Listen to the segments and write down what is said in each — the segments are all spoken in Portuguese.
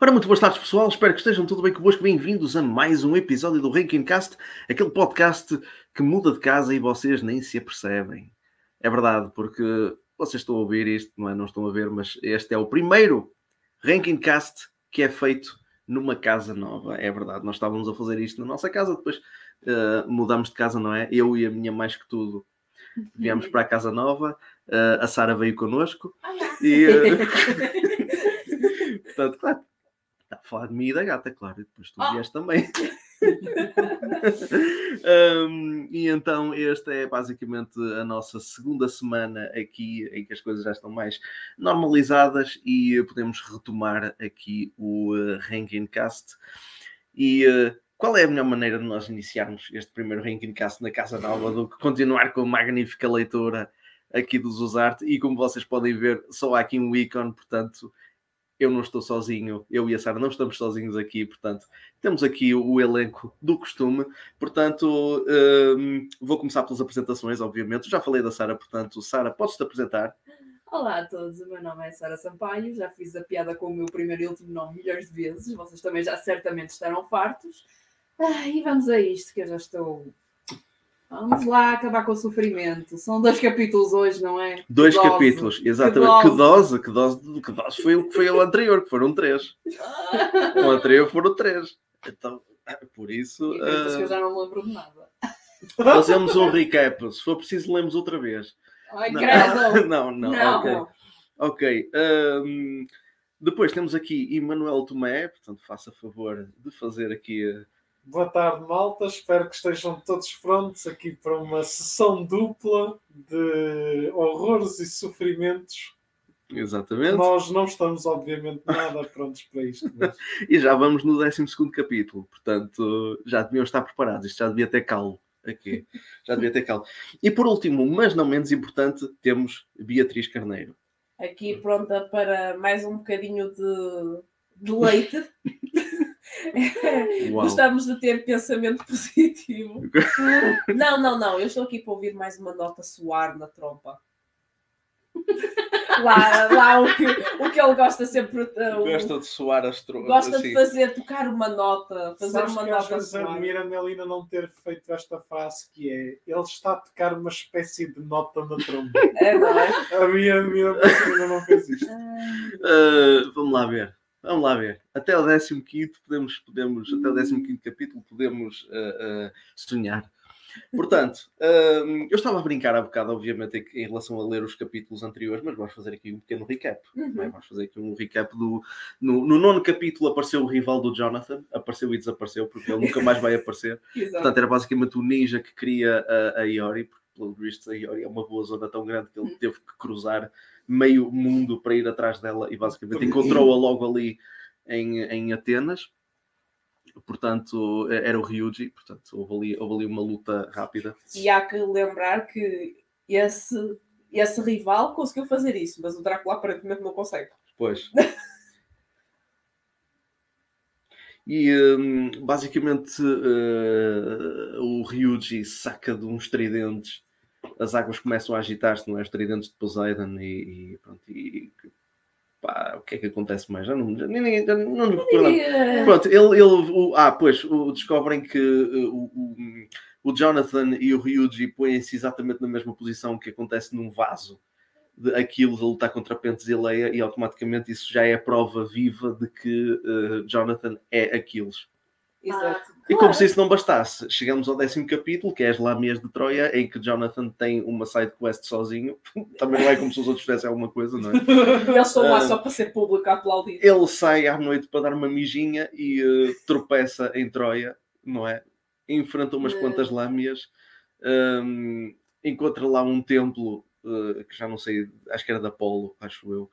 Ora, muito boas tardes, pessoal. Espero que estejam tudo bem convosco. Bem-vindos a mais um episódio do Ranking Cast, aquele podcast que muda de casa e vocês nem se apercebem. É verdade, porque vocês estão a ouvir isto, não é? Não estão a ver, mas este é o primeiro Ranking Cast que é feito numa casa nova. É verdade, nós estávamos a fazer isto na nossa casa, depois uh, mudamos de casa, não é? Eu e a minha mais que tudo viemos para a casa nova. Uh, a Sara veio connosco. E, uh, portanto, claro, está a falar de mim e da gata, claro, e depois tu vieste também. um, e então esta é basicamente a nossa segunda semana aqui em que as coisas já estão mais normalizadas e podemos retomar aqui o uh, Ranking Cast. E uh, qual é a melhor maneira de nós iniciarmos este primeiro Ranking Cast na Casa Nova do que continuar com a magnífica leitura aqui do Zuzarte? E como vocês podem ver, só há aqui um ícone, portanto eu não estou sozinho, eu e a Sara não estamos sozinhos aqui, portanto, temos aqui o elenco do costume. Portanto, um, vou começar pelas apresentações, obviamente. Já falei da Sara, portanto, Sara, podes-te apresentar? Olá a todos, o meu nome é Sara Sampaio, já fiz a piada com o meu primeiro e último nome milhões de vezes, vocês também já certamente estarão fartos. Ah, e vamos a isto, que eu já estou Vamos lá acabar com o sofrimento. São dois capítulos hoje, não é? Dois que capítulos, exatamente. Que dose. Que dose, que dose, que dose foi o que foi o anterior, que foram três. o anterior foram três. Então, por isso. E uh... que eu já não me lembro de nada. Fazemos um recap. Se for preciso, lemos outra vez. Ai, não. não, não, não. Ok. Ok. Um, depois temos aqui Emanuel Tomé, portanto, faça favor de fazer aqui. Boa tarde, malta. Espero que estejam todos prontos aqui para uma sessão dupla de horrores e sofrimentos. Exatamente. Nós não estamos, obviamente, nada prontos para isto. Mas... e já vamos no 12 capítulo, portanto, já deviam estar preparados. Isto já devia ter calo aqui. Já devia ter calo. E por último, mas não menos importante, temos Beatriz Carneiro. Aqui pronta para mais um bocadinho de, de leite. Gostamos de ter pensamento positivo. não, não, não. Eu estou aqui para ouvir mais uma nota suar na trompa. Lá, lá o, que, o que ele gosta sempre. Uh, gosta de soar as trompas. Gosta assim. de fazer, tocar uma nota, fazer Sabes uma que nota. Às admira Melina não ter feito esta frase que é ele está a tocar uma espécie de nota na tromba. É, não é? A minha admira ainda não fez isto. Uh, vamos lá ver. Vamos lá ver. Até o 15 podemos, podemos até o 15 capítulo podemos uh, uh, sonhar. Portanto, uh, eu estava a brincar há bocado, obviamente, em, relação a ler os capítulos anteriores, mas vamos fazer aqui um pequeno recap. É? Uhum. Vamos fazer aqui um recap do. No, no, nono capítulo apareceu o rival do Jonathan, apareceu e desapareceu, porque ele nunca mais vai aparecer. Portanto, era basicamente o ninja que queria a, a Iori, porque pelo visto a Iori é uma boa zona tão grande que ele uhum. teve que cruzar meio mundo para ir atrás dela e basicamente encontrou-a logo ali em, em Atenas. Portanto, era o Ryuji, portanto, houve ali, houve ali uma luta rápida. E há que lembrar que esse, esse rival conseguiu fazer isso, mas o Drácula aparentemente não consegue. Pois. E um, basicamente uh, o Ryuji saca de uns tridentes as águas começam a agitar-se, não é? Os tridentes de Poseidon e, e pronto. E, pá, o que é que acontece mais? Já não, já, nem, já, não, não Pronto, ele, ele o, ah, pois, o, descobrem que uh, o, o, o, Jonathan e o Ryuji põem-se exatamente na mesma posição que acontece num vaso de aquilo de lutar contra Pentes e Leia e automaticamente isso já é a prova viva de que uh, Jonathan é Aquiles. Exato. E como se isso não bastasse, chegamos ao décimo capítulo, que é as Lamias de Troia, em que Jonathan tem uma side quest sozinho. Também não é como se os outros fizessem alguma coisa, não é? Eles estão lá uh, só para ser público a aplaudir. Ele sai à noite para dar uma mijinha e uh, tropeça em Troia, não é? Enfrenta umas uh. quantas Lamias, um, encontra lá um templo uh, que já não sei, acho que era da Apolo, acho eu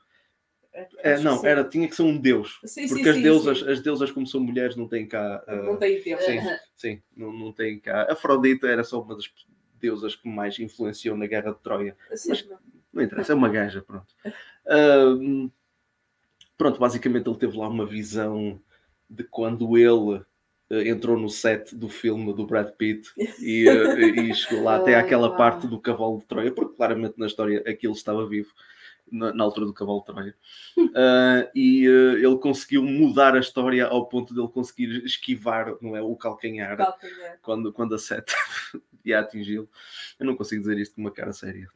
é, não, era, tinha que ser um deus. Sim, porque sim, as, deusas, sim. as deusas, como são mulheres, não têm cá. Uh, não têm deus. Sim, sim não, não têm cá. Afrodita era só uma das deusas que mais influenciou na Guerra de Troia. Mas não interessa, é uma gaja, pronto. Uh, pronto, basicamente ele teve lá uma visão de quando ele uh, entrou no set do filme do Brad Pitt e, uh, e chegou lá até aquela parte do cavalo de Troia, porque claramente na história aquilo estava vivo na, na altura do Cavalo de Troia. Uh, e uh, ele conseguiu mudar a história ao ponto de ele conseguir esquivar não é, o calcanhar Calcanhar. quando, quando a seta ia atingi-lo. Eu não consigo dizer isto com uma cara séria.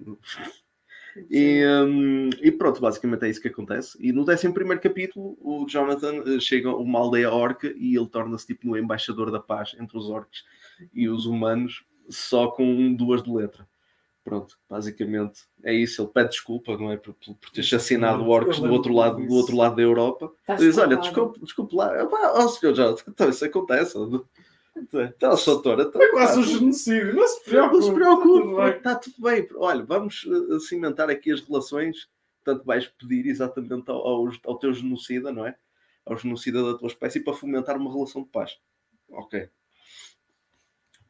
E, hum, e pronto, basicamente é isso que acontece. E no 11 capítulo, o Jonathan eh, chega a uma aldeia orca e ele torna-se tipo no embaixador da paz entre os orcs e os humanos, só com duas de letra. Pronto, basicamente é isso. Ele pede desculpa, não é? Por, por por ter assassinado orcs do outro lado, do outro lado da Europa. Estás Diz: Olha, desculpe, desculpe lá. Ah, Ó, senhor Jonathan, então isso acontece. Então, sou doutora, então, É quase um genocídio. Não se preocupe. não se preocupe, está tudo bem. Olha, vamos uh, cimentar aqui as relações. Portanto, vais pedir exatamente ao, ao, ao teu genocida, não é? Ao genocida da tua espécie para fomentar uma relação de paz. Ok.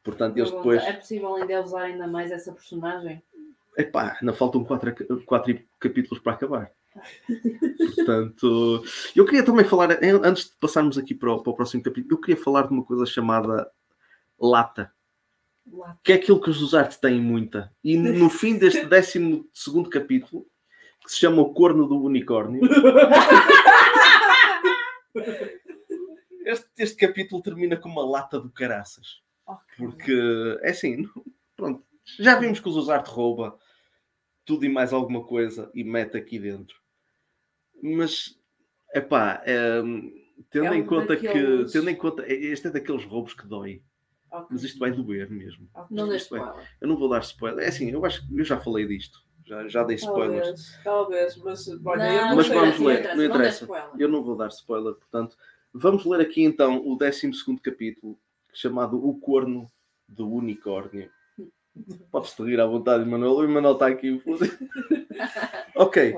Portanto, eles depois. É possível ainda usar ainda mais essa personagem? Epá, ainda faltam quatro, quatro capítulos para acabar. Portanto, eu queria também falar, antes de passarmos aqui para o, para o próximo capítulo, eu queria falar de uma coisa chamada lata. Lá. que é aquilo que os Zuzarte têm muita. E no fim deste 12 capítulo, que se chama O Corno do Unicórnio, este, este capítulo termina com uma lata do caraças. Ok. Porque, é assim, pronto, já vimos que o Zuzarte rouba tudo e mais alguma coisa e mete aqui dentro. Mas, epá, hum, tendo É um em conta daqueles- que, tendo em conta, este é daqueles roubos que dói. Ok. Mas isto vai doer mesmo. Não deste Isto é- spoiler. Eu não vou dar spoiler. É assim, eu acho que eu já falei disto. Já, já dei spoilers. Talvez, talvez, mas olha, Não, não Mas vamos não ler, interessa, não não interessa. dê spoiler. Eu não vou dar spoiler, portanto. Vamos ler aqui então o 12 capítulo, chamado O Corno do Unicórnio. Podes-te rir à vontade, Manuel. O Manuel está aqui. ok.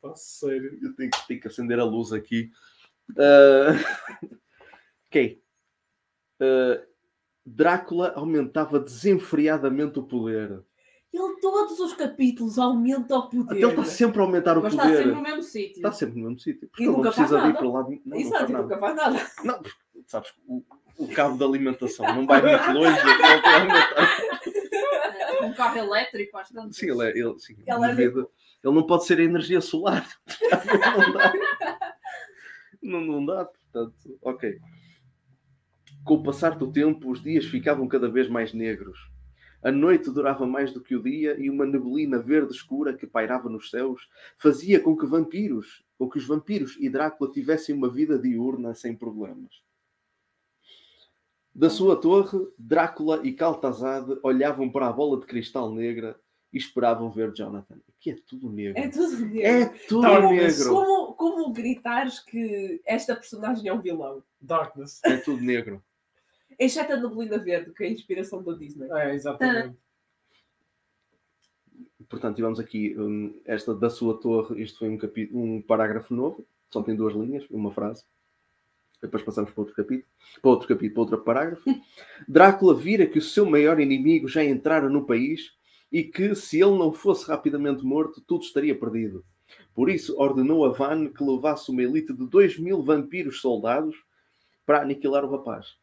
Pá, sério. Eu tenho, que- tenho que acender a luz aqui. Ah, ok. Ah, Drácula aumentava desenfreadamente o poder. Ele todos os capítulos aumenta o poder. Até ele está sempre a aumentar o Mas está poder. sempre no mesmo sítio. Está sempre no mesmo sítio. Porque E ele não nunca faz precisa de ir nada. para lá. Não, não Exato, faz e nada. nunca faz nada. Não, porque, sabes, o, o cabo de alimentação não vai muito longe. Um carro elétrico, às tantas. Sim, ele, é, ele, sim, Ele é ele não pode ser a energia solar. não dá. Não, não dá, portanto, ok. Com o passar do tempo, os dias ficavam cada vez mais negros. A noite durava mais do que o dia e uma neblina verde escura que pairava nos céus fazia com que vampiros, com que os vampiros e Drácula tivessem uma vida diurna sem problemas. Da sua torre, Drácula e Caltazade olhavam para a bola de cristal negra e esperavam ver Jonathan. Aqui é tudo negro. É tudo negro. É tudo Torna-se negro. Como, como gritares que esta personagem é um vilão? Darkness. É tudo negro. Exceto a neblina verde, que é a inspiração da Disney. É, exatamente. Portanto, tivemos aqui hum, esta da sua torre. Isto foi um, um parágrafo novo, só tem duas linhas, uma frase. Depois passamos para outro capítulo, para outro capítulo, para outro parágrafo. Drácula vira que o seu maior inimigo já entrara no país e que, se ele não fosse rapidamente morto, tudo estaria perdido. Por isso, ordenou a Van que levasse uma elite de 2 mil vampiros soldados para aniquilar o rapaz.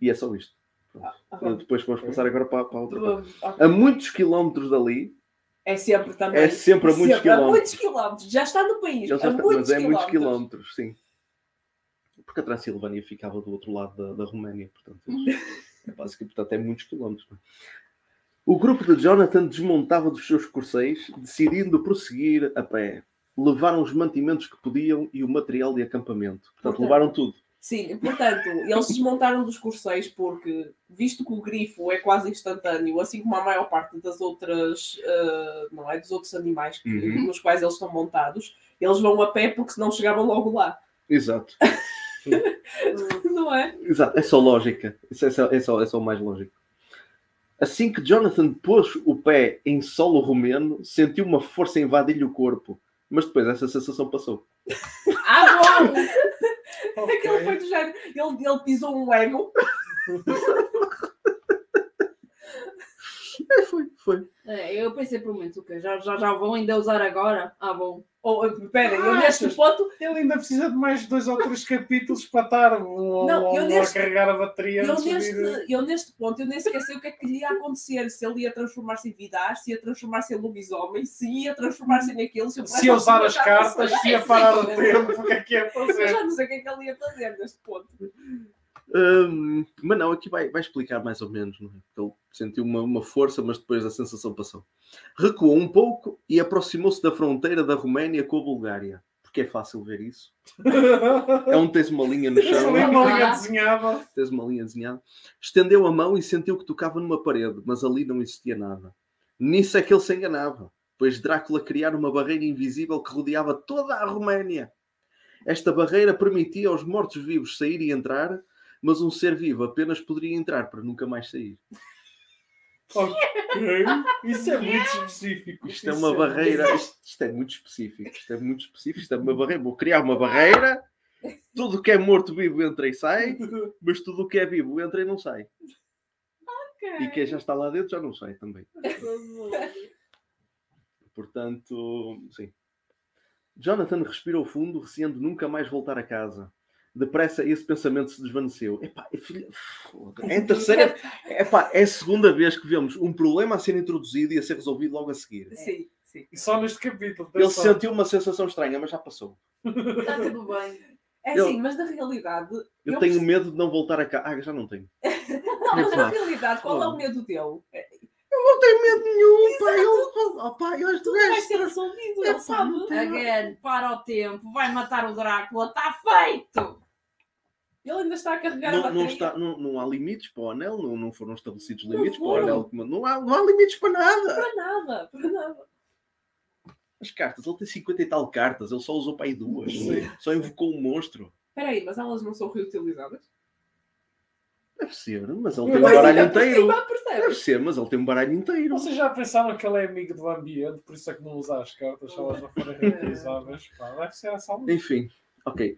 E é só isto. Ah, Depois vamos passar agora para, para a outra parte. A muitos quilómetros dali, É sempre também. É sempre a muitos A quilómetros. muitos quilómetros. Já está no país. Já a está- muitos mas é muitos quilómetros, sim. Porque a Transilvânia ficava do outro lado da, da Roménia, portanto, é, basicamente, portanto, é muitos quilómetros. é? O grupo de Jonathan desmontava dos seus corcéis, decidindo prosseguir a pé. Levaram os mantimentos que podiam e o material de acampamento. Portanto, Portanto, levaram tudo. Sim, portanto, eles desmontaram dos corcéis porque, visto que o grifo é quase instantâneo, assim como a maior parte das outras, ah, não é, dos outros animais que- Uhum. nos quais eles estão montados, eles vão a pé porque senão chegavam logo lá, Exato. não é? Exato. É só lógica. Isso é só, é só, é só o mais lógico. Assim que Jonathan pôs o pé em solo romeno, sentiu uma força invadir-lhe o corpo. Mas depois essa sensação passou. Ah, bom! Ok. Aquele foi do género. Ele, ele pisou um ego. É, foi, foi. É, eu pensei por muito que já, já, já vão ainda usar agora. Ah, bom. Ou, espera, eu Ah, neste achas? ponto, Ele ainda precisa de mais dois ou três capítulos para estar um, Não, um- eu um neste- a carregar a bateria eu neste, eu neste ponto, eu nem sequer sei o que é que lhe ia acontecer. Se ele ia transformar-se em Vidar, se ia transformar-se em lobisomem, se ia transformar-se naquilo, se eu Se ia usar as cartas, se ia parar o tempo, o que é que ia Eu fazer? já não sei o que é que ele ia fazer neste ponto. Mas não, aqui vai, vai explicar mais ou menos, não é? Porque ele sentiu uma, uma força, mas depois a sensação passou. Recuou um pouco e aproximou-se da fronteira da Roménia com a Bulgária. Porque é fácil ver isso. É um tens uma linha no chão, uma linha desenhada. tens uma linha desenhada. Estendeu a mão e sentiu que tocava numa parede, mas ali não existia nada. Nisso é que ele se enganava, pois Drácula criara uma barreira invisível que rodeava toda a Roménia. Esta barreira permitia aos mortos-vivos sair e entrar, mas um ser vivo apenas poderia entrar para nunca mais sair. Ok. Isso é muito específico. Isto é Isso uma barreira, isto, isto é muito específico, isto é muito específico, isto é uma barreira. Vou criar uma barreira, tudo que é morto-vivo entra e sai, mas tudo o que é vivo entra e não sai. E quem já está lá dentro já não sai também. Portanto, sim. Jonathan respirou fundo, receando nunca mais voltar a casa. Depressa esse pensamento se desvaneceu. Epá, é filha- foda, é a terceira, epá, é a segunda vez que vemos um problema a ser introduzido e a ser resolvido logo a seguir. Sim, sim. E só neste capítulo. Ele atenção. sentiu uma sensação estranha, mas já passou. Está tudo bem. É Eu- assim, mas na realidade. Eu, eu tenho perce- medo de não voltar a casa. Ah, já não tenho. Não, mas na realidade, qual é o medo dele? É, Eu não tenho medo nenhum, pá. Eu, oh, pá, eu Tudo vai ser resolvido, ele Epá, sabe. Again, para o tempo, vai matar o Drácula, está feito! Ele ainda está a carregar a Não, bateria. não, está, não, não há limites para o anel, não, não foram estabelecidos Não limites para o foram. anel. Não há, não há limites para nada. Para nada, para nada. As cartas, ele tem 50 e tal cartas, ele só usou para aí duas. Só invocou um monstro. Espera aí, mas elas não são reutilizáveis? Deve ser, mas ele tem um baralho inteiro. Deve ser, mas ele tem um baralho inteiro. Vocês já pensaram que ele é amigo do ambiente, por isso é que não usa as cartas se elas não forem reutilizáveis? Pá, deve ser essa a Enfim, ok.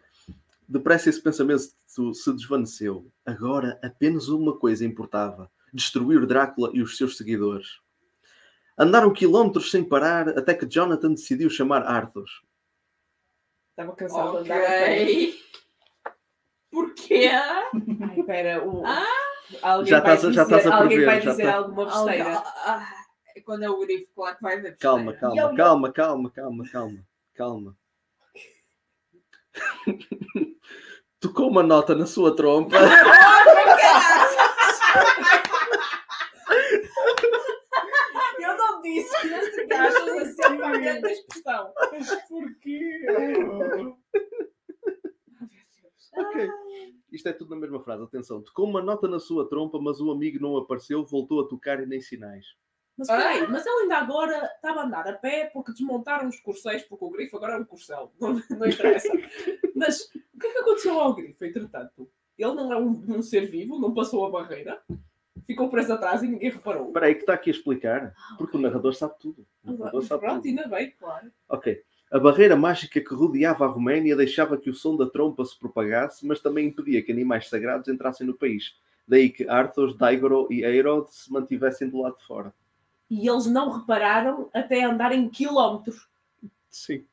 Depressa esse pensamento se- se desvaneceu. Agora apenas uma coisa importava: destruir Drácula e os seus seguidores. Andaram quilómetros sem parar até que Jonathan decidiu chamar Arthur. Estava cansado de andar. Porquê? Ai, espera, o... Ah. alguém Já vai estás a- já dizer, estás a alguém prever, vai já dizer tá- alguma besteira. Ah, é quando é o grifo, claro que vai ver. Calma, besteira. calma, calma, calma, calma, calma, calma. Tocou uma nota na sua trompa. Eu não disse que este gajo da expressão. Mas porquê? Ok. Isto é tudo na mesma frase, atenção. Tocou uma nota na sua trompa, mas o amigo não apareceu, voltou a tocar e nem sinais. Mas peraí, mas ele ainda agora estava a andar a pé porque desmontaram os corcéis, porque o grifo agora é um corcel, não, não interessa. Mas o que é que aconteceu ao grifo, entretanto? Ele não é um, um ser vivo, não passou a barreira, ficou preso atrás e ninguém reparou. Espera aí que está aqui a explicar, porque o narrador sabe tudo. O narrador sabe Pronto, tudo. ainda bem, claro. Ok. A barreira mágica que rodeava a Roménia deixava que o som da trompa se propagasse, mas também impedia que animais sagrados entrassem no país. Daí que Arthur, Daigoro e Eirod se mantivessem do lado de fora. E eles não repararam até andarem quilómetros. Sim.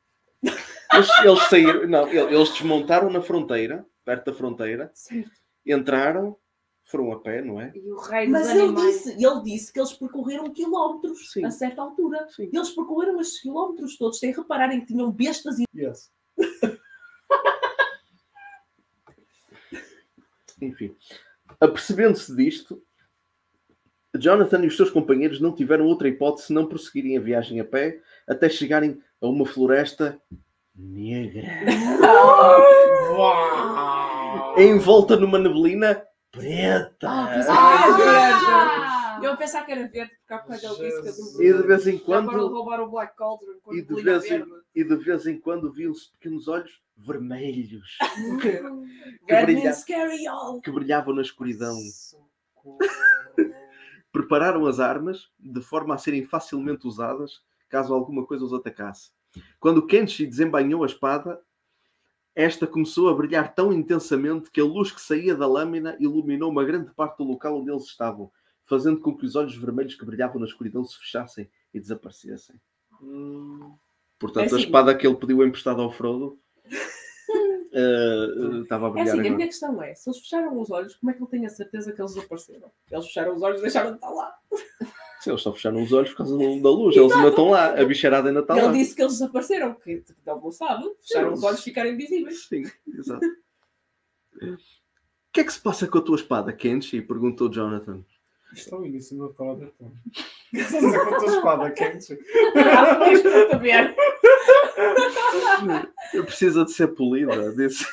Eles, eles saíram, não, ele- eles desmontaram na fronteira, perto da fronteira, Certo. entraram, foram a pé, não é? E o rei dos Mas ele disse, ele disse que eles percorreram quilómetros Sim. a certa altura. Sim. E eles percorreram estes quilómetros todos sem repararem que tinham bestas e Yes. Enfim, apercebendo-se disto, Jonathan e os seus companheiros não tiveram outra hipótese senão prosseguirem a viagem a pé até chegarem a uma floresta negra, Uau! envolta numa neblina preta. Ah, Ah! que verde. Eu pensava que era verde, porque há bocado ele disse que Jesus. E de vez em quando, roubar o Black Cauldron com e de vez em, e de vez em quando viam-se pequenos olhos vermelhos Verde brilha- que brilhavam na escuridão. Prepararam as armas de forma a serem facilmente usadas caso alguma coisa os atacasse. Quando Kenshi desembainhou a espada, esta começou a brilhar tão intensamente que a luz que saía da lâmina iluminou uma grande parte do local onde eles estavam, fazendo com que os olhos vermelhos que brilhavam na escuridão se fechassem e desaparecessem. Hum, Portanto, É a assim. espada que ele pediu emprestada ao Frodo eh, estava a É brilhar assim, a minha questão é: se eles fecharam os olhos, como é que ele tem a certeza que eles desapareceram? Eles fecharam os olhos e deixaram de estar lá. Sim, eles só fecharam os olhos por causa da luz. Eles ainda estão lá. A bicharada ainda está ele lá. disse que eles desapareceram, que ele não sabe. Fecharam os olhos e ficaram invisíveis. Sim, exato. O que é que se passa com a tua espada, Kenshi? Perguntou Jonathan. isto é o início da tua então. Estás a dizer com a tua espada quente? Ah, feliz ver. Eu preciso de ser polida. Disse.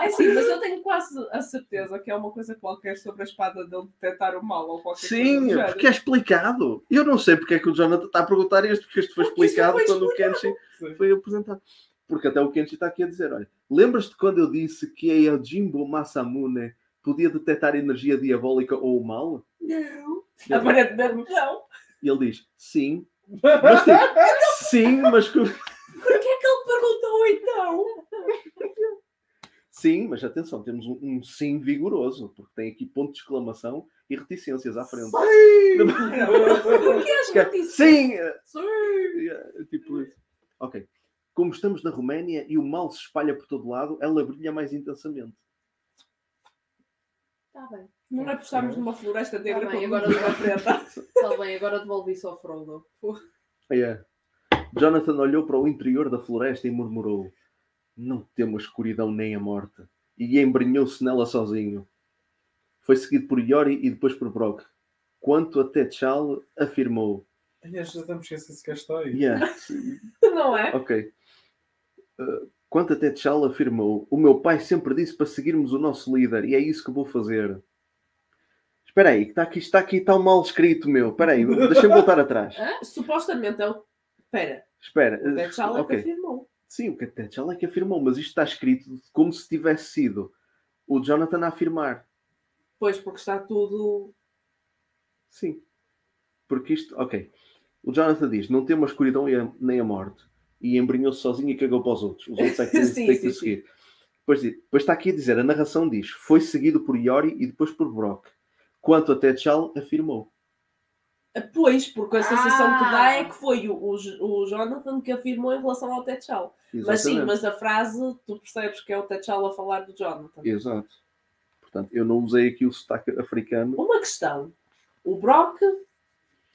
É sim, mas eu tenho quase a certeza que é uma coisa qualquer sobre a espada dele detectar o mal ou qualquer coisa. Sim, do género. porque é explicado. Eu não sei porque é que o Jonathan está a perguntar isto, porque isto foi Porque explicado foi quando o Kenshi Sim. foi apresentado. Porque até o Kenshi está aqui a dizer: olha, lembras-te quando eu disse que a Jimbo Masamune podia detectar energia diabólica ou o mal? Não. Aparentemente não. E ele diz: sim. Mas tipo, sim, mas que- Por que é que ele perguntou então? sim, mas atenção, temos um, um sim vigoroso, porque tem aqui ponto de exclamação e reticências à frente. Por que é, notícias? Sim! Sim. É, Tipo isso. Ok. Como estamos na Roménia e o mal se espalha por todo lado, ela brilha mais intensamente. Está bem. Não é por estarmos numa floresta negra Tá bem, com agora- agora preta. Está bem, agora devolvi isso ao Frodo. É. Jonathan olhou para o interior da floresta e murmurou: Não temo a escuridão nem a morte. E embrenhou-se nela sozinho. Foi seguido por Yori e depois por Brock. Quanto a Techal, afirmou: Ai, já estamos esquecidos que cá está aí. Yeah, Não é? ok. Uh, quanto a Techal, afirmou: O meu pai sempre disse para seguirmos o nosso líder e é isso que vou fazer. Espera aí, que está aqui, está aqui, está mal escrito, meu. Espera aí, deixa-me voltar atrás. Supostamente é o. Espera, Espera. o uh, T'Challa é ok. que afirmou. Sim, o Catechal é que afirmou, mas isto está escrito como se tivesse sido o Jonathan a afirmar. Pois, porque está tudo. Sim. Porque isto, ok. O Jonathan diz: não tem uma escuridão nem a morte. E embrenhou-se sozinho e cagou para os outros. Os outros é que têm, Sim, têm que sim, o seguir. Depois, depois está aqui a dizer: a narração diz: foi seguido por Yori e depois por Brock. Quanto a Techal, afirmou. Pois, porque a sensação que dá Ah. é que foi o, o, o Jonathan que afirmou em relação ao T'Challa. Mas sim, mas a frase, tu percebes que é o T'Challa a falar do Jonathan. Exato. Portanto, eu não usei aqui o sotaque africano. Uma questão. O Brock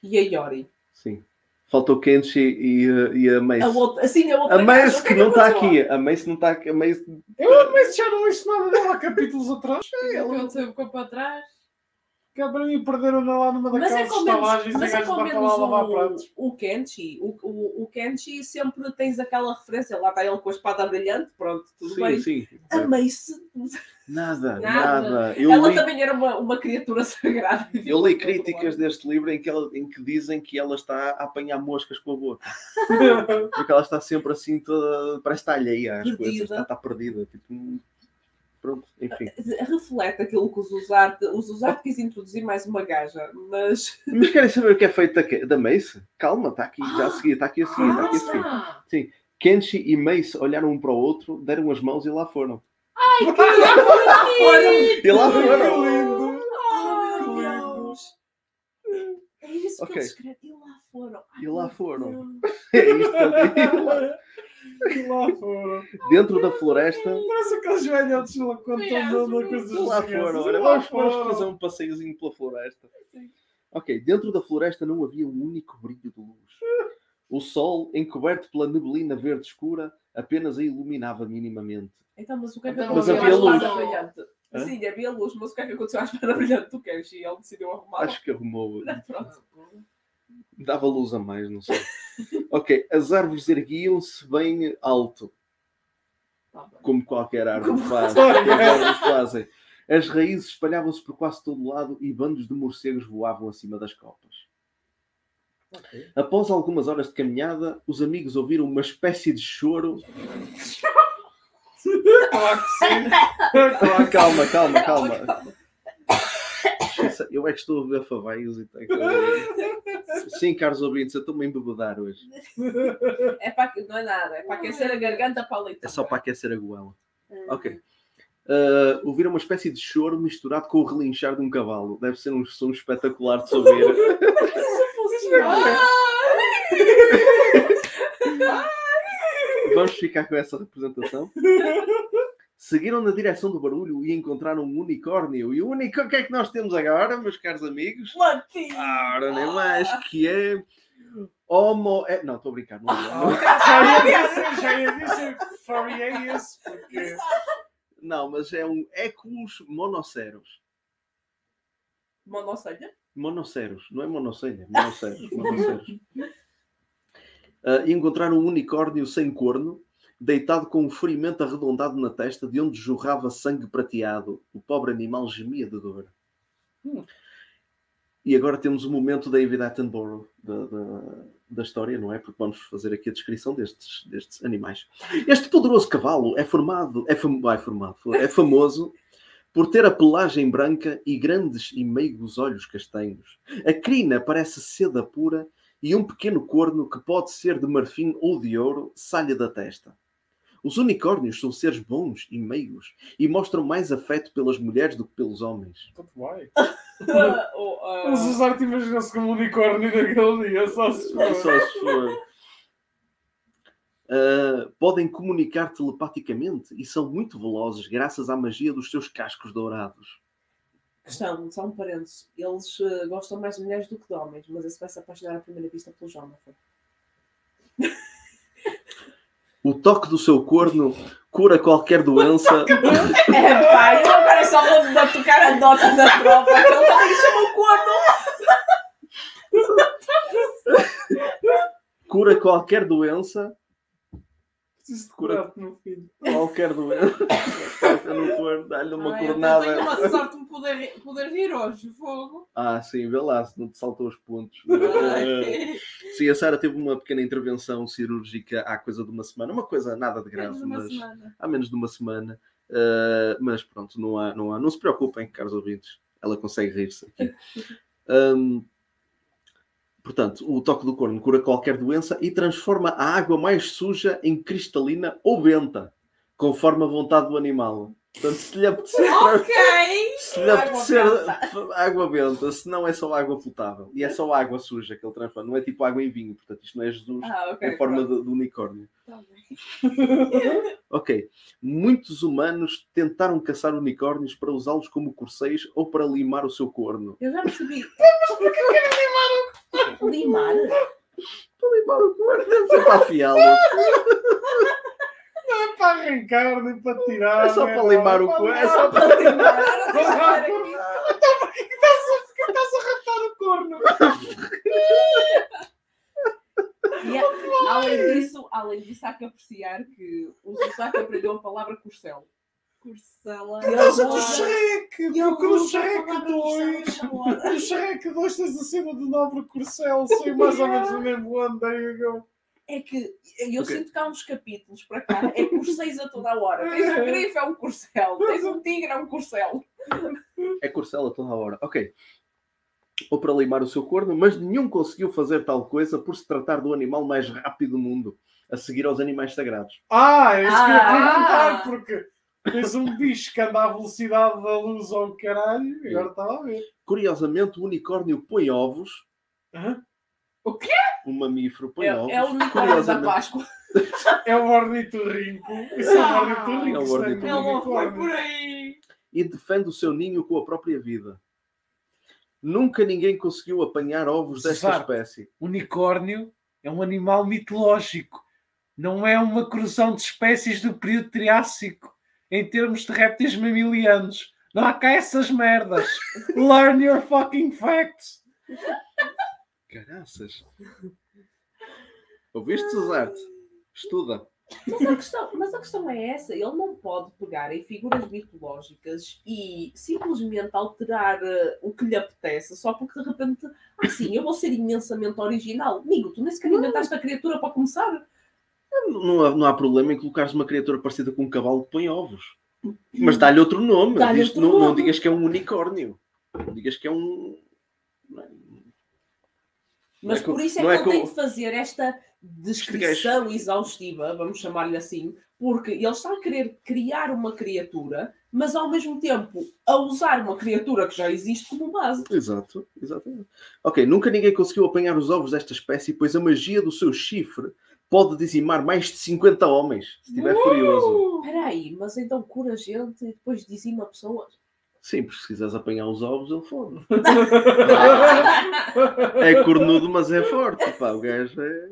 e a Yori. Sim. Faltou Kenshi e, e a Mace. A outra, assim, a outra A Mace o que é não está aqui. A Mace não está aqui. A Mace Eu mas já não ouço nada dela há capítulos atrás. O que aconteceu? Ficou para trás? Que é para mim perderam-na lá numa Mas é daquelas com menos, estalagens e mas a é com vai para lá menos lavar pratos. o, o Kenshi. O, o, o Kenshi sempre tens aquela referência. Lá está ele com a espada brilhante. Pronto, tudo sim, bem. sim. A Mace, Nada, Nada. nada. Eu ela li, também era uma, uma criatura sagrada. eu li críticas deste livro em que, ela, em que dizem que ela está a apanhar moscas com a boca. Porque ela está sempre assim toda. Parece que está alheia às Perdida. coisas. Está, está perdida. Tipo, pronto, enfim. reflete aquilo que os Uzarte. Os Uzarte quis introduzir mais uma gaja, mas. Mas querem saber o que é feito da, Mace? Calma, está aqui, já a seguir, está aqui a seguir, está aqui a seguir. Ah, Kenshi e Mace olharam um para o outro, deram as mãos e lá foram. Foram. E lá Que foram. lindo! Ai, Que Deus. É isso Ok. que eles escrevem. E lá foram. Ai, E lá foram. É isto que ele diz. E lá foram. Dentro da floresta, Parece aqueles velhotes lá quando estão dando a coisa lá foram. Olha, E lá vamos, vamos fazer um passeiozinho pela floresta. Ok, dentro da floresta não havia um único brilho de luz. O sol, encoberto pela neblina verde escura, apenas a iluminava minimamente. Então, mas o que é que Então, Mas havia luz. Sim, havia luz, mas o que é que aconteceu à espada brilhante do Kenshi? Ele decidiu arrumar. Acho que arrumou. Pronto. Dava luz a mais, não sei. ok, as árvores erguiam-se bem alto, tá bem. como qualquer árvore faz. as fazem. As raízes espalhavam-se por quase todo o lado e bandos de morcegos voavam acima das copas. Após algumas horas de caminhada, os amigos ouviram uma espécie de choro. Que Calma, calma, calma. Esqueça, Eu é que estou a ver favaios e tenho que... Sim, caros ouvintes, eu estou-me a embebedar hoje. É para, não é nada, é para aquecer a garganta para a leite. É só para aquecer a goela. Ok. Uh, ouvir uma espécie de choro misturado com o relinchar de um cavalo. Deve ser um som espetacular de se ouvir. Vamos ficar com essa representação. Seguiram na direção do barulho e encontraram um unicórnio. E o unicórnio, o que é que nós temos agora, meus caros amigos? Latim! Ora, nem mais, que é Homo. É... Não, estou a brincar. Não, é. Já ia dizer, já ia dizer esse, porque não, mas é um Ecus monoceros. Monocelha? Monoceros, não é monocelha, monoceros. monoceros. Uh, e encontraram um unicórnio sem corno, deitado com um ferimento arredondado na testa, de onde jorrava sangue prateado. O pobre animal gemia de dor. Hum. E agora temos o momento da David Attenborough da, da, da, história, não é? Porque vamos fazer aqui a descrição destes, destes animais. Este poderoso cavalo é formado, é, fam, é formado, é famoso por ter a pelagem branca e grandes e meigos olhos castanhos. A crina parece seda pura e um pequeno corno que pode ser de marfim ou de ouro sai da testa. Os unicórnios são seres bons e meigos e mostram mais afeto pelas mulheres do que pelos homens. But why? Mas os arte imagina-se como um unicórnio naquele dia, só se for. Só se for. Uh, podem comunicar telepaticamente e são muito velozes graças à magia dos seus cascos dourados. Questão, só um parênteses. Eles uh, gostam mais de mulheres do que de homens, mas esse vai se apaixonar à primeira vista pelo Jonathan. O toque do seu corno cura qualquer doença. é pá, eu agora só vou tocar a nota da tropa, que ele também chama o corno. cura qualquer doença Preciso de curar no filho. Qualquer doença. no corpo, dá-lhe uma Ai, cornada. Eu tenho uma sorte de poder, poder vir hoje, fogo. Ah, sim, vê lá, se não te saltou os pontos. Uh, sim, a Sara teve uma pequena intervenção cirúrgica há coisa de uma semana. Uma coisa nada de grave, mas semana. há menos de uma semana. Uh, mas pronto, não há, não há. Não se preocupem, caros ouvintes. Ela consegue rir-se aqui. Um, Portanto, o toque do corno cura qualquer doença e transforma a água mais suja em cristalina ou benta, conforme a vontade do animal. Portanto, se lhe apetecer, okay. se lhe apetecer água, água benta, se não é só água potável e é só água suja que ele transforma, não é tipo água em vinho, portanto, isto não é Jesus ah, okay, em forma de, de, unicórnio. Tá ok. Muitos humanos tentaram caçar unicórnios para usá-los como corceios ou para limar o seu corno. Eu já percebi. Mas porquê querem limar o Limar? Para limar o corno, deve ser para afiá-lo. É arrancar, nem para tirar. É só para limar o corno. É só para limar. Então porquê que estás a raptar o corno? E, além, disso, além disso, há que apreciar que o Sussaco aprendeu a palavra corcel. Corcela. Por causa do Shrek! Porque no Shrek 2, no Shrek 2 tens a cena do nobre corcel, sei mais ou menos o mesmo ano, there you go. É que eu okay. sinto que há uns capítulos para cá, é corceis a toda a hora. Tens um grifo, é um corcel. Tens um tigre, é um corcel. É corcel a toda a hora. Ok ou para limar o seu corno, mas nenhum conseguiu fazer tal coisa por se tratar do animal mais rápido do mundo, a seguir aos animais sagrados. Ah, é isso ah, que eu ia perguntar, porque tens um bicho que anda à velocidade da luz ao caralho, e agora estava a ver. Curiosamente, o unicórnio põe ovos. Uhum. O quê? Um mamífero põe é, ovos. É o unicórnio da Páscoa. é o ornitorrinco. Isso é o ornitorrinco. É o ornitorrinco. Ele não foi por aí. E defende o seu ninho com a própria vida. Nunca ninguém conseguiu apanhar ovos desta Exato. espécie. Unicórnio é um animal mitológico. Não é uma cruzão de espécies do período Triássico em termos de répteis mamilianos. Não há cá essas merdas. Learn your fucking facts. Caraças. Ouviste, Cesarte? Estuda. Mas a, questão, mas a questão é essa: ele não pode pegar em figuras mitológicas e simplesmente alterar uh, o que lhe apetece só porque de repente, assim, eu vou ser imensamente original. Amigo, tu nem sequer inventaste a criatura para começar. Não há, não há problema em colocares uma criatura parecida com um cavalo que põe ovos. Mas dá-lhe outro nome. Dá outro não, nome. não digas que é um unicórnio. Não digas que é um. Mas é por isso é que, é que eu tenho de fazer esta descrição exaustiva, vamos chamar-lhe assim, Porque ele está a querer criar uma criatura, mas ao mesmo tempo a usar uma criatura que já existe como base. Exato, exatamente. Ok, nunca ninguém conseguiu apanhar os ovos desta espécie, pois a magia do seu chifre pode dizimar mais de 50 homens, se estiver furioso. Espera aí, mas então cura gente e depois dizima pessoas? Sim, porque se quiseres apanhar os ovos, ele fode. É cornudo, mas é forte. Pá, o gajo é...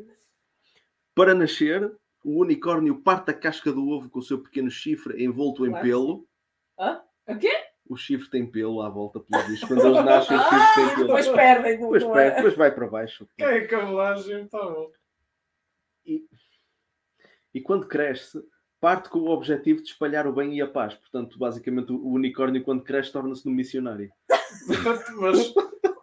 Para nascer, o unicórnio parte a casca do ovo com o seu pequeno chifre envolto em pelo. Hã? O quê? O chifre tem pelo à volta, pelo visto. Quando eles nascem, o chifre tem Ah, pelo. depois perdem. Depois, é? depois vai para baixo. Que é cabelagem, tá bom. E quando cresce, parte com o objetivo de espalhar o bem e a paz. Portanto, basicamente, o unicórnio, quando cresce, torna-se um missionário. Mas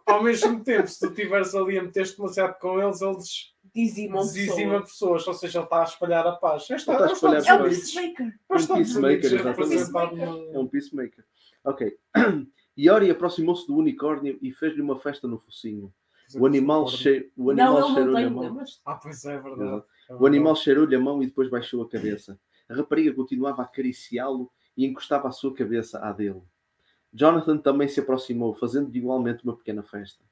ao mesmo tempo, se tu estiveres ali a meter-te demasiado com eles, eles Dizimam dizimam pessoas, ou seja, ele está a espalhar a paz. Ele está a espalhar É um peacemaker. Um peacemaker, exatamente. É um peacemaker. Ok. Iori aproximou-se do unicórnio e fez-lhe uma festa no focinho. O animal, che... o animal cheirou-lhe a mão. Ah, pois é, é verdade. É O animal cheirou-lhe a mão e depois baixou a cabeça. A rapariga continuava a acariciá-lo e encostava a sua cabeça à dele. Jonathan também se aproximou, fazendo igualmente uma pequena festa.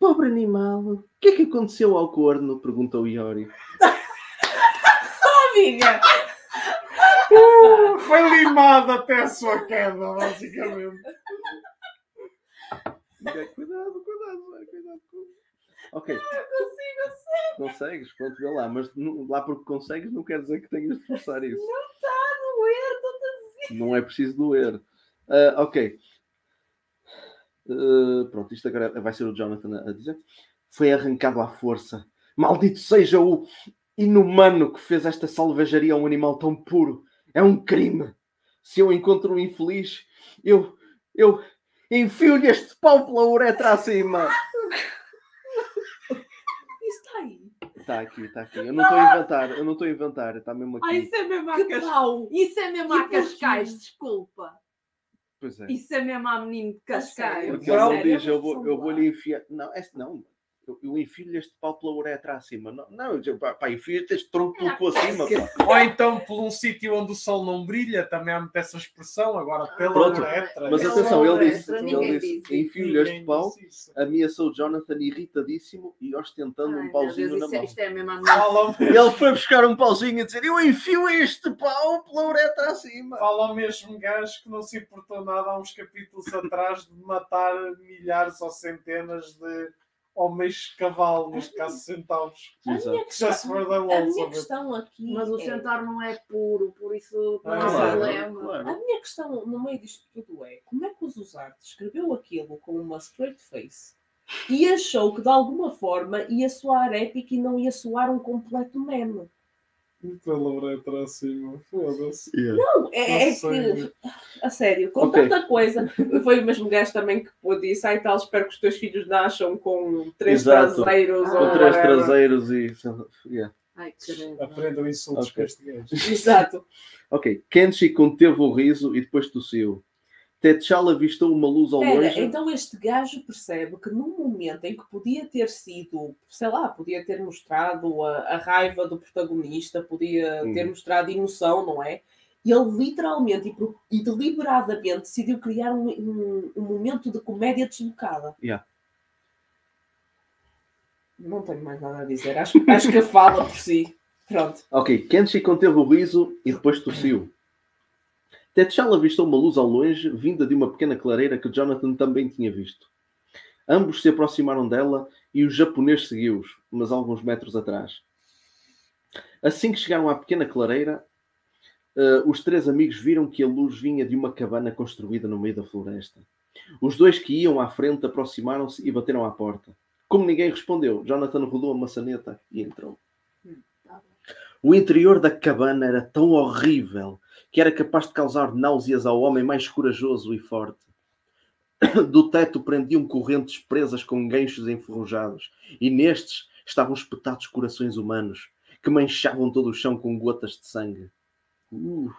Pobre animal, o que é que aconteceu ao corno? perguntou Iori. Amiga! Uh, foi limado até a sua queda, basicamente. Cuidado, cuidado, cuidado. Ok. Consegues, pronto, vê lá. Mas não- lá porque consegues não quer dizer que tenhas de forçar isso. Não é preciso doer. Ah, ok. Ah, pronto, isto agora vai ser o Jonathan a a dizer. Foi arrancado à força. Maldito seja o inumano que fez esta salvajaria a um animal tão puro. É um crime. Se eu encontro um infeliz, eu, eu enfio-lhe este pau pela uretra acima. Isso está aí. Está aqui, está aqui. Eu não estou a inventar, eu não estou a inventar, está mesmo aqui. Ai, isso é mesmo a Que Cascais. pau! Isso é mesmo a Cascais, desculpa. Pois é. Isso é mesmo a menino de Cascais. Porque ele diz, eu vou, eu vou lhe enfiar. Não, é, não. Eu, eu enfio-lhe este pau pela uretra acima. Não, não eu, pá, pá enfio-te este tronco pelo cu acima. Pá. Ou então por um sítio onde o sol não brilha, também há muito essa expressão, agora pela Pronto, uretra. Mas atenção, ele uretra, disse, ele disse enfio-lhe este pau, ameaçou Jonathan irritadíssimo e ostentando Ai, um pauzinho Deus, na isso, é, mão. é mesmo. Fala Ele foi buscar um pauzinho e dizer: Eu enfio este pau pela uretra acima. Fala ao mesmo gajo que não se importou nada há uns capítulos atrás de matar milhares ou centenas de homens cavalo, neste caso centauros. A Exato. Que já se for da a minha questão aqui Mas o é... centauro não é puro, por isso não Ah, há claro, problema. A minha questão no meio disto tudo é como é que o Zuzarte escreveu aquilo com uma straight face e achou que de alguma forma ia soar épico e não ia soar um completo meme? Pela uretra acima, foda-se. Yeah. Não, é, é Não sei. que, a sério, com Ok. tanta coisa. Foi o mesmo gajo também que disse, ai tal, espero que os teus filhos nasçam com três Exato. traseiros Com ou Com três whatever." traseiros e. Yeah. Ai. Aprendam insultos Ok. com este gajo. Exato. Ok. Kenshi conteve o riso e depois tossiu. T'Challa avistou uma luz ao longe. então este gajo percebe que num momento em que podia ter sido, sei lá, podia ter mostrado a, a raiva do protagonista, podia ter Uhum. mostrado emoção, não é? Ele literalmente e, e deliberadamente decidiu criar um, um- um momento de comédia deslocada. Yeah. Não tenho mais nada a dizer. Acho, acho que fala por si. Pronto. Ok, Kenshi conteve o riso e depois tossiu. T'Challa avistou uma luz ao longe, vinda de uma pequena clareira que Jonathan também tinha visto. Ambos se aproximaram dela e o japonês seguiu-os, mas alguns metros atrás. Assim que chegaram à pequena clareira, eh, os três amigos viram que a luz vinha de uma cabana construída no meio da floresta. Os dois que iam à frente aproximaram-se e bateram à porta. Como ninguém respondeu, Jonathan rodou a maçaneta e entrou. O interior da cabana era tão horrível que era capaz de causar náuseas ao homem mais corajoso e forte. Do teto prendiam correntes presas com ganchos enferrujados, e nestes estavam espetados corações humanos que manchavam todo o chão com gotas de sangue. Uh,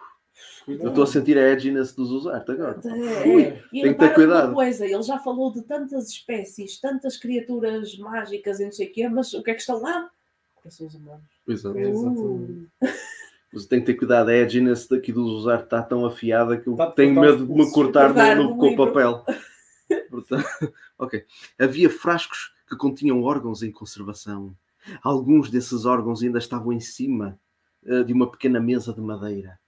eu estou a sentir a edginess dos Uzarte agora. É, e tem que ter cuidado. Coisa, ele já falou de tantas espécies, tantas criaturas mágicas e não sei o quê, mas o que é que estão lá? Corações humanos. Exato. Exatamente. Você tem que ter cuidado, é a Guinness daqui dos usar está tão afiada que eu Tá- tenho medo de me cortar no, no com o papel. Portanto, ok. Havia frascos que continham órgãos em conservação. Alguns desses órgãos ainda estavam em cima eh, de uma pequena mesa de madeira.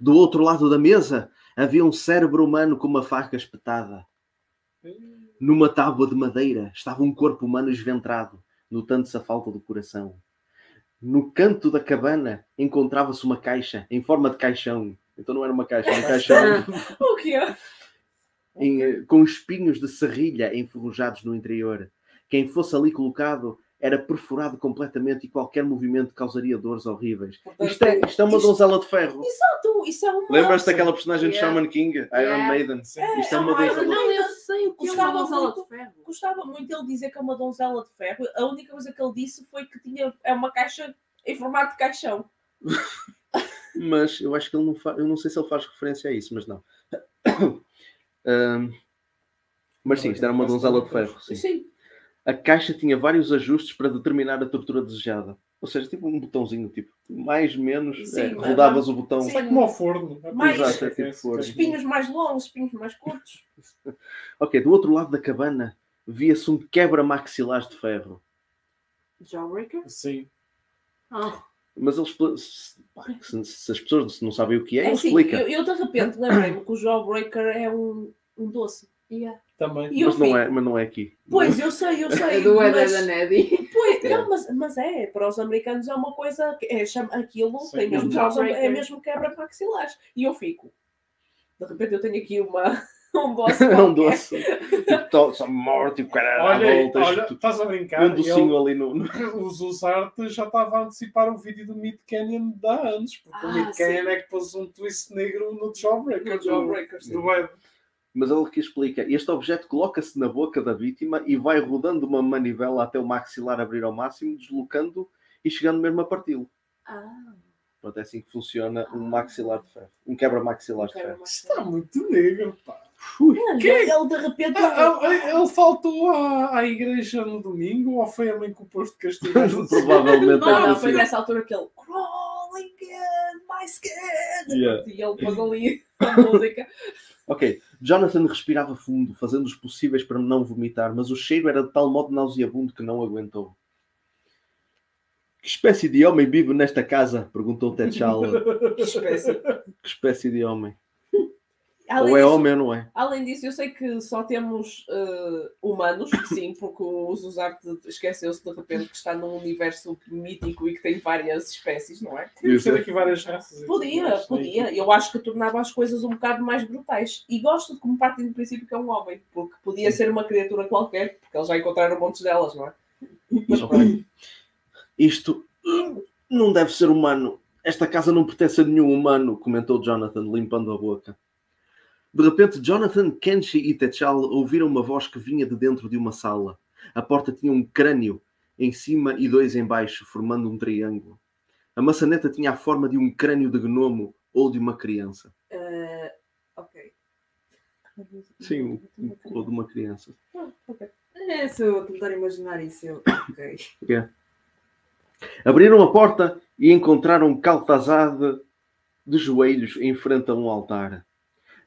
Do outro lado da mesa havia um cérebro humano com uma faca espetada. Numa tábua de madeira estava um corpo humano esventrado, notando-se a falta do coração. No canto da cabana encontrava-se uma caixa em forma de caixão. Então não era uma caixa, era um caixão O quê? em, eh, com espinhos de serrilha enferrujados no interior. Quem fosse ali colocado era perfurado completamente e qualquer movimento causaria dores horríveis. Portanto, Isto é, isto é uma isto- donzela de ferro. Exato, isso é uma. Lembras-te daquela personagem de Yeah. Shaman King? Iron Yeah. Maiden? É, Isto é é uma donzela. Não, eu sei o que é uma Gostava donzela muito. de ferro. Gostava muito ele dizer que é uma donzela de ferro. A única coisa que ele disse foi que tinha é uma caixa em formato de caixão. Mas eu acho que ele não faz. Eu não sei se ele faz referência a isso, mas não. Ahm, mas sim, isto era uma donzela de ferro. Sim. Sim. A caixa tinha vários ajustes para determinar a tortura desejada. Ou seja, tipo um botãozinho, tipo, mais menos, Sim, é, mas- rodavas o botão. Sim. É como ao forno. É Mais- Exato, é tipo forno. Espinhos mais longos, espinhos mais curtos. Ok, do outro lado da cabana via-se um quebra-maxilares de ferro. Jawbreaker? Sim. Ah, Mas eles, expli- se, se- as pessoas não sabem o que é, É assim, explica. eu, eu de repente lembrei-me que o Jawbreaker é um, um doce. yeah. Também. E Mas não, é, mas não é aqui. Pois, eu sei, eu sei. É do Ed mas, pois, É. não, mas, mas é, para os americanos é uma coisa, é, chama, aquilo Sim. tem mesmo, causa- é mesmo quebra maxilares. E eu fico, de repente eu tenho aqui uma, um doce É um doce. Tipo, to- só morte o cara à Olha, volta. olha, isto- estás a brincar? um docinho ali no. no- Ele, o Zuzarte já estava a antecipar o vídeo do Mid Canyon de há anos, porque o Ah, Mid sim. Canyon é que pôs um twist negro no Jawbreaker. No Jawbreaker, do, Ed. Mas ele que explica: este objeto coloca-se na boca da vítima e vai rodando uma manivela até o maxilar abrir ao máximo, deslocando e chegando mesmo a parti-lo. Ah, Pronto, é assim que funciona um maxilar de ferro. Um quebra-maxilar de Quebra ferro. Está muito negro, pá. Ui, Ele, ele de repente. Ah, ah, Ele faltou à, à igreja no domingo ou foi a mãe que o pôs de castigo? Provavelmente Não, é não, foi possível. nessa altura que ele crawling in my skin Yeah. e ele pôs ali a música. Ok, Jonathan respirava fundo, fazendo os possíveis para não vomitar, mas o cheiro era de tal modo nauseabundo que não aguentou. Que espécie de homem vive nesta casa? perguntou T'Challa. Que espécie. Que espécie de homem? Além ou é disso- homem ou não é? Além disso, eu sei que só temos eh, humanos, sim, porque o Zuzarte esqueceu-se de repente que está num universo mítico e que tem várias espécies, não é? Podemos ter aqui várias raças. Podia, podia. Eu acho que tornava as coisas um bocado mais brutais. E gosto de como partem do princípio que é um homem, porque podia ser uma criatura qualquer, porque eles já encontraram montes delas, não é? Mas. Isto não deve ser humano. Esta casa não pertence a nenhum humano, comentou Jonathan, limpando a boca. De repente, Jonathan, Kenshi e T'Challa ouviram uma voz que vinha de dentro de uma sala. A porta tinha um crânio em cima e dois em baixo, formando um triângulo. A maçaneta tinha a forma de um crânio de gnomo ou de uma criança. Eh, ok. Sim, ou de uma criança. Ah, ok. é, se eu tentar imaginar isso, eu. Ok. Abriram a porta e encontraram Caltazar de, de joelhos em frente a um altar.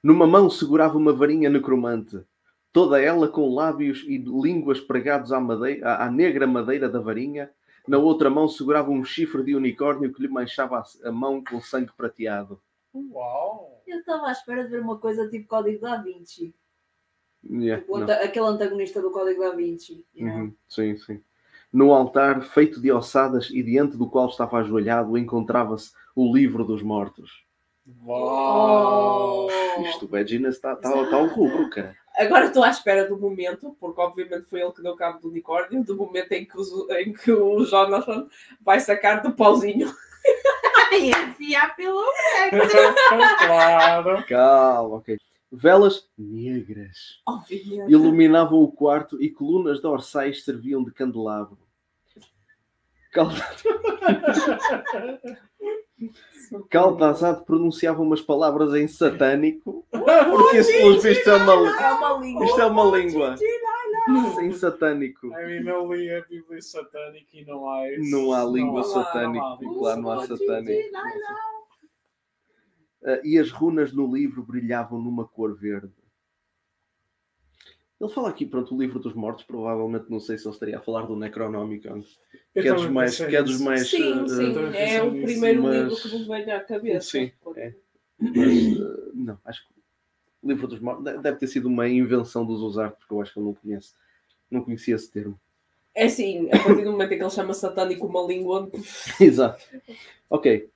Numa mão segurava uma varinha necromante, toda ela com lábios e línguas pregados à, madeira, à- negra madeira da varinha. Na outra mão segurava um chifre de unicórnio que lhe manchava a, mão com sangue prateado. Uau! Eu estava à espera de ver uma coisa tipo Código da Vinci. Yeah, Tipo, anta- aquele antagonista do Código da Vinci. know? Uhum, Sim, sim. No altar, feito de ossadas e diante do qual estava ajoelhado, encontrava-se o livro dos mortos. Uau! Oh. Isto, o está tá, tá o rubro, cara. Agora estou à espera do momento, porque obviamente foi ele que deu cabo do unicórnio, do momento em que, o- em que o Jonathan vai sacar do pauzinho. Ai, enfiar pelo. claro! Calma, ok. Velas negras Obviamente. iluminavam o quarto e colunas dorsais serviam de candelabro. Cal- Caltazade pronunciava umas palavras em satânico, porque isso, pelos vistos, é uma, É língua. isto é uma língua em satânico. I mean, eu li a Bíblia satânica e não há isso. Não há língua satânica, claro, não há satânico. Ah, e as runas no livro brilhavam numa cor verde. Ele fala aqui, pronto, o livro dos mortos, provavelmente não sei se ele estaria a falar do Necronomicon, Eu que é dos mais, que é dos mais Sim, ah, sim. É o primeiro mas- livro que me vem à cabeça. Sim, é. Mas, uh, não, acho que o livro dos mortos de- deve ter sido uma invenção dos Ozark, porque eu acho que eu não conheço. Não conhecia esse termo. É assim, a partir do momento em que ele chama satânico uma língua, Exato. Ok.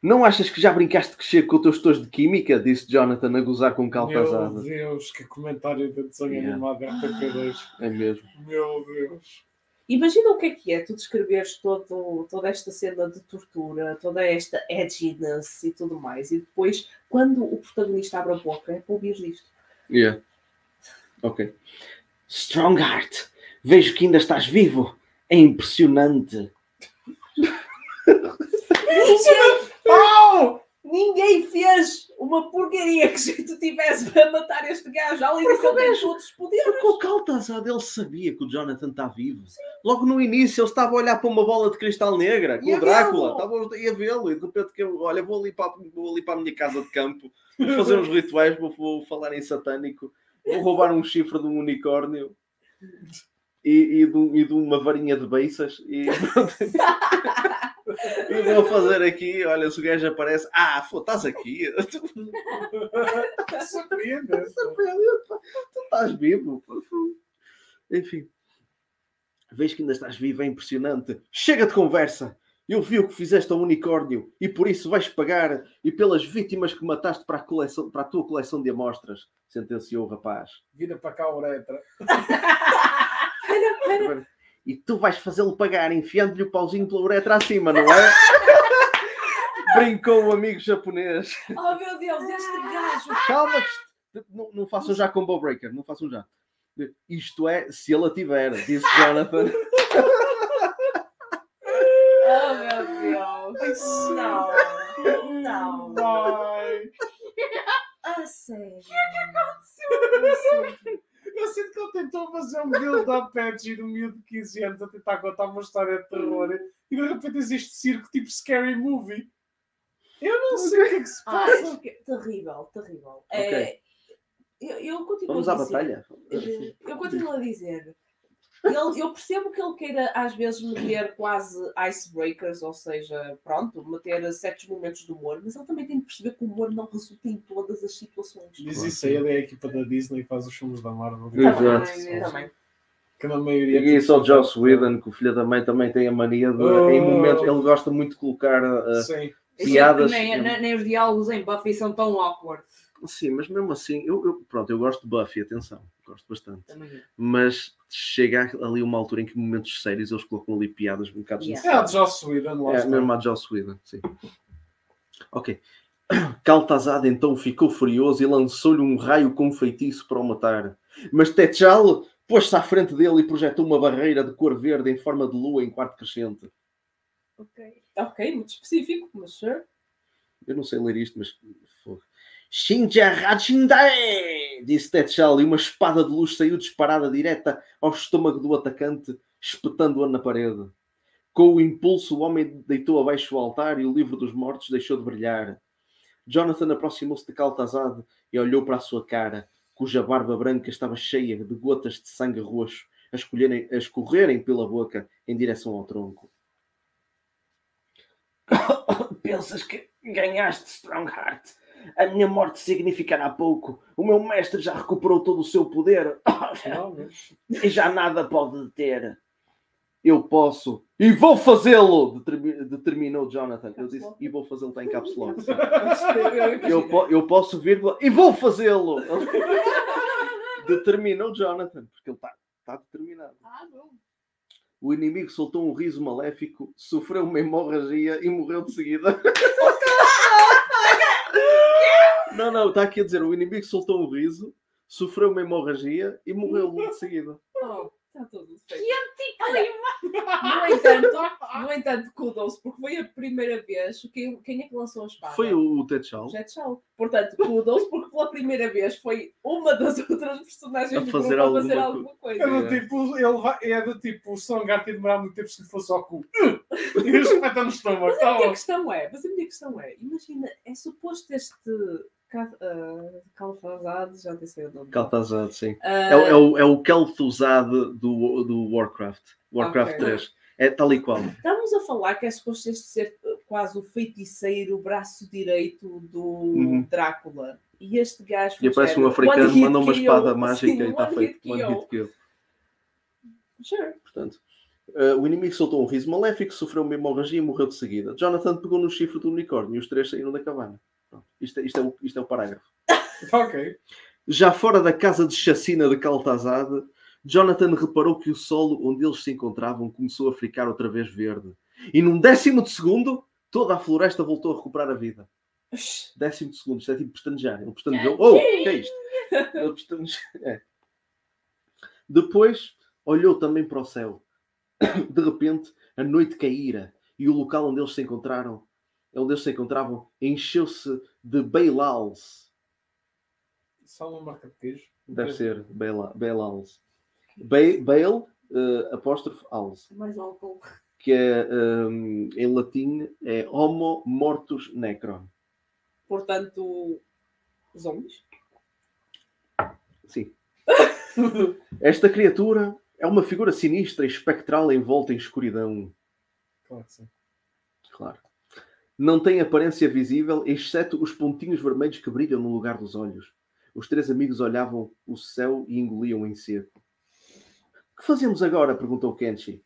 Não achas que já brincaste que chego com os teus tojos de química? Disse Jonathan a gozar com Meu caltazada. Deus, que comentário de desenho Yeah. animado RTP2. É mesmo. Meu Deus. imagina o que é que é tu descreveres todo, toda esta cena de tortura, toda esta edginess e tudo mais, e depois, quando o protagonista abre a boca, é para ouvir isto. Yeah. Ok. Strongheart, vejo que ainda estás vivo. É impressionante. Ninguém, fez uma porcaria que se tu tivesse para matar este gajo, além que ele tem todos os poderes. Porque o caltazada ele sabia que o Jonathan está vivo. Logo no início ele estava a olhar para uma bola de cristal negra com Ia o Drácula. Estava a vê-lo e de repente que eu, olha, vou ali, para, vou ali para a minha casa de campo, vou fazer uns rituais, vou, vou falar em satânico, vou roubar um chifre de um unicórnio e, e, de, e de uma varinha de beiças e, e vou fazer aqui, olha, se o gajo aparece, ah, pô, estás aqui, Surpreende. tu estás vivo. Enfim. Vês que ainda estás vivo, é impressionante. Chega de conversa. Eu vi o que fizeste ao unicórnio e por isso vais pagar e pelas vítimas que mataste para a, coleção, para a tua coleção de amostras, sentenciou o rapaz. Vira para cá a uretra. E tu vais fazê-lo pagar enfiando-lhe o pauzinho pela uretra acima, não é? Brincou o amigo japonês. Oh meu Deus, este gajo! Calma, que não, não façam já combo breaker, não façam já. Isto é, se ele a tiver, disse Jonathan. Oh meu Deus! Não! Não! Vai. A sério! Eu sinto que ele tentou fazer um build-up de um miúdo de 15 anos a tentar contar uma história de terror e de repente existe circo tipo Scary Movie. Eu não sei o que é que se Ai, passa. que- terrível, terrível. Ok. É, eu, eu continuo Vamos a à dizer, batalha. Eu continuo a dizer. Ele, eu percebo que ele queira às vezes meter quase icebreakers, ou seja, pronto, meter certos momentos de humor, mas ele também tem de perceber que o humor não resulta em todas as situações. Diz isso aí, ele é a equipa da Disney que faz os filmes da Marvel. Exato. Também, também. Que na maioria. E só o Joss Whedon, que o filho da mãe também tem a mania de, em Oh. momentos, ele gosta muito de colocar uh, Sim. piadas. Nem, nem, nem os diálogos em Buffy são tão awkward. Sim, mas mesmo assim, eu, eu- pronto, eu gosto de Buffy, atenção, gosto bastante. Também. Mas chega ali uma altura em que, em momentos sérios, eles colocam ali piadas um bocado Yeah. É a. Joss Whedon, lá É, está. mesmo a Joss Whedon, sim. Ok. Caltazada então ficou furioso e lançou-lhe um raio com feitiço para o matar. Mas Techal pôs-se à frente dele e projetou uma barreira de cor verde em forma de lua em quarto crescente. Ok. Ok, muito específico, mas sure. Eu não sei ler isto, mas. fogo. Shinja Hajindae! Disse Techal e uma espada de luz saiu disparada direta ao estômago do atacante, espetando-a na parede. Com o impulso, o homem deitou abaixo o altar e o livro dos mortos deixou de brilhar. Jonathan aproximou-se de Caltazade e olhou para a sua cara, cuja barba branca estava cheia de gotas de sangue roxo a, a escorrerem pela boca em direção ao tronco. Pensas que ganhaste, Strongheart? A minha morte significará pouco. O meu mestre já recuperou todo o seu poder Finalmente. e já nada pode deter. Eu posso e vou fazê-lo, determi- determinou Jonathan. Eu disse e vou fazê-lo, está em caps lock. Eu, po- eu posso, vírgula, e vou fazê-lo. Determinou Jonathan, porque ele está está determinado. Ah. O inimigo soltou um riso maléfico, sofreu uma hemorragia e morreu de seguida. Não, não, está aqui a dizer: o inimigo soltou um riso, sofreu uma hemorragia e morreu de seguida. Oh, está tudo feito. No entanto, no entanto, kudos, porque foi a primeira vez. Quem, quem é que lançou a espada? Foi o, o Ted Shaw. Portanto, kudos, porque pela primeira vez foi uma das outras personagens A do fazer grupo a fazer alguma alguma coisa. É do tipo, ele vai, é do tipo, o Songar tem de demorar muito tempo se fosse ao cu. E espeta no estômago. Mas Tá a minha bom. questão é, mas a minha questão é, imagina, é suposto este Calfazade, já sei o nome. Sim. Ah, É, o- é o, é o Kel'Thuzad do, do Warcraft. Warcraft Ok. 3. É tal e qual. Estamos a falar que é suposto este ser uh, quase o feiticeiro, o braço direito do Uhum. Drácula. E este gajo. E aparece um africano, manda uma espada mágica Sim, e está feito. One hit kill. Sure. Portanto, eh, o inimigo soltou um riso maléfico, sofreu uma hemorragia e morreu de seguida. Jonathan pegou no chifre do unicórnio e os três saíram da cabana. Pronto. Isto, é- isto é o, isto é o parágrafo. Ok. Já fora da casa de chacina de Caltazade, Jonathan reparou que o solo onde eles se encontravam começou a ficar outra vez verde. E num décimo de segundo, toda a floresta voltou a recuperar a vida. Décimo de segundo, isto é tipo pestanejar. Ele pestanejou. Oh, o que é isto? Ele pestanejou. É. Depois olhou também para o céu. De repente, a noite caíra e o local onde eles se encontraram, onde eles se encontravam, encheu-se de Bailals. Só uma marca de queijo. Deve ser. Ba- Bail, eh, apóstrofe, als. Mais álcool. Que é, ehm, em latim é Homo Mortus Necron. Portanto, zombies. Sim. Esta criatura é uma figura sinistra e espectral envolta em escuridão. Claro que sim. Claro. Não tem aparência visível, exceto os pontinhos vermelhos que brilham no lugar dos olhos. Os três amigos olhavam o céu e engoliam em seco. O que fazemos agora? perguntou Kenshi.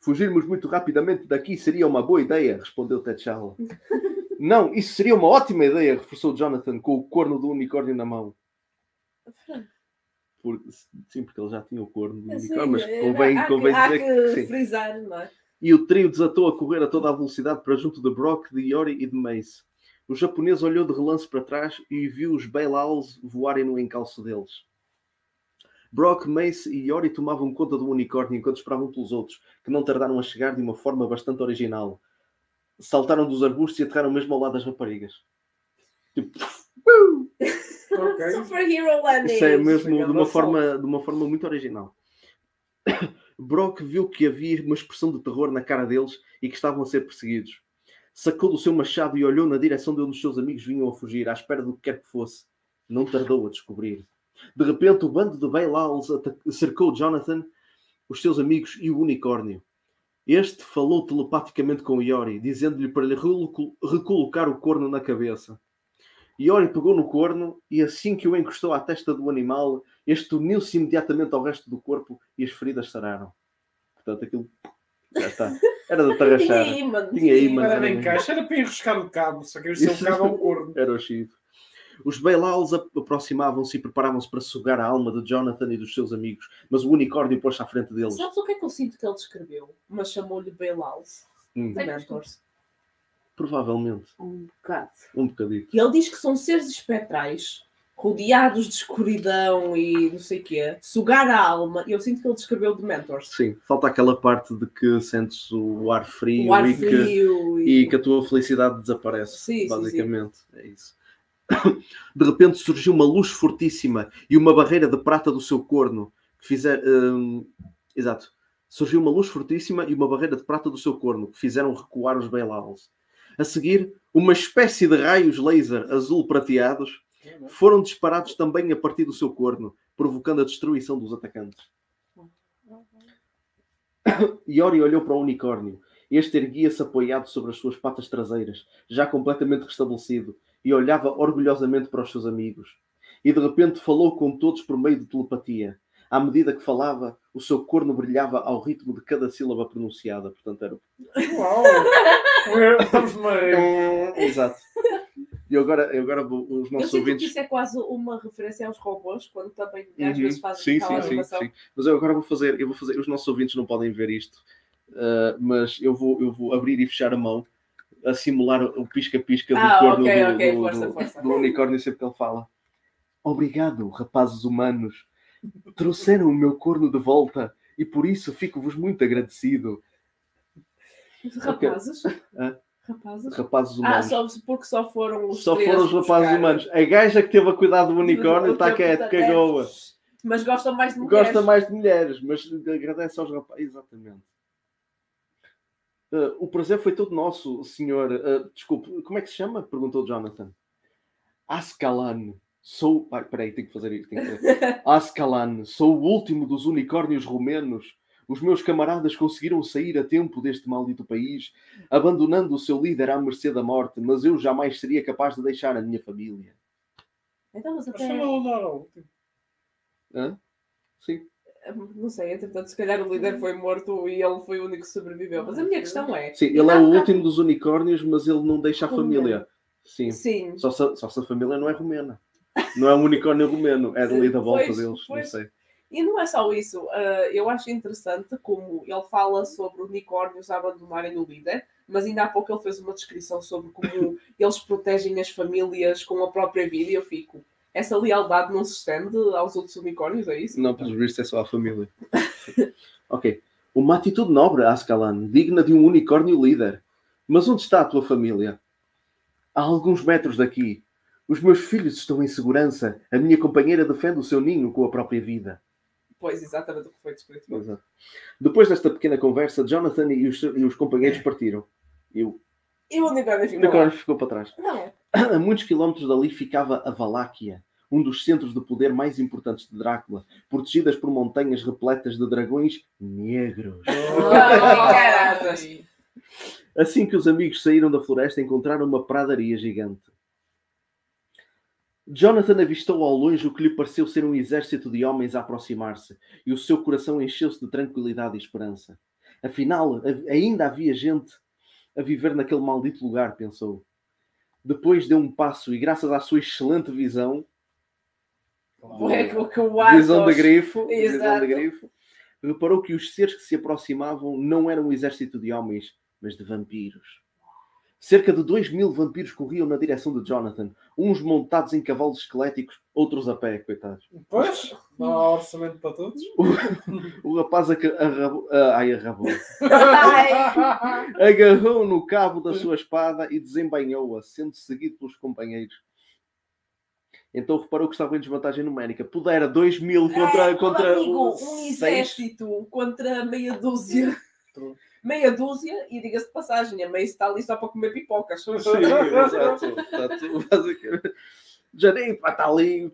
Fugirmos muito rapidamente daqui seria uma boa ideia, respondeu T'Challa. Não, isso seria uma ótima ideia, reforçou Jonathan com o corno do unicórnio na mão. Por- sim, porque ele já tinha o corno do Sim, unicórnio, mas é, convém, há, convém que, há dizer que que sim. frisar, não é? E o trio desatou a correr a toda a velocidade para junto de Brock, de Yori e de Mace. O japonês olhou de relance para trás e viu os Bailals voarem no encalço deles. Brock, Mace e Yori tomavam conta do unicórnio enquanto esperavam pelos outros, que não tardaram a chegar de uma forma bastante original. Saltaram dos arbustos e aterraram mesmo ao lado das raparigas. Tipo, Ok. Superhero Landing. Isso é mesmo de uma, forma, de uma forma muito original. Brock viu que havia uma expressão de terror na cara deles e que estavam a ser perseguidos. Sacou do seu machado e olhou na direção de onde os seus amigos vinham a fugir, à espera do que quer que fosse. Não tardou a descobrir. De repente, o bando de Bailals cercou Jonathan, os seus amigos e o unicórnio. Este falou telepaticamente com Iori, dizendo-lhe para lhe recolo- recolocar o corno na cabeça. Iori pegou no corno e assim que o encostou à testa do animal, este uniu-se imediatamente ao resto do corpo e as feridas sararam. Portanto, aquilo já está. Era de Tinha tarrachar. imã. Tinha imã. Não era bem. caixa, era para enroscar o cabo. Só que se o cabo é um corno. Era o chifre. Os Bailals ap- aproximavam-se e preparavam-se para sugar a alma de Jonathan e dos seus amigos, mas o unicórnio pôs-se à frente deles. Sabes o que é que eu sinto que ele descreveu? Mas chamou-lhe Bailals. Hum, Mentors. Provavelmente. Um bocado. Um bocadinho. E ele diz que são seres espectrais, rodeados de escuridão e não sei o quê, sugar a alma. E eu sinto que ele descreveu de Mentors. Sim, falta aquela parte de que sentes o ar frio, O ar e, que, frio e que a tua felicidade desaparece. Sim, sim, basicamente. É isso. De repente surgiu uma luz fortíssima e uma barreira de prata do seu corno que fizer. hum, exato. Surgiu uma luz fortíssima e uma barreira de prata do seu corno que fizeram recuar os Bailals. A seguir, uma espécie de raios laser azul prateados foram disparados também a partir do seu corno, provocando a destruição dos atacantes. Yori olhou para o unicórnio. Este erguia-se apoiado sobre as suas patas traseiras, já completamente restabelecido, e olhava orgulhosamente para os seus amigos. E de repente falou com todos por meio de telepatia. À medida que falava, o seu corno brilhava ao ritmo de cada sílaba pronunciada. Portanto, era Uau! Estamos numa rave. Exato. E agora, eu agora os Eu nossos sinto que ouvintes. isso é quase uma referência aos robôs, quando também às Uhum. vezes fazem sim, aquela sim, sim, animação. sim. Mas eu agora vou fazer, eu vou fazer, os nossos ouvintes não podem ver isto, uh, mas eu vou, eu vou abrir e fechar a mão a simular o pisca-pisca do Ah, corno ok, do, do- força, do- força. do unicórnio sempre que ele fala. Obrigado, rapazes humanos. Trouxeram o meu corno de volta e por isso fico-vos muito agradecido. Rapazes? Rapazes? Rapazes Ah, humanos. só porque só foram os Só foram os rapazes buscar. humanos. A gaja que teve a cuidar do unicórnio está quieto, tempo tá cagou-a. Mas gostam mais de mulheres. Gosta mais de mulheres, mas agradece aos rapazes. Exatamente. Uh, o prazer foi todo nosso, senhor. uh, desculpe, como é que se chama? Perguntou Jonathan. Ascalan. Sou. Ai, peraí, tenho que fazer isto. Tenho que. Ascalan. Sou o último dos unicórnios romenos. Os meus camaradas conseguiram sair a tempo deste maldito país, abandonando o seu líder à mercê da morte, mas eu jamais seria capaz de deixar a minha família. Então, mas até... chamou o ao último. Hã? Sim. Não sei, entretanto, se calhar o líder foi morto e ele foi o único que sobreviveu. Mas a minha questão é... Sim, ele é o último dos unicórnios, mas ele não deixa a família. Sim. Sim. Só se, só se a família não é romena. Não é um unicórnio romeno, é dali da volta Pois, deles, pois. não sei. E não é só isso. ah, eu acho interessante como ele fala sobre unicórnios a abandonarem o líder, mas ainda há pouco ele fez uma descrição sobre como eles protegem as famílias com a própria vida e eu fico. Essa lealdade não se estende aos outros unicórnios, é isso? Não, pelos vistos é só a família. ok. Uma atitude nobre, Ascalan, digna de um unicórnio líder. Mas onde está a tua família? A alguns metros daqui. Os meus filhos estão em segurança. A minha companheira defende o seu ninho com a própria vida. Pois, exatamente o que foi descrito. Exato. Depois desta pequena conversa, Jonathan e os, e os companheiros partiram. E o E o unicórnio ficou ficou para trás. Não. A muitos quilómetros dali ficava a Valáquia, um dos centros de poder mais importantes de Drácula, protegidas por montanhas repletas de dragões negros. caraças. Assim que os amigos saíram da floresta, encontraram uma pradaria gigante. Jonathan avistou ao longe o que lhe pareceu ser um exército de homens a aproximar-se, e o seu coração encheu-se de tranquilidade e esperança. Afinal, ainda havia gente a viver naquele maldito lugar, pensou. Depois deu um passo e, graças à sua excelente visão, É que que visão de grifo, visão de grifo, reparou que os seres que se aproximavam não eram um exército de homens, mas de vampiros. Cerca de dois mil vampiros corriam na direção de Jonathan, uns montados em cavalos esqueléticos, outros a pé, coitados. Pois, não há orçamento para todos. O rapaz aca- arrabou, ai, arrabou. Agarrou no cabo da sua espada e desembainhou-a, sendo seguido pelos companheiros. Então reparou que estava em desvantagem numérica. Pudera 2 mil contra, É, contra amigo, um seis. exército contra meia dúzia. Meia dúzia, e diga-se de passagem, a meia está ali só para comer pipocas. Sim, exato. Basicamente, Já nem pá, está ali.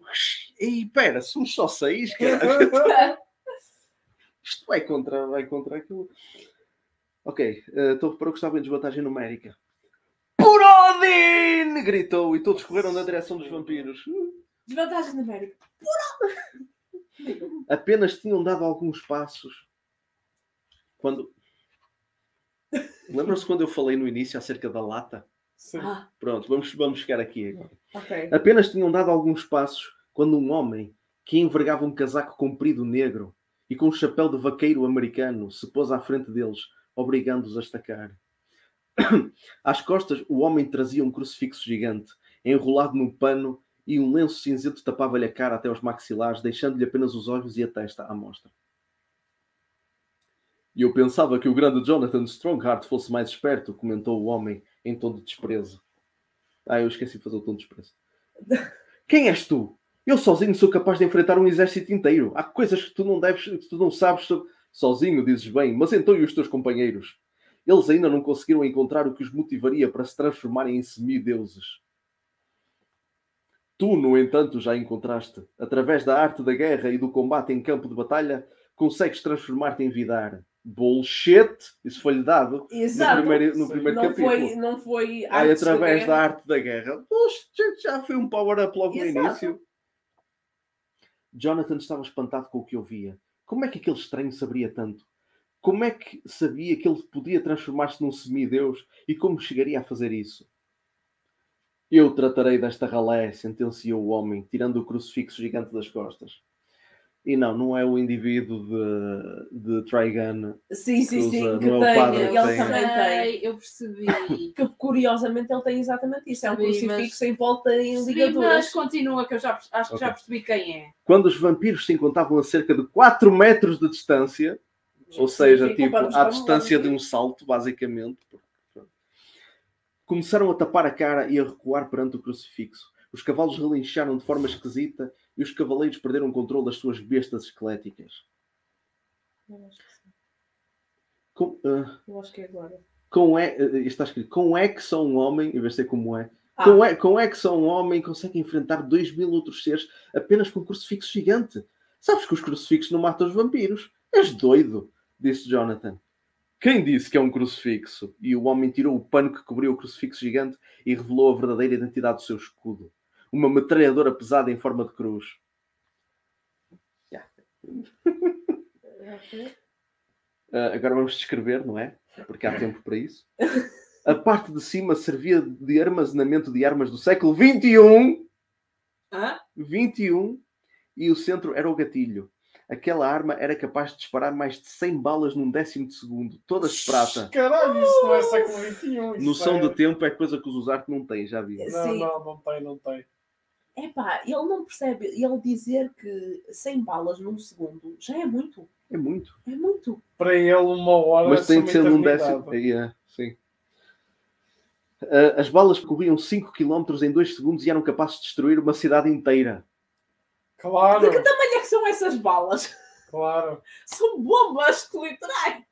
E pera, somos só seis, cara. Isto vai contra, vai contra aquilo. Ok, eh, então reparou que estava em desvantagem numérica. Por Odin! gritou e todos correram na direção dos vampiros. Desvantagem numérica. Apenas tinham dado alguns passos quando. Lembram-se quando eu falei no início acerca da lata? Sim. Ah, Pronto, vamos, vamos chegar aqui agora. ok. Apenas tinham dado alguns passos quando um homem que envergava um casaco comprido negro e com um chapéu de vaqueiro americano se pôs à frente deles, obrigando-os a estacar. Às costas, o homem trazia um crucifixo gigante, enrolado num pano, e um lenço cinzento tapava-lhe a cara até aos maxilares, deixando-lhe apenas os olhos e a testa à mostra. E eu pensava que o grande Jonathan Strongheart fosse mais esperto, comentou o homem em tom de desprezo. Ah, eu esqueci de fazer o tom de desprezo. Quem és tu? Eu sozinho sou capaz de enfrentar um exército inteiro. Há coisas que tu não deves, que tu não sabes sobre... Sozinho, dizes bem, mas então e os teus companheiros? Eles ainda não conseguiram encontrar o que os motivaria para se transformarem em semideuses. Tu, no entanto, já encontraste. Através da arte da guerra e do combate em campo de batalha, consegues transformar-te em Vidar. Bullshit! Isso foi-lhe dado Exato. no primeiro, no primeiro não, capítulo. foi, não foi da através da guerra. arte da guerra. Bullshit, já foi um power-up logo no Exato. início. Jonathan estava espantado com o que ouvia. Como é que aquele estranho saberia tanto? Como é que sabia que ele podia transformar-se num semideus e como chegaria a fazer isso? Eu tratarei desta ralé, sentenciou o homem, tirando o crucifixo gigante das costas. E não, não é o indivíduo de, de Trigun. Sim, sim, que sim, usa- que é tem. que Ele tem. também tem. Sei, eu percebi. Que curiosamente ele tem exatamente isso. É um Percebi, crucifixo em volta em Percebi, ligaduras. mas continua, que eu já, acho que já percebi quem é. Quando os vampiros se encontravam a cerca de 4 metros de distância, Ou seja, Sim, tipo, à distância de um salto, basicamente. Começaram a tapar a cara e a recuar perante o crucifixo. Os cavalos relincharam de forma esquisita e os cavaleiros perderam o controle das suas bestas esqueléticas. Eu acho que sim. Com, ah, Eu acho que é agora. com é, está escrito, com é que só um homem, em vez de ser como é, Ah. com é, com é que só um homem consegue enfrentar dois mil outros seres apenas com um crucifixo gigante. Sabes que os crucifixos não matam os vampiros? És doido, disse Jonathan. Quem disse que é um crucifixo? E o homem tirou o pano que cobriu o crucifixo gigante e revelou a verdadeira identidade do seu escudo. Uma metralhadora pesada em forma de cruz. Ok. Ah, agora vamos descrever, não é? Porque há tempo para isso. A parte de cima servia de armazenamento de armas do século XXI. Hã? 21 e o centro era o gatilho. Aquela arma era capaz de disparar mais de 100 balas num décimo de segundo, todas de prata. Caralho, isso não é século XXI. Noção é... de tempo é coisa que os Usarte não têm, já vi. Não, Sim. não, não tem, não tem. Epá, ele não percebe. Ele dizer que 100 balas num segundo já é muito. É muito. É muito. Para ele, uma hora. Mas tem de ser num décimo. Yeah, sim. Ah, as balas corriam 5 km em 2 segundos e eram capazes de destruir uma cidade inteira. Claro, De que tamanho é que são essas balas? claro. São bombas literais.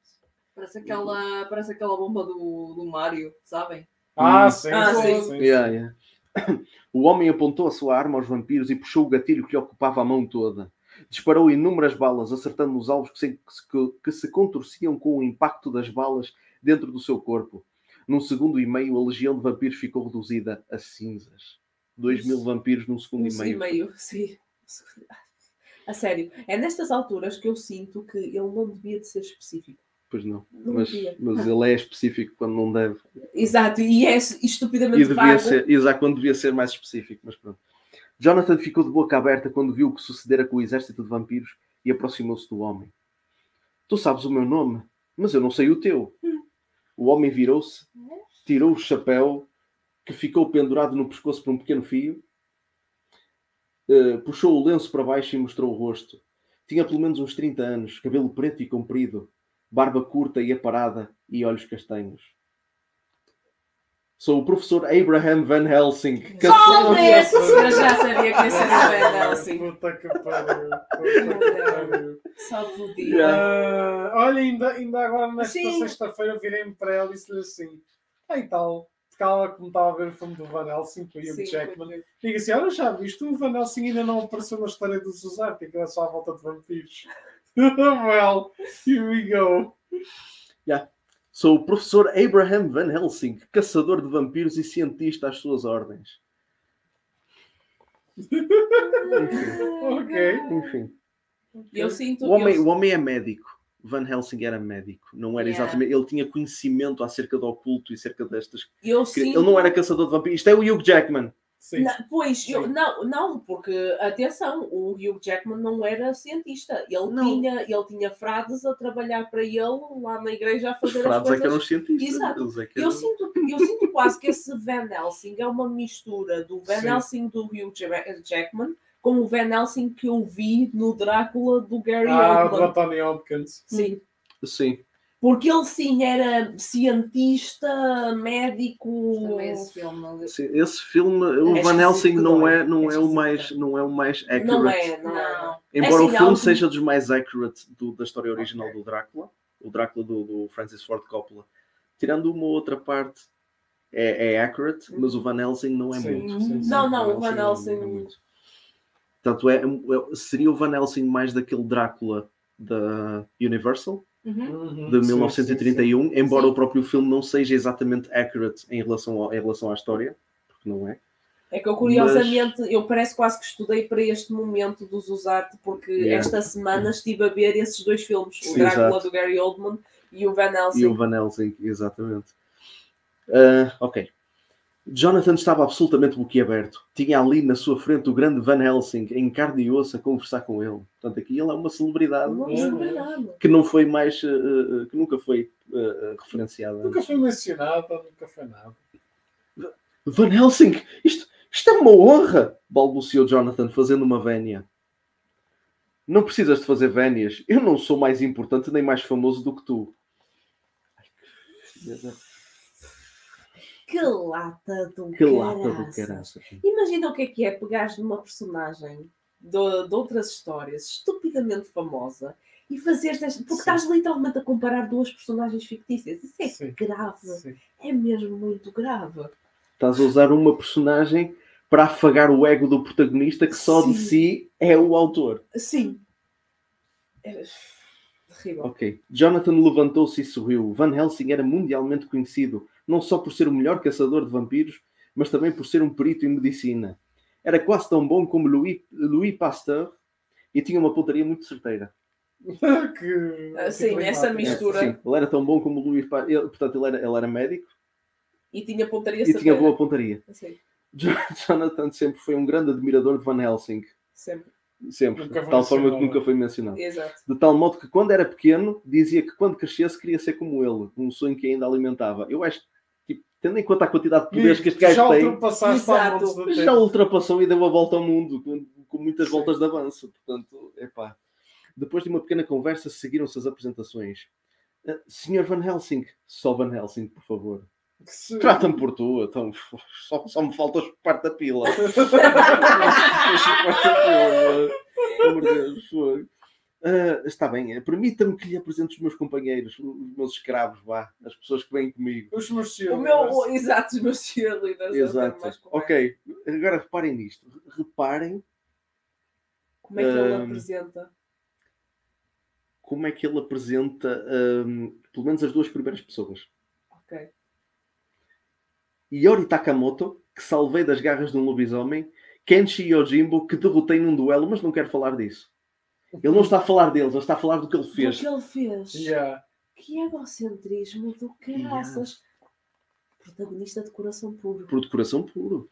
Parece aquela, parece aquela bomba do, do Mario, sabem? Ah, Hum. sim, Ah, sim, sim. sim. Yeah, yeah. O homem apontou a sua arma aos vampiros e puxou o gatilho que lhe ocupava a mão toda. Disparou inúmeras balas, acertando nos alvos que se, que- que se contorciam com o impacto das balas dentro do seu corpo. Num segundo e meio, a legião de vampiros ficou reduzida a cinzas. Dois mil vampiros num segundo Um e meio. e meio, sim. A sério, é nestas alturas que eu sinto que ele não devia de ser específico. Pois não. Não Mas, mas ele é específico quando não deve. Exato, e é estupidamente E devia ser, exato, quando devia ser mais específico, mas pronto. Jonathan ficou de boca aberta quando viu o que sucedera com o exército de vampiros e aproximou-se do homem. Tu sabes o meu nome, mas eu não sei o teu. O homem virou-se, tirou o chapéu que ficou pendurado no pescoço por um pequeno fio, eh, puxou o lenço para baixo e mostrou o rosto. Tinha pelo menos uns 30 anos, cabelo preto e comprido, barba curta e aparada e olhos castanhos. Sou o professor Abraham Van Helsing. caçador- Talvez! Eu já sabia que ia ser o Ben Helsing. Puta que pariu. Que. Só podia. Ah, olha, ainda, ainda agora nesta sexta-feira virei-me para ela e disse-lhe assim: Ah, e tal, ela como estava a ver o filme do Van Helsing com o Hugh Jackman, diga assim: Olha, já viste, o Van Helsing ainda não apareceu na história dos Uzarte, que era só à volta de vampiros. Well, here we go. Sou o professor Abraham Van Helsing, caçador de vampiros e cientista às suas ordens. Enfim, Ok. enfim. Eu sinto O homem, eu- o homem é médico. Van Helsing era médico. Não era Yeah. exatamente. Ele tinha conhecimento acerca do oculto e acerca destas. eu Ele sinto... não era caçador de vampiros. Isto é o Hugh Jackman. Sim. Na- pois, eu, Sim. não, não, porque, atenção, o Hugh Jackman não era cientista. Ele, Não. tinha, ele tinha frades a trabalhar para ele lá na igreja a Os fazer as frades é coisas. que eram os cientistas. Exato. É que Eu eram- sinto, eu sinto quase que esse Van Helsing é uma mistura do Van Sim. Helsing do Hugh Ja- Jackman com o Van Helsing que eu vi no Drácula do Gary Ah, do Oldman. Anthony Hopkins. Sim. Sim. Porque ele sim era cientista, médico. Também esse filme. não Sim, Esse filme, o É Van Helsing não dói. é, não É é o mais, não é o mais accurate. Não é, não, é. Não. Embora É o assim, filme algo- seja dos mais accurate do- da história original do Drácula, o Drácula do, do Francis Ford Coppola, tirando uma outra parte, é, é accurate, mas o Van Helsing não é Sim, muito. sim, sim. Não, não, o Van não Helsing. é muito. Portanto, é, é- seria o Van Helsing mais daquele Drácula da Universal, Uhum. Uhum, de sim, 1931, embora Sim. o próprio filme não seja exatamente accurate em relação, ao- em relação à história, porque não é. É que eu curiosamente, eu parece quase que estudei para este momento dos Usarte, porque Yeah. esta semana estive a ver esses dois filmes, o Sim, Drácula exato. do Gary Oldman e o Van Helsing. E o Van Helsing, exatamente. Ah, ok. Jonathan estava absolutamente boquiaberto. Tinha ali na sua frente o grande Van Helsing, em carne e osso, a conversar com ele. Portanto, aqui ele é uma celebridade Uma celebridade. que não foi mais, ah, que nunca foi ah, referenciada. Nunca foi mencionada, nunca foi nada. Van Helsing, isto, isto é uma honra! balbuciou Jonathan, fazendo uma vénia. Não precisas de fazer vénias. Eu não sou mais importante nem mais famoso do que tu. Ai, que Que lata do Que lata do caraças. Imagina o que é que é pegares numa personagem de, de outras histórias estupidamente famosa e fazeres desta. Porque Sim. estás literalmente a comparar duas personagens fictícias. Isso é Sim. grave. Sim. É mesmo muito grave. Estás a usar uma personagem para afagar o ego do protagonista que só de si é o autor. Sim. É terrível. Ok. Jonathan levantou-se e sorriu. Van Helsing era mundialmente conhecido, não só por ser o melhor caçador de vampiros, mas também por ser um perito em medicina. Era quase tão bom como Louis, Louis Pasteur e tinha uma pontaria muito certeira. que, Ah, sim, que essa mistura. Sim, ele era tão bom como Louis Pasteur. Portanto, ele era, ele era médico E tinha pontaria e tinha certeira. boa pontaria. Sim, Jonathan sempre foi um grande admirador de Van Helsing. sempre. Sempre. Nunca De tal forma que nunca foi mencionado. Exato. De tal modo que quando era pequeno, dizia que quando crescesse queria ser como ele, um sonho que ainda alimentava. Eu acho que, tendo em conta a quantidade de poderes que este já gajo tem, ultrapassaste Exato. já ultrapassou e deu a volta ao mundo, com, com muitas Sim. voltas de avanço. Portanto, epá. Depois de uma pequena conversa, seguiram-se as apresentações. Ah, Senhor Van Helsing, só Van Helsing, por favor. Trata-me por tu, então só, só me falta chupar da pila. Pelo amor de Deus, Ah, está bem, eh, permita-me que lhe apresente os meus companheiros, os meus escravos, vá, as pessoas que vêm comigo. Os meus O senhores. meu, o- exato, os meus cheerleaders. o Exato. Ok, agora reparem nisto. Reparem Como é que ele Ahm, apresenta? como é que ele apresenta, ahm, pelo menos, as duas primeiras pessoas. Ok. Yori Takamoto, que salvei das garras de um lobisomem, Kenshi Yojimbo, que derrotei num duelo, mas não quero falar disso. Ele não está a falar deles, ele está a falar do que ele O fez. que ele fez? Yeah. Que egocentrismo do caraças. Protagonista de coração puro. Por decoração puro.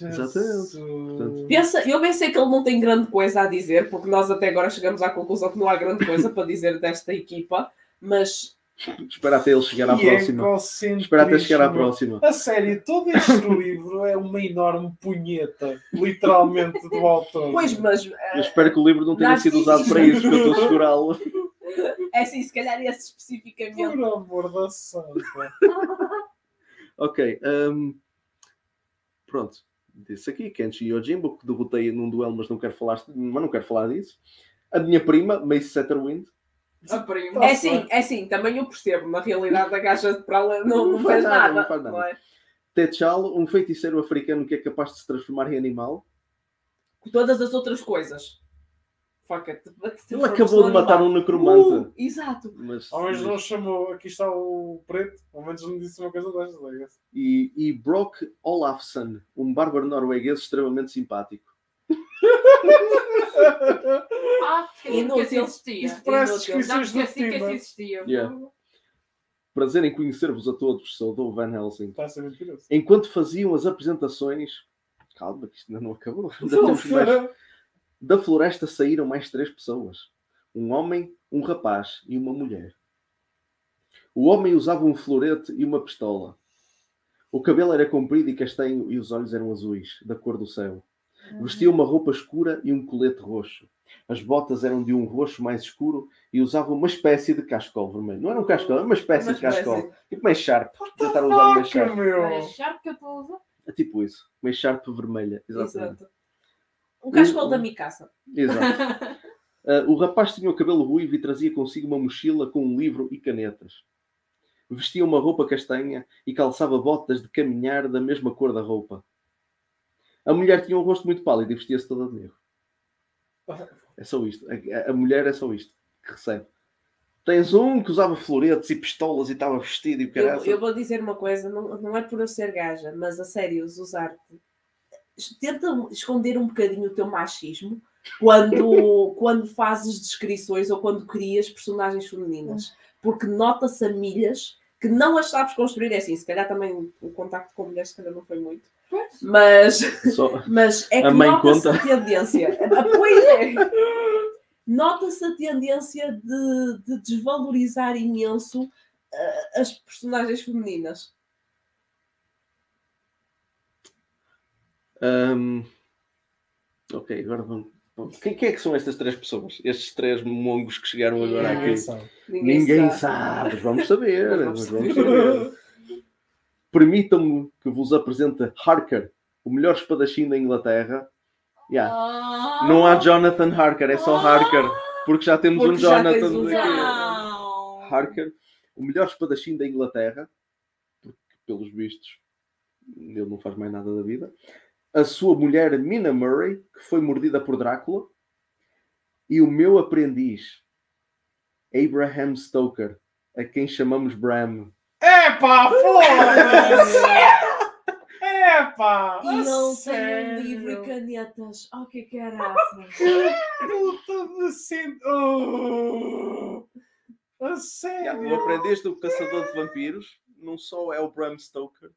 Exatamente. Jesus. Pensa, eu bem sei que ele não tem grande coisa a dizer, porque nós até agora chegamos à conclusão que não há grande coisa para dizer desta equipa, mas Espera até ele chegar à Que próxima. egocentrismo. Espera até chegar à próxima. A sério, todo este livro é uma enorme punheta, literalmente, do autor. pois, mas Eu eh, espero que o livro não tenha sido usado para isso, porque eu estou a segurá-lo. é assim, se calhar esse especificamente. Por amor da santa. Ok. hum, pronto. Disse aqui, Kenshi Yojimbo, que derrotei num duelo, mas não quero falar, mas não quero falar disso. A minha prima, Mace Setterwind. A prima. É sim, é sim, também eu percebo. Na realidade, a gaja de prala não, não, faz nada. não faz nada. não é? Techal, um feiticeiro africano que é capaz de se transformar em animal. Todas as outras coisas. Fuck it. Ele acabou de matar um necromante. Uh, exato. Mas, Ao menos mas- não chamou, aqui está o preto, ao menos não disse uma coisa destas, liga-se. e, e Brock Olafsson, um bárbaro norueguês extremamente simpático. Ah, esqueci que esse Inútil. existia. Isto parece descrições do que esse Tima. existia. Yeah. Prazer em conhecer-vos a todos, saudou Van Helsing. Está a ser mentiroso. Enquanto faziam as apresentações, calma, que isto ainda não acabou. Ainda temos mais. Da floresta saíram mais três pessoas: um homem, um rapaz e uma mulher. O homem usava um florete e uma pistola. O cabelo era comprido e castanho e os olhos eram azuis, da cor do céu. Vestia uma roupa escura e um colete roxo. As botas eram de um roxo mais escuro e usava uma espécie de cascol vermelho. Não era um cascol, era uma espécie Uma de cascol. espécie. Tipo meio sharp. Tentar usar Fuck, sharp. meu! Olha, Sharp que eu estou a usar. É tipo isso. Meio sharp vermelha. Exatamente. Exato. Um cascol O- da Micasa. Exato. Ah, o rapaz tinha o cabelo ruivo e trazia consigo uma mochila com um livro e canetas. Vestia uma roupa castanha e calçava botas de caminhar da mesma cor da roupa. A mulher tinha um rosto muito pálido e vestia-se toda de negro. É só isto. A, a mulher é só isto que recebe. Tens um que usava floretes e pistolas e estava vestido e o Eu, caralho. eu vou dizer uma coisa, não, não é por eu ser gaja, mas a sério, usar tenta esconder um bocadinho o teu machismo quando, quando fazes descrições ou quando crias personagens femininas. Porque nota-se a milhas que não as sabes construir. É assim, se calhar também o contacto com mulheres se calhar não foi muito. Mas, Só- mas é que nota-se conta. a tendência. Ah, Pois é. Nota-se a tendência de, de desvalorizar imenso ah, as personagens femininas. Ahm, ok, agora vamos. Quem, quem é que são estas três pessoas? Estes três mongos que chegaram agora aqui? Ninguém sabe. Ninguém sabe, vamos saber. Vamos mas vamos saber. Permitam-me que vos apresente Harker, o melhor espadachim da Inglaterra. Yeah. Ah. Não há Jonathan Harker, é só Harker, porque já temos um Porque já tens Jonathan um. Harker, o melhor espadachim da Inglaterra, porque, pelos vistos, ele não faz mais nada da vida. A sua mulher, Mina Murray, que foi mordida por Drácula. E o meu aprendiz, Abraham Stoker, a quem chamamos Bram. Epá, foda-se! Epá! E ele tem um livro e canetas. Oh, que caraças. Puta de cent... Oh! A sério? O aprendiz do caçador de vampiros não só é o Bram Stoker,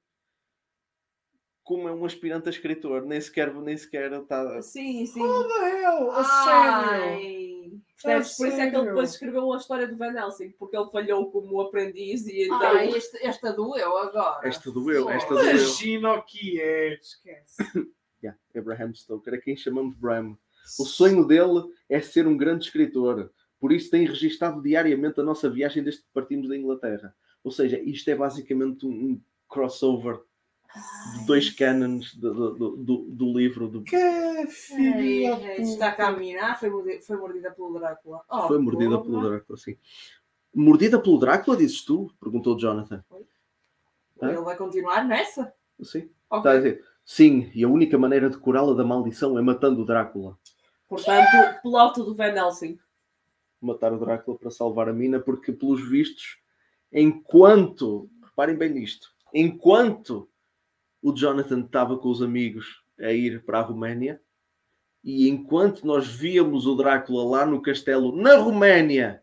como é um aspirante a escritor. Nem sequer, nem sequer está. Sim, sim. Hell? A sério? Percebes? Por isso é que ele depois escreveu a história do Van Helsing, porque ele falhou como aprendiz e então. Ai, este- esta doeu agora. Esta doeu, esta doeu. Imagina o que é. Esquece. Yeah, Abraham Stoker, a quem chamamos Bram. O sonho dele é ser um grande escritor. Por isso tem registado diariamente a nossa viagem desde que partimos da Inglaterra. Ou seja, isto é basicamente um, um crossover de dois canons do, do, do, do livro. Do... Que filha ai, está a caminhar, foi, mordi- foi mordida pelo Drácula. Oh, Foi mordida porra. pelo Drácula, sim. Mordida pelo Drácula, dizes tu? Perguntou Jonathan. Ele vai continuar nessa? Sim. Ok. Está a dizer, sim, e a única maneira de curá-la da maldição é matando o Drácula. Portanto, piloto do Van Helsing. matar o Drácula para salvar a mina, porque, pelos vistos, enquanto, reparem bem nisto, enquanto o Jonathan estava com os amigos a ir para a Roménia, e enquanto nós víamos o Drácula lá no castelo, na Roménia,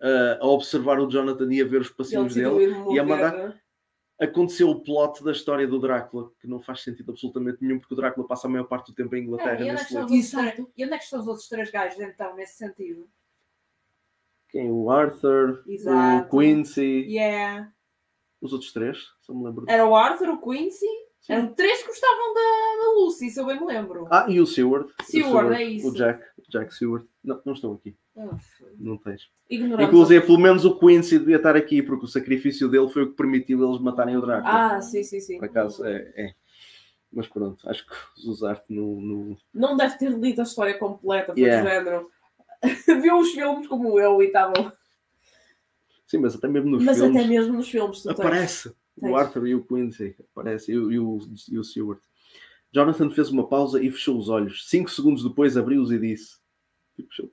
ah, a observar o Jonathan e a ver os passinhos dele, e a morrer. aconteceu o plot da história do Drácula, que não faz sentido absolutamente nenhum, porque o Drácula passa a maior parte do tempo em É, Inglaterra e, onde é que nesse estão outros três- e onde é que estão os outros três gajos então, nesse sentido? Quem? O Arthur, Exato. o Quincy, Yeah. Os outros três, se eu me lembro. Era o Arthur, o Quincy, eram três que gostavam da, da Lucy, se eu bem me lembro. Ah, e o Seward. O Seward, é isso. O Jack, Jack Seward. Não, não estão aqui. Não tens. Ignoramos. Inclusive, pelo menos o Quincy devia estar aqui, porque o sacrifício dele foi o que permitiu eles matarem o Drácula. Ah, sim, sim, sim. Por acaso, é, é. Mas pronto, acho que o Zarte não, não... Não deve ter lido a história completa, foi Yeah. do género. Viu os filmes como eu e estavam. Sim, mas até mesmo nos Mas filmes até mesmo nos filmes tu aparece Tens. o Arthur e o Quincy. Aparece, e, o- e o, e o Seward. Jonathan fez uma pausa e fechou os olhos. Cinco segundos depois abriu-os e disse... E fechou.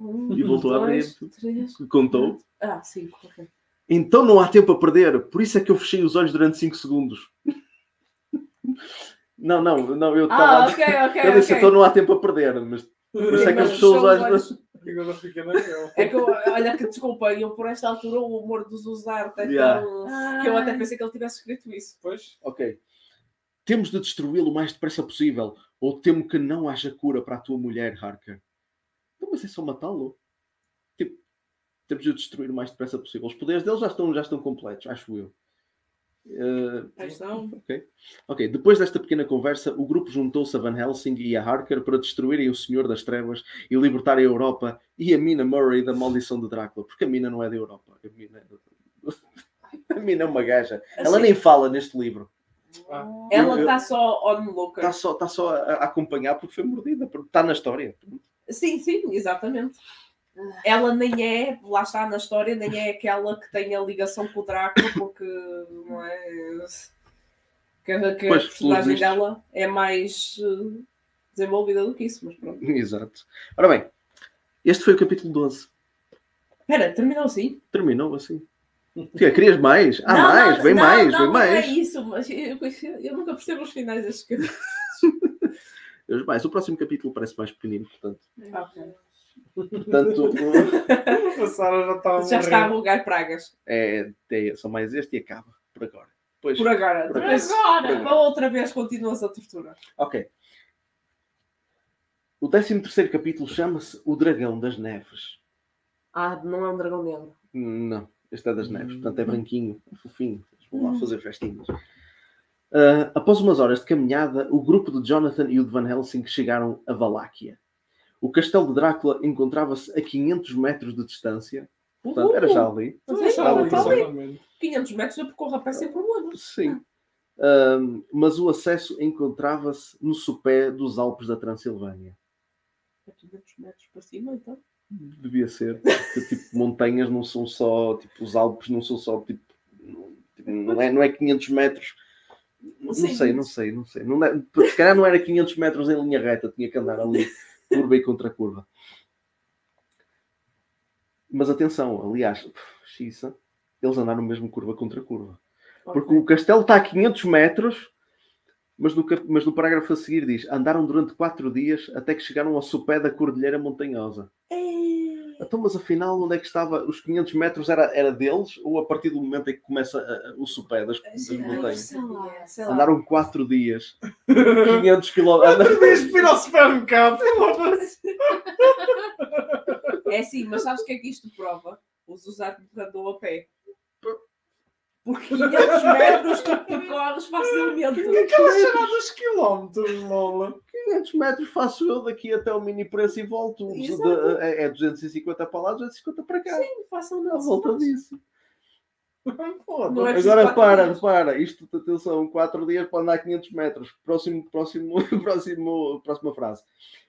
Um, E voltou a abrir. dois, três. Contou. Ah, cinco, ok. Então não há tempo a perder. Por isso é que eu fechei os olhos durante 5 segundos. Não, não, não, eu estava. Ah, ok, ok. eu disse, ok. então não há tempo a perder, mas por isso é que ele Mas fechou os fechou Agora fica na. É que eu, olha que desculpa, eu por esta altura o humor dos usar é Yeah. tão. Ah. que eu até pensei que ele tivesse escrito isso. Pois. Ok. Temos de destruí-lo o mais depressa possível, ou temo que não haja cura para a tua mulher, Harker. Não, mas é só matá-lo. Tipo, temos de o destruir o mais depressa possível. Os poderes dele já estão, já estão completos, acho eu. Eh, estão. Ok. Depois desta pequena conversa, o grupo juntou-se a Van Helsing e a Harker para destruírem o Senhor das Trevas e libertarem a Europa e a Mina Murray da maldição de Drácula, porque a Mina não é da Europa. A Mina é, a Mina é uma gaja. Ela Assim. nem fala neste livro. Ah. Ela está só on looker. Está só, tá só a, a acompanhar porque foi mordida, porque está na história. Sim, sim, exatamente. Ela nem é, lá está na história, nem é aquela que tem a ligação com o Drácula, porque não é. Que, que Pois, a personagem dela é mais eh, desenvolvida do que isso, mas pronto. Exato. Ora bem, este foi o capítulo 12. Espera, terminou assim? Terminou assim. Tia, querias mais? Há Não, mais, não, vem não, mais, não, vem não mais. é isso, mas eu, eu nunca percebo os finais destes capítulos. Mais. O próximo capítulo parece mais pequenino, portanto. Ok. Portanto A Sara já está a Já está a morrer. pragas. é, é só mais este e acaba por agora. Pois, Por agora. Por Depois, agora. para outra vez continuas a tortura. ok. O 13 terceiro capítulo chama-se O Dragão das Neves. Ah, não é um dragão negro. Não, este é das neves, portanto é branquinho, fofinho. Vão lá fazer festinhas. Ah, após umas horas de caminhada, o grupo de Jonathan e o de Van Helsing chegaram a Valáquia. O castelo de Drácula encontrava-se a 500 metros de distância. Portanto, era já ali. Mas é já ali, já ali. exatamente. 500 metros eu percorro a pé sem problemas. Sim. Ahm, mas o acesso encontrava-se no sopé dos Alpes da Transilvânia. É 500 metros para cima, então. Devia ser. Porque, tipo, montanhas não são só, tipo, os Alpes não são só, tipo, não, tipo, não é, não é 500 metros. Não Sim. sei, não sei, não sei. Não é, se calhar não era 500 metros em linha reta, tinha que andar ali, curva e contra curva. Mas atenção, aliás, xiça, eles andaram mesmo curva contra curva. Porque o castelo está a 500 metros, mas no, mas no parágrafo a seguir diz: andaram durante 4 dias até que chegaram ao sopé da Cordilheira Montanhosa. Então, mas afinal, onde é que estava? Os 500 metros era, era deles? Ou a partir do momento em que começa a- a- o sopé das, das montanhas? sei lá, sei lá. Andaram 4 dias, 500 km. Deixa ir ao supermercado. É sim, mas sabes o que é que isto prova? Os usar andou a pé. Por 500 metros tu percorres facilmente. Aquela cena dos quilómetros, Lola. 500 metros faço eu daqui até ao mini preço e volto. De- é, é 250 para lá, 250 para cá. Sim, facilmente. À volta disso. Foda-se. Não é Agora para, dias. repara, isto, atenção, 4 dias para andar 500 metros. Próximo, próximo, próximo, próxima frase.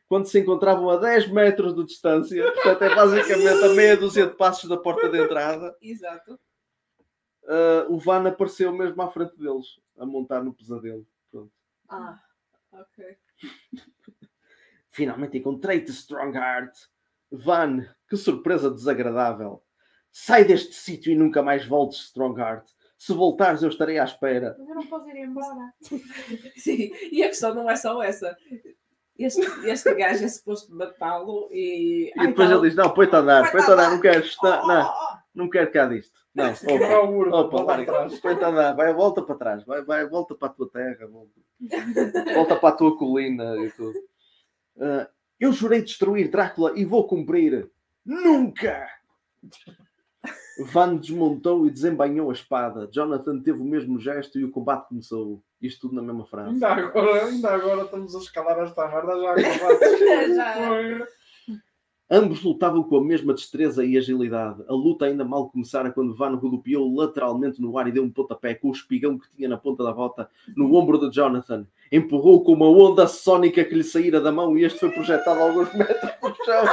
Quando se encontravam a 10 metros de distância, portanto é basicamente a meia dúzia de passos da porta de entrada, Exato. Ah, o Van apareceu mesmo à frente deles, a montar no pesadelo. Pronto. Ah, Ok. Finalmente encontrei-te, Strongheart. Van, que surpresa desagradável. Sai deste sítio e nunca mais voltes, Strongheart. Se voltares, eu estarei à espera. mas eu não posso ir embora. Sim, e a questão não é só essa. Este, este gajo é suposto matá-lo e. E depois ele diz: Não, põe-te a andar, põe-te a andar, não quero, está, Oh, não, não quero cá disto. Não, opa, opa, volta larga, atrás. põe-te a andar, vai, volta para trás, vai, vai, volta para a tua terra, volta, volta para a tua colina e tudo. Ah, eu jurei destruir Drácula e vou cumprir. Nunca! Van desmontou e desembainhou a espada. Jonathan teve o mesmo gesto e o combate começou. Isto tudo na mesma frase. Ainda agora, ainda agora estamos a escalar esta merda já. Já. Ambos lutavam com a mesma destreza e agilidade. A luta ainda mal começara quando Van rodopiou lateralmente no ar e deu um pontapé com o espigão que tinha na ponta da bota no ombro de Jonathan. Empurrou com uma onda sónica que lhe saíra da mão e este foi projetado alguns metros para o chão.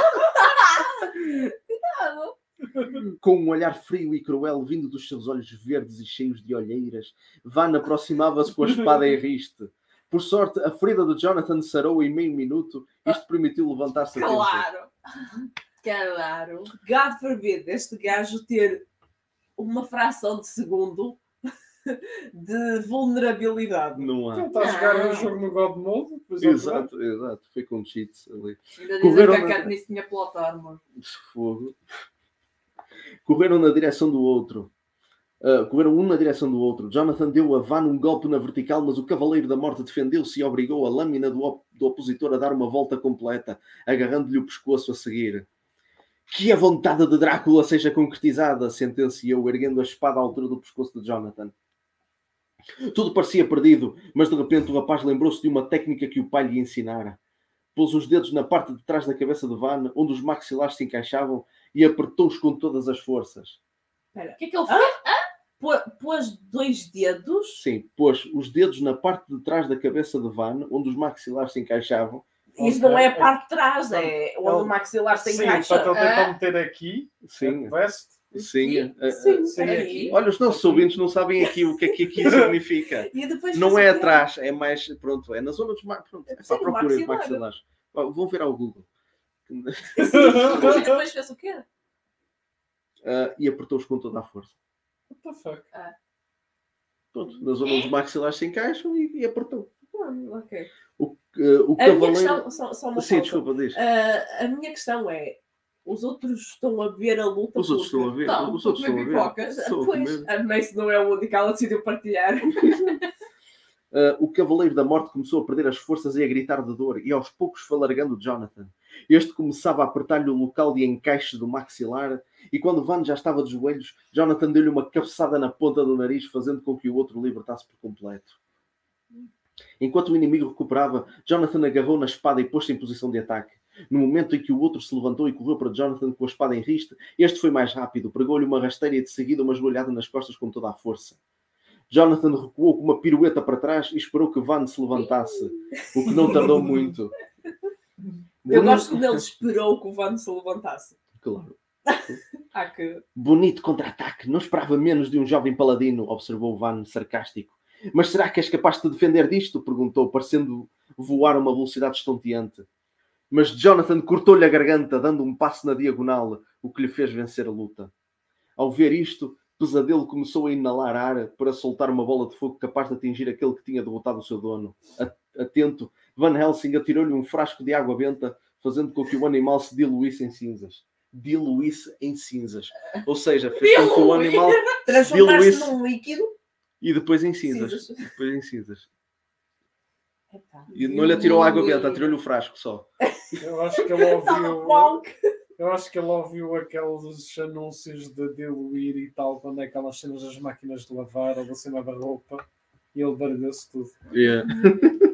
Com um olhar frio e cruel vindo dos seus olhos verdes e cheios de olheiras, Van aproximava-se com a espada em riste. Por sorte, a ferida de Jonathan sarou em meio minuto. Isto permitiu levantar-se. Claro. Claro. God forbid este gajo ter uma fração de segundo de vulnerabilidade. Não há. Ele está a jogar um jogo no God Mode. Exato, exato. Foi com cheats ali. Ainda dizem Correram que a na- Katniss tinha plot armor. Fogo. Correram na direção do outro. Ah, correram um na direção do outro. Jonathan deu a Van um golpe na vertical, mas o Cavaleiro da Morte defendeu-se e obrigou a lâmina do, op- do opositor a dar uma volta completa, agarrando-lhe o pescoço a seguir. Que a vontade de Drácula seja concretizada, sentenciou, erguendo a espada à altura do pescoço de Jonathan. Tudo parecia perdido, mas de repente o rapaz lembrou-se de uma técnica que o pai lhe ensinara. Pôs os dedos na parte de trás da cabeça de Van, onde os maxilares se encaixavam, e apertou-os com todas as forças. O que é que ele fez? Pô- Pôs dois dedos. Sim, pôs os dedos na parte de trás da cabeça de Van, onde os maxilares se encaixavam. Isso não é a parte de trás, é onde o Ele- maxilar se Sim, encaixa. para ele tentar Ah. meter aqui. Sim, Veste. sim. eh, eh, Sim, Sim, aqui. Olha, os nossos ouvintes não sabem aqui o que é que aqui significa. E Não é o atrás, é mais. Pronto, é na zona dos maxilares. Pronto, é Sim, para procurar os maxilar. maxilares. Vão ver ao Google. E depois fez o quê? Ah, e apertou-os com toda a força. What the fuck? Pronto, na zona onde os maxilares se encaixam e, e apertou. Ah, ok. O, eh, o A minha cavaleiro. questão, só, só uma Sim, desculpa, diz. Ah, a minha questão é: os outros estão a ver a luta? Os outros estão a ver. Não, Os outros estão a ver. Pois, a Mace não é o único, ela decidiu partilhar. Uh, o Cavaleiro da Morte começou a perder as forças e a gritar de dor, e aos poucos foi largando Jonathan. Este começava a apertar-lhe o local de encaixe do maxilar, e quando Van já estava de joelhos, Jonathan deu-lhe uma cabeçada na ponta do nariz, fazendo com que o outro libertasse por completo. Enquanto o inimigo recuperava, Jonathan agarrou na espada e pôs-se em posição de ataque. No momento em que o outro se levantou e correu para Jonathan com a espada em riste, este foi mais rápido, pregou-lhe uma rasteira e de seguida uma joelhada nas costas com toda a força. Jonathan recuou com uma pirueta para trás e esperou que Van se levantasse, o que não tardou muito. Eu gosto quando ele esperou que o Van se levantasse. Claro. Ah, que. Bonito contra-ataque. Não esperava menos de um jovem paladino, observou Van sarcástico. Mas será que és capaz de te defender disto? Perguntou, parecendo voar a uma velocidade estonteante. Mas Jonathan cortou-lhe a garganta, dando um passo na diagonal, o que lhe fez vencer a luta. Ao ver isto, Pesadelo começou a inalar ar para soltar uma bola de fogo capaz de atingir aquele que tinha derrotado o seu dono. Atento, Van Helsing atirou-lhe um frasco de água benta, fazendo com que o animal se diluísse em cinzas. Diluísse em cinzas. Ou seja, fez com que o animal Transformar-se Diluísse. num líquido. E depois em cinzas. Cinzas. Depois em cinzas. Epá. E não lhe atirou água benta, atirou-lhe o frasco só. Eu acho que ele ouviu. Bonk. Eu acho que ele ouviu aqueles anúncios de diluir e tal, quando é aquelas cenas das máquinas de lavar ou da cena da roupa, e ele baralhou-se tudo.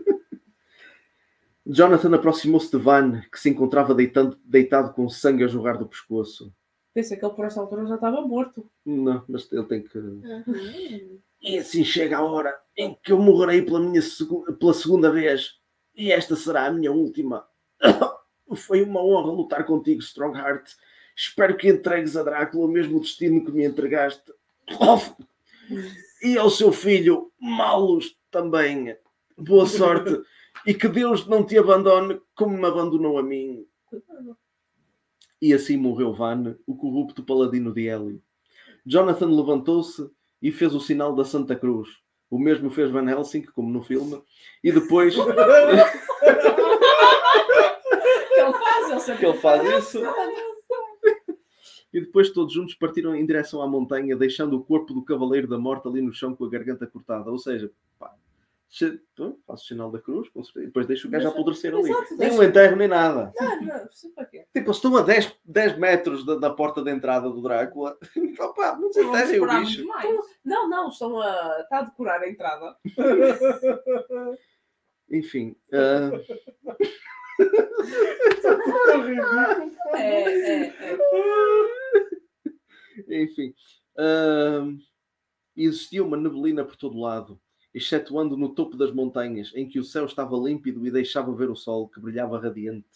Jonathan aproximou-se de Van, que se encontrava deitando- deitado com sangue a jorrar do pescoço. Pensei que ele por esta altura já estava morto. Não, mas ele tem que. Uhum. E assim chega a hora em que eu morrerei pela, minha segu- pela segunda vez. E esta será a minha última. Foi uma honra lutar contigo, Strongheart. Espero que entregues a Drácula o mesmo destino que me entregaste. E ao seu filho, Malus, também. Boa sorte. E que Deus não te abandone como me abandonou a mim. E assim morreu Van, o corrupto paladino de Hélio. Jonathan levantou-se e fez o sinal da Santa Cruz. O mesmo fez Van Helsing, como no filme. E depois que ele faz, ele que ele faz isso. E depois todos juntos partiram em direção à montanha, deixando o corpo do Cavaleiro da Morte ali no chão com a garganta cortada. Ou seja, pá, pô, faço o sinal da cruz, depois deixo o gajo apodrecer ali. Exato, Nem um enterro, nem nada. Não, para quê? Tipo, eles estão a 10, 10 metros da, da porta de entrada do Drácula. Opa, não Não vamos desenterrem o bicho. Não, não, estão a. Está a decorar a entrada. Enfim. ah, É, é, é. Enfim. Ahm, existia uma neblina por todo lado, excetuando no topo das montanhas, em que o céu estava límpido e deixava ver o sol, que brilhava radiante.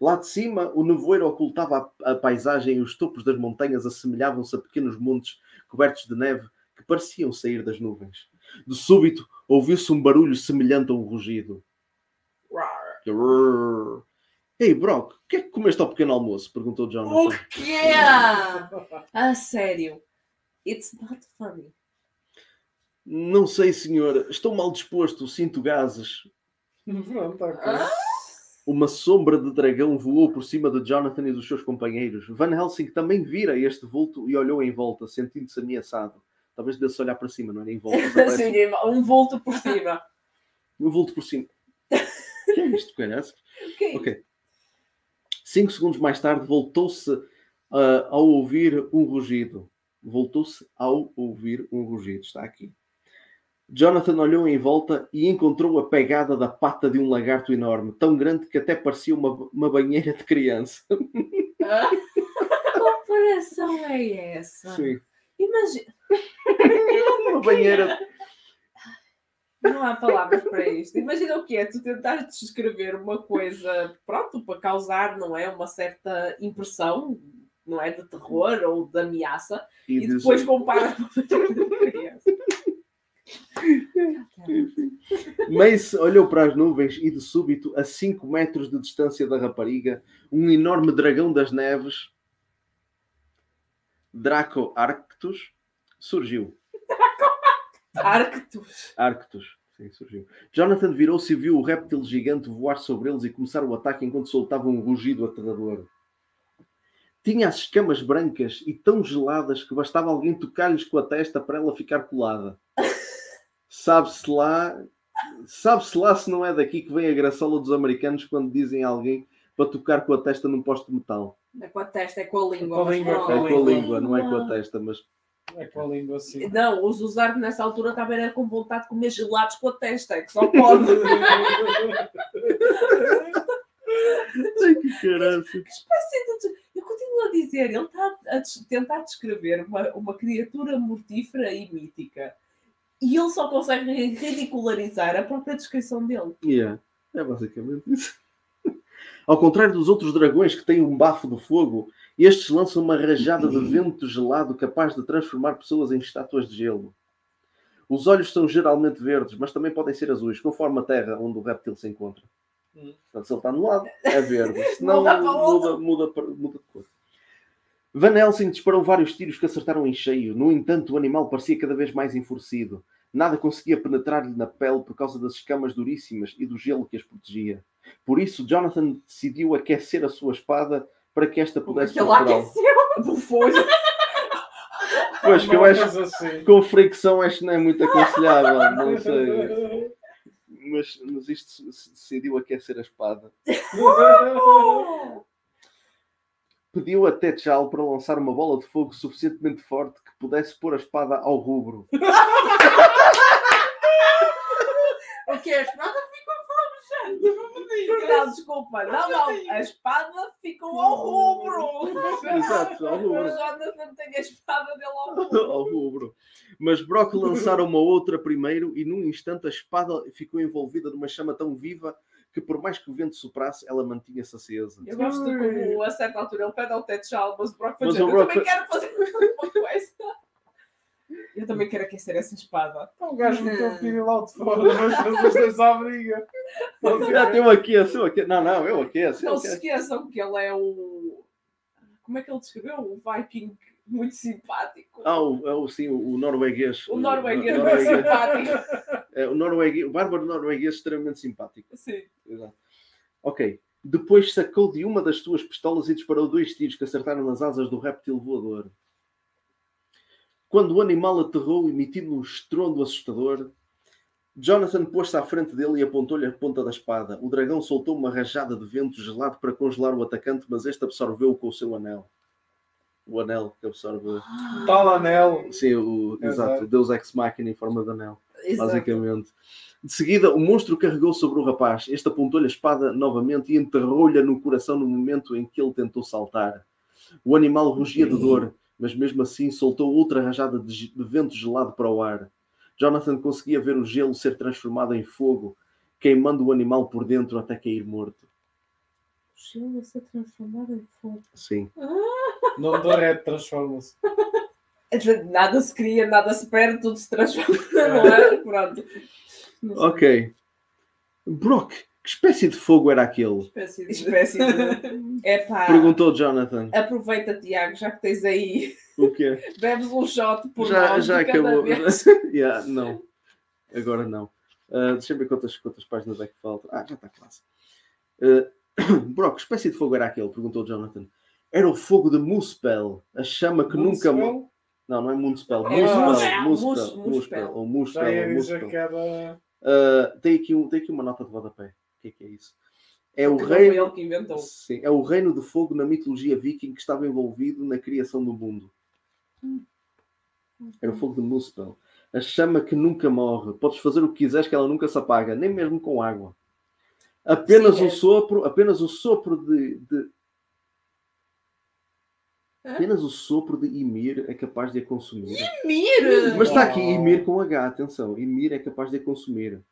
Lá de cima, o nevoeiro ocultava a, a paisagem e os topos das montanhas assemelhavam-se a pequenos montes cobertos de neve que pareciam sair das nuvens. De súbito, ouviu-se um barulho semelhante a um rugido. Ei, Brock, o que é que comeste ao pequeno almoço? Perguntou Jonathan. O quê? A sério. It's not funny. Não sei, senhor. Estou mal disposto. Sinto gases. Pronto, ok. Ah? Uma sombra de dragão voou por cima de Jonathan e dos seus companheiros. Van Helsing também vira este vulto e olhou em volta, sentindo-se ameaçado. Talvez desse olhar para cima, não era em volta. Sim, um volto por cima. Um vulto por cima. O que é isto, caralho? Ok. Ok. Cinco segundos mais tarde, voltou-se ah, ao ouvir um rugido. Voltou-se ao ouvir um rugido. Está aqui. Jonathan olhou em volta e encontrou a pegada da pata de um lagarto enorme, tão grande que até parecia uma, uma banheira de criança. Que comparação é essa? Sim. Imagina. Uma banheira. Não há palavras para isto. Imagina o que é tu tentar descrever uma coisa, pronto, para causar, não é? Uma certa impressão, não é? De terror ou de ameaça, E, e depois comparas com a criança. Mace olhou para as nuvens e, de súbito, a 5 metros de distância da rapariga, um enorme dragão das neves, Draco Arctus, surgiu. Arctus. Arctus, sim, surgiu. Jonathan virou-se e viu o réptil gigante voar sobre eles e começar o ataque enquanto soltava um rugido aterrador. Tinha as escamas brancas e tão geladas que bastava alguém tocar-lhes com a testa para ela ficar colada. Sabe-se lá, sabe-se lá se não é daqui que vem a graçola dos americanos quando dizem a alguém para tocar com a testa num poste de metal. É com a testa, é com a língua. Com a língua, É pronto. com a língua, não é com a testa, mas É com a língua assim. Não, os Zuzardo nessa altura estava era com vontade de comer gelados com a testa, é que só pode. Ai, que caralho. Que espécie de- continuo a dizer, ele está a tentar descrever uma, uma criatura mortífera e mítica. E ele só consegue ri- ridicularizar a própria descrição dele. Yeah, é basicamente isso. Ao contrário dos outros dragões que têm um bafo de fogo, estes lançam uma rajada de vento gelado capaz de transformar pessoas em estátuas de gelo. Os olhos são geralmente verdes, mas também podem ser azuis, conforme a terra onde o réptil se encontra. Hum. Portanto, se ele está no lado, é verde. Senão Muda para o muda, muda, muda de cor. Van Helsing disparou vários tiros que acertaram em cheio. No entanto, o animal parecia cada vez mais enfurecido. Nada conseguia penetrar-lhe na pele por causa das escamas duríssimas e do gelo que as protegia. Por isso, Jonathan decidiu aquecer a sua espada para que esta pudesse perfurá-lo. aqueceu. Bufou. Pois, que eu Não acho assim. com fricção acho que não é muito aconselhável, não sei. Mas, mas isto se- decidiu aquecer a espada. Pediu a Techal para lançar uma bola de fogo suficientemente forte que pudesse pôr a espada ao rubro. O que é? Não, desculpa. Não, não. A espada ficou ao rubro. Exato, ao O rubro. Jonathan tem a espada dele ao rubro. ao rubro. Mas Brock lançaram uma outra primeiro e num instante a espada ficou envolvida numa chama tão viva que por mais que o vento soprasse, ela mantinha-se acesa. Eu gosto de como a certa altura ele pede ao teto de mas o Brock foi Mas dizer, o eu também quero fazer uma coisa. Eu também quero aquecer essa espada. O gajo meteu o tiro lá de fora, mas os dois à briga. Já tem um aqueço, eu aqueço. Não, não, eu aqueço. eu Não se esqueçam que ele é o. Como é que ele descreveu? O Viking muito simpático. Ah, o, é o- sim, o, norueguês. o norueguês muito simpático. É, o norueguês, o bárbaro norueguês extremamente simpático. Sim. Exato. Ok. Depois sacou de uma das suas pistolas e disparou dois tiros que acertaram nas asas do réptil voador. Quando o animal aterrou, emitindo um estrondo assustador, Jonathan pôs-se à frente dele e apontou-lhe a ponta da espada. O dragão soltou uma rajada de vento gelado para congelar o atacante, mas este absorveu-o com o seu anel. O anel que absorve. Tal anel. Sim, o, Exato. exato. Deus Ex Machina em forma de anel Exato. basicamente. De seguida, o monstro carregou sobre o rapaz. Este apontou-lhe a espada novamente e enterrou-lhe no coração no momento em que ele tentou saltar. O animal rugia de dor, mas mesmo assim soltou outra rajada de, vento gelado para o ar. Jonathan conseguia ver o gelo ser transformado em fogo, queimando o animal por dentro até cair morto. O gelo a ser transformado em fogo. Sim. Não da Red transforma-se. Nada se cria, nada se perde, tudo se transforma, não é? Pronto. Ok. Brock, que espécie de fogo era aquele? Espécie de... Espécie de. Epá. Perguntou Jonathan. Aproveita, Tiago, já que tens aí. O quê? Bebes um shot por já nós já acabou. vez. Yeah, não. Agora não. Uh, deixa eu ver quantas, quantas páginas é que faltam. Ah, já está quase. Uh, Brock, que espécie de fogo era aquele? Perguntou Jonathan. Era o fogo de Muspel, a chama que nunca. mo- Moonspell? Não, não é Moonspell. É Muspel. Muspel, Muspel. Mus- Muspel. Muspel. Ou Muspel. Muspel. Uh, tem, aqui um, tem aqui uma nota de rodapé. O que é que é isso? É o reino. que inventou. Sim, é o reino de fogo na mitologia viking que estava envolvido na criação do mundo. Era o fogo de Muspel. A chama que nunca morre. Podes fazer o que quiseres que ela nunca se apaga, nem mesmo com água. Apenas Sim, o é. sopro, apenas o sopro de, de- apenas o sopro de Ymir é capaz de a consumir. Mira! Mas está aqui Uau. Ymir com H, atenção. Ymir é capaz de a consumir.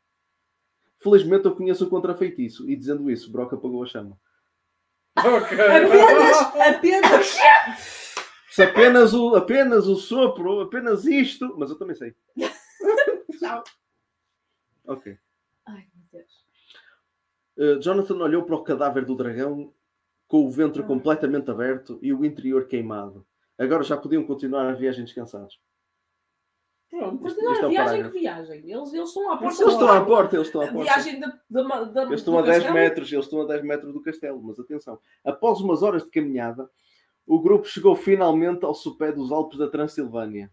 Felizmente eu conheço o contrafeitiço e dizendo isso, Brock apagou a chama. Ok. Apenas, apenas. Se apenas o, apenas o sopro, apenas isto, mas eu também sei. Tchau. Ok. Ai, meu Deus. Uh, Jonathan olhou para o cadáver do dragão com o ventre Ah. completamente aberto e o interior queimado. Agora já podiam continuar a viagem descansados. Pronto, continuar isto é viagem parágrafo. que viagem. Eles, eles estão à porta. Eles estão à porta, eles estão à A porta. viagem da, da, da, Eles estão do a 10 castelo. metros, eles estão a 10 metros do castelo, mas atenção. Após umas horas de caminhada, o grupo chegou finalmente ao sopé dos Alpes da Transilvânia.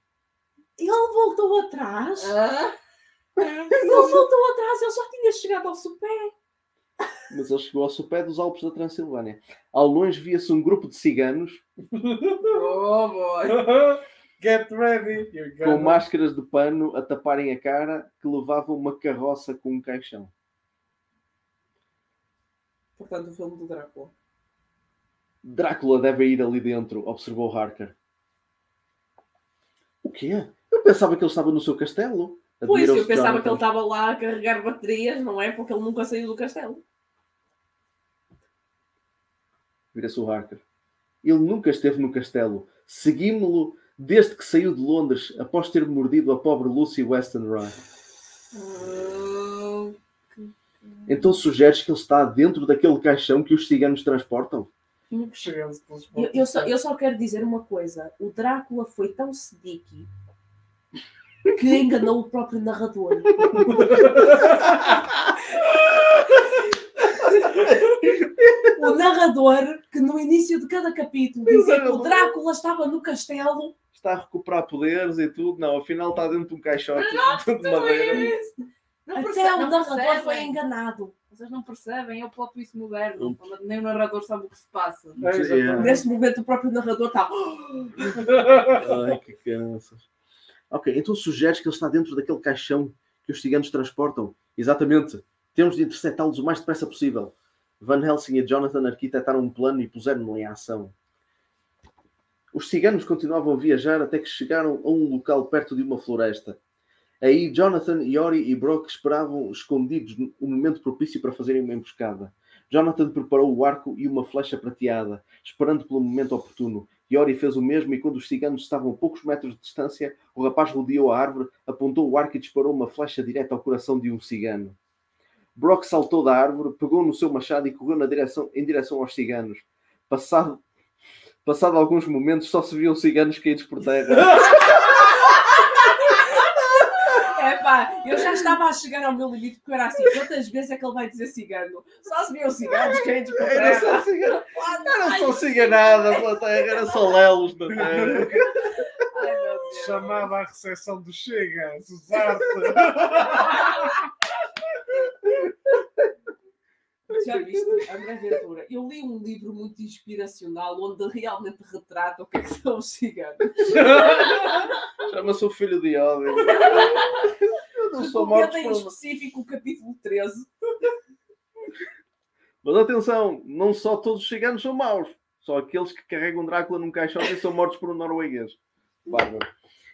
Ele voltou atrás. Ah, Ele voltou atrás. Ele já tinha chegado ao sopé. Mas ele chegou ao sopé dos Alpes da Transilvânia. Ao longe via-se um grupo de ciganos oh boy. Get ready. Com máscaras de pano a taparem a cara que levavam uma carroça com um caixão. Portanto, o filme do Drácula. Drácula deve ir ali dentro, observou Harker. O quê? Eu pensava que ele estava no seu castelo. Pois, eu pensava que ele Jonathan. estava lá a carregar baterias, não é? Porque ele nunca saiu do castelo. Vira-se o Harker. Ele nunca esteve no castelo. Seguimos-lo desde que saiu de Londres após ter mordido a pobre Lucy Weston Roy. Ah, Então sugeres que ele está dentro daquele caixão que os ciganos transportam? Eu, eu só, eu só quero dizer uma coisa. O Drácula foi tão sneaky que enganou o próprio narrador. o narrador que no início de cada capítulo dizia que o Drácula estava no castelo. Está a recuperar poderes e tudo? Não, afinal está dentro de um caixote de madeira. Não Até o narrador foi enganado. Vocês não percebem, é o plot twist moderno. Nem o narrador sabe o que se passa. É, exatamente. Neste momento o próprio narrador está. Ai, que cansas. Ok, então sugeres que ele está dentro daquele caixão que os ciganos transportam? Exatamente. Temos de interceptá-los o mais depressa possível. Van Helsing e Jonathan arquitetaram um plano e puseram-no em ação. Os ciganos continuavam a viajar até que chegaram a um local perto de uma floresta. Aí Jonathan, Yori e Brock esperavam escondidos um momento propício para fazerem uma emboscada. Jonathan preparou o arco e uma flecha prateada, esperando pelo momento oportuno. Yori fez o mesmo e quando os ciganos estavam a poucos metros de distância, o rapaz rodeou a árvore, apontou o arco e disparou uma flecha direta ao coração de um cigano. Brock saltou da árvore, pegou no seu machado e correu direção, em direção aos ciganos. Passado, passado alguns momentos, só se viam ciganos caídos por terra. Epá, eu já estava a chegar ao meu limite porque eu era assim: quantas vezes é que ele vai dizer cigano? Só se viu ciganos caídos por Era terra. só, cigano, era só ciganada pela terra, era só lelos na terra. Ai. Chamada à recepção do Chega, Suzarte. Já viste, André Ventura? Eu li um livro muito inspiracional onde realmente retrata o que é que são os ciganos. Chama-se o filho de Odin. Eu não sou morto em específico o capítulo 13. Mas atenção, não só todos os ciganos são maus. Só aqueles que carregam Drácula num caixão e são mortos por um norueguês. Bárbaro.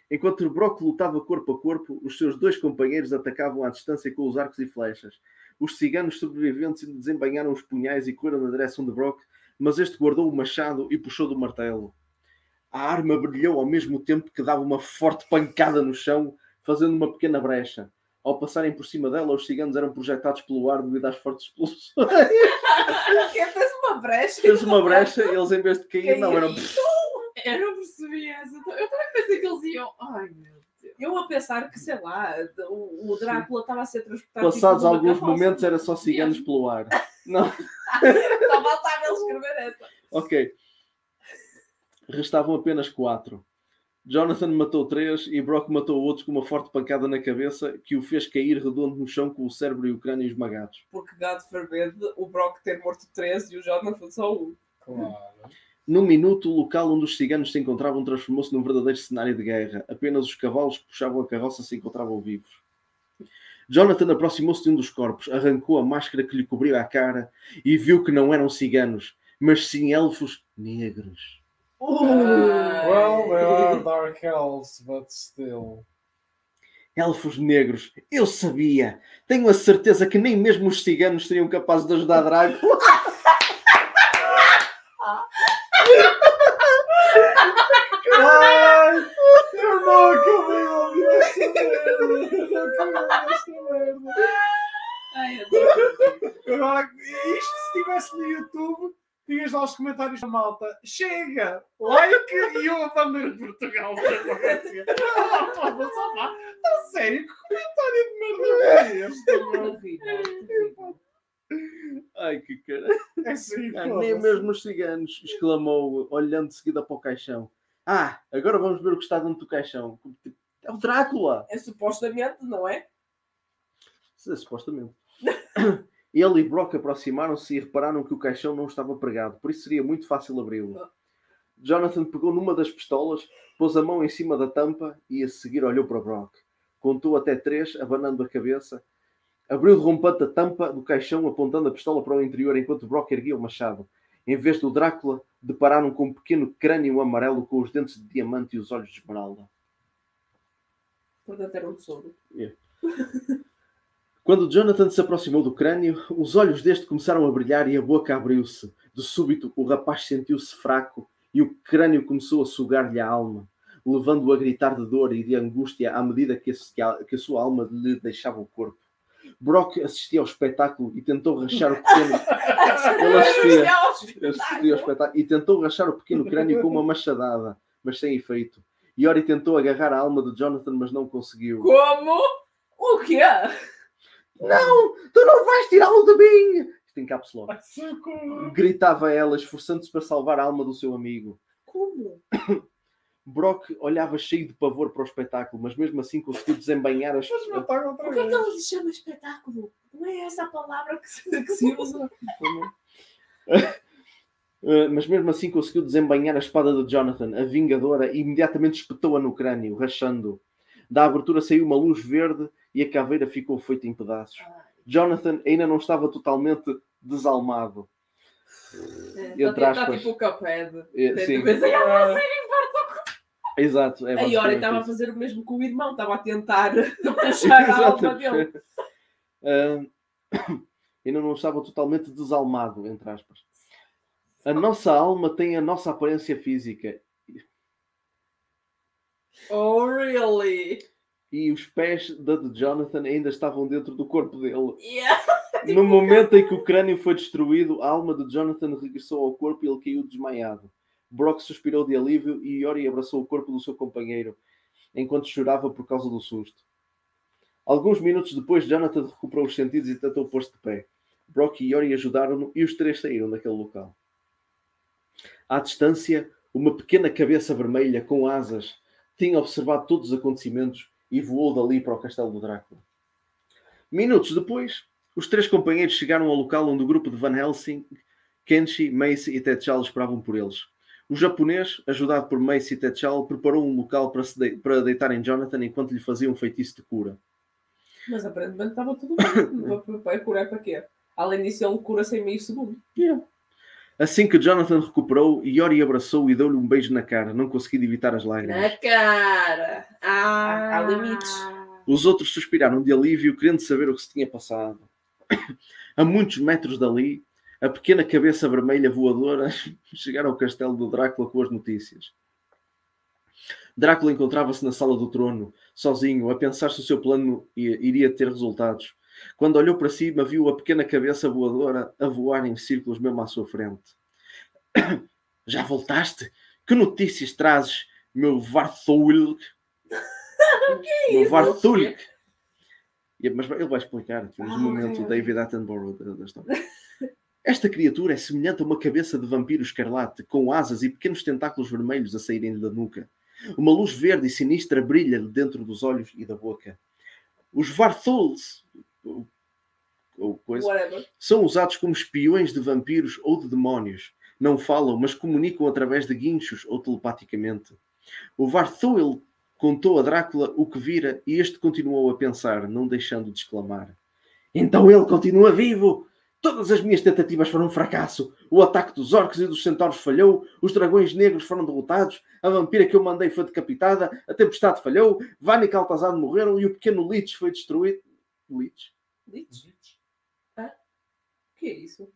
Enquanto Brock lutava corpo a corpo, os seus dois companheiros atacavam à distância com os arcos e flechas. Os ciganos sobreviventes desembanharam os punhais e correram na direção de Brock, mas este guardou o machado e puxou do martelo. A arma brilhou ao mesmo tempo que dava uma forte pancada no chão, fazendo uma pequena brecha. Ao passarem por cima dela, os ciganos eram projetados pelo ar devido às fortes explosões. Fez uma brecha. Fez uma brecha, eles em vez de cair, não, eram. Eu não percebi essa. Eu também pensei que eles iam. Ai, meu Deus. Eu a pensar que, sei lá, o, o Drácula estava a ser transportado. Passados tipo, alguns carroça. momentos, era só ciganos pelo ar. Não, Só faltava ele escrever essa. ok. Restavam apenas quatro. Jonathan matou três e Brock matou outros com uma forte pancada na cabeça que o fez cair redondo no chão com o cérebro e o crânio esmagados. Porque, God forbid, o Brock ter morto 13 e o Jonathan só um. Claro. Num minuto, o local onde os ciganos se encontravam transformou-se num verdadeiro cenário de guerra. Apenas os cavalos que puxavam a carroça se encontravam vivos. Jonathan aproximou-se de um dos corpos, arrancou a máscara que lhe cobria a cara e viu que não eram ciganos, mas sim elfos negros. Well, they are dark elves, but still. Elfos negros, eu sabia! Tenho a certeza que nem mesmo os ciganos seriam capazes de ajudar Drácula. Ai, eu não acabei de ouvir esta merda. Esta merda. Ai. Agora, isto se estivesse no YouTube, tinhas lá os comentários da malta. Chega! Like e eu a bandeira de Portugal. Ah, ah, pá. A sério, que comentário de merda é este? terrível. Ai, que cara. É assim, Ah, nem mesmo os ciganos, exclamou, olhando de seguida para o caixão. Ah, agora vamos ver o que está dentro do caixão. É o Drácula! É supostamente, não é? Sim, Supostamente. Ele e Brock aproximaram-se e repararam que o caixão não estava pregado, por isso seria muito fácil abri-lo. Jonathan pegou numa das pistolas, pôs a mão em cima da tampa e a seguir olhou para Brock. Contou até três, abanando a cabeça. Abriu de rompante a tampa do caixão, apontando a pistola para o interior, enquanto Brock erguia o machado. Em vez do Drácula, depararam com um pequeno crânio amarelo com os dentes de diamante e os olhos de esmeralda. Portanto, era um tesouro. Quando Jonathan se aproximou do crânio, os olhos deste começaram a brilhar e a boca abriu-se. De súbito, o rapaz sentiu-se fraco e o crânio começou a sugar-lhe a alma, levando-o a gritar de dor e de angústia à medida que a, que a sua alma lhe deixava o corpo. Brock assistia ao espetáculo e tentou rachar o pequeno. Ele assistia, assistia ao espetáculo e tentou rachar o pequeno crânio com uma machadada, mas sem efeito. Yori tentou agarrar a alma de Jonathan, mas não conseguiu. Como? O quê? Não! Tu não vais tirá-lo de mim! Isto em caps lock. Socorro! Gritava ela, esforçando-se para salvar a alma do seu amigo. Como? Brock olhava cheio de pavor para o espetáculo, mas mesmo assim conseguiu desembanhar as. Por que é que ele lhe chama espetáculo? Não é essa a palavra que se, que se usa? Uh, mas mesmo assim conseguiu desembanhar a espada de Jonathan, a vingadora, e imediatamente espetou-a no crânio, rachando. Da abertura saiu uma luz verde e a caveira ficou feita em pedaços. Jonathan ainda não estava totalmente desalmado. Entre Está aspas. tipo o Cuphead. É, sim. de vez em Ah, Exato. É A basicamente estava a fazer o mesmo com o irmão, estava a tentar puxar a alma dele. Ahm, ainda não estava totalmente desalmado, entre aspas. A nossa alma tem a nossa aparência física Oh, really? e os pés da de Jonathan ainda estavam dentro do corpo dele. Yeah. No momento em que o crânio foi destruído, a alma de Jonathan regressou ao corpo e ele caiu desmaiado. Brock suspirou de alívio e Yori abraçou o corpo do seu companheiro, enquanto chorava por causa do susto. Alguns minutos depois, Jonathan recuperou os sentidos e tentou pôr-se de pé. Brock e Yori ajudaram-no e os três saíram daquele local. À distância, uma pequena cabeça vermelha com asas tinha observado todos os acontecimentos e voou dali para o castelo do Drácula. Minutos depois, os três companheiros chegaram ao local onde o grupo de Van Helsing, Kenshi, Mace e Tetchal esperavam por eles. O japonês, ajudado por Mace e Tetchal, preparou um local para, se de- para deitar em Jonathan enquanto lhe fazia um feitiço de cura. Mas aparentemente estava tudo bem. Para- Para curar para quê? Além disso, ele cura-se em meio segundo. Assim que Jonathan recuperou, Yori abraçou e deu-lhe um beijo na cara, não conseguindo evitar as lágrimas. Na cara. Ah. Há limites. Os outros suspiraram de alívio, querendo saber o que se tinha passado. A muitos metros dali, a pequena cabeça vermelha voadora chegaram ao castelo do Drácula com as notícias. Drácula encontrava-se na sala do trono, sozinho, a pensar se o seu plano iria ter resultados. Quando olhou para cima, viu a pequena cabeça voadora a voar em círculos mesmo à sua frente. Já voltaste? Que notícias trazes, meu Varthulk? meu isso? Varthulk? Mas ele vai explicar. Temos Ah, um momento ok. David Attenborough da, da história. Esta criatura é semelhante a uma cabeça de vampiro escarlate, com asas e pequenos tentáculos vermelhos a saírem da nuca. Uma luz verde e sinistra brilha dentro dos olhos e da boca. Os Varthuls, ou, ou coisa, Whatever. são usados como espiões de vampiros ou de demónios. Não falam, mas comunicam através de guinchos ou telepaticamente. O Varthuil contou a Drácula o que vira e este continuou a pensar, não deixando de exclamar. Então ele continua vivo! Todas as minhas tentativas foram um fracasso. O ataque dos orcs e dos centauros falhou, os dragões negros foram derrotados, a vampira que eu mandei foi decapitada, a tempestade falhou, Vani e Caltazar morreram e o pequeno Lich foi destruído. Lich? Lich? Hã? O que é isso?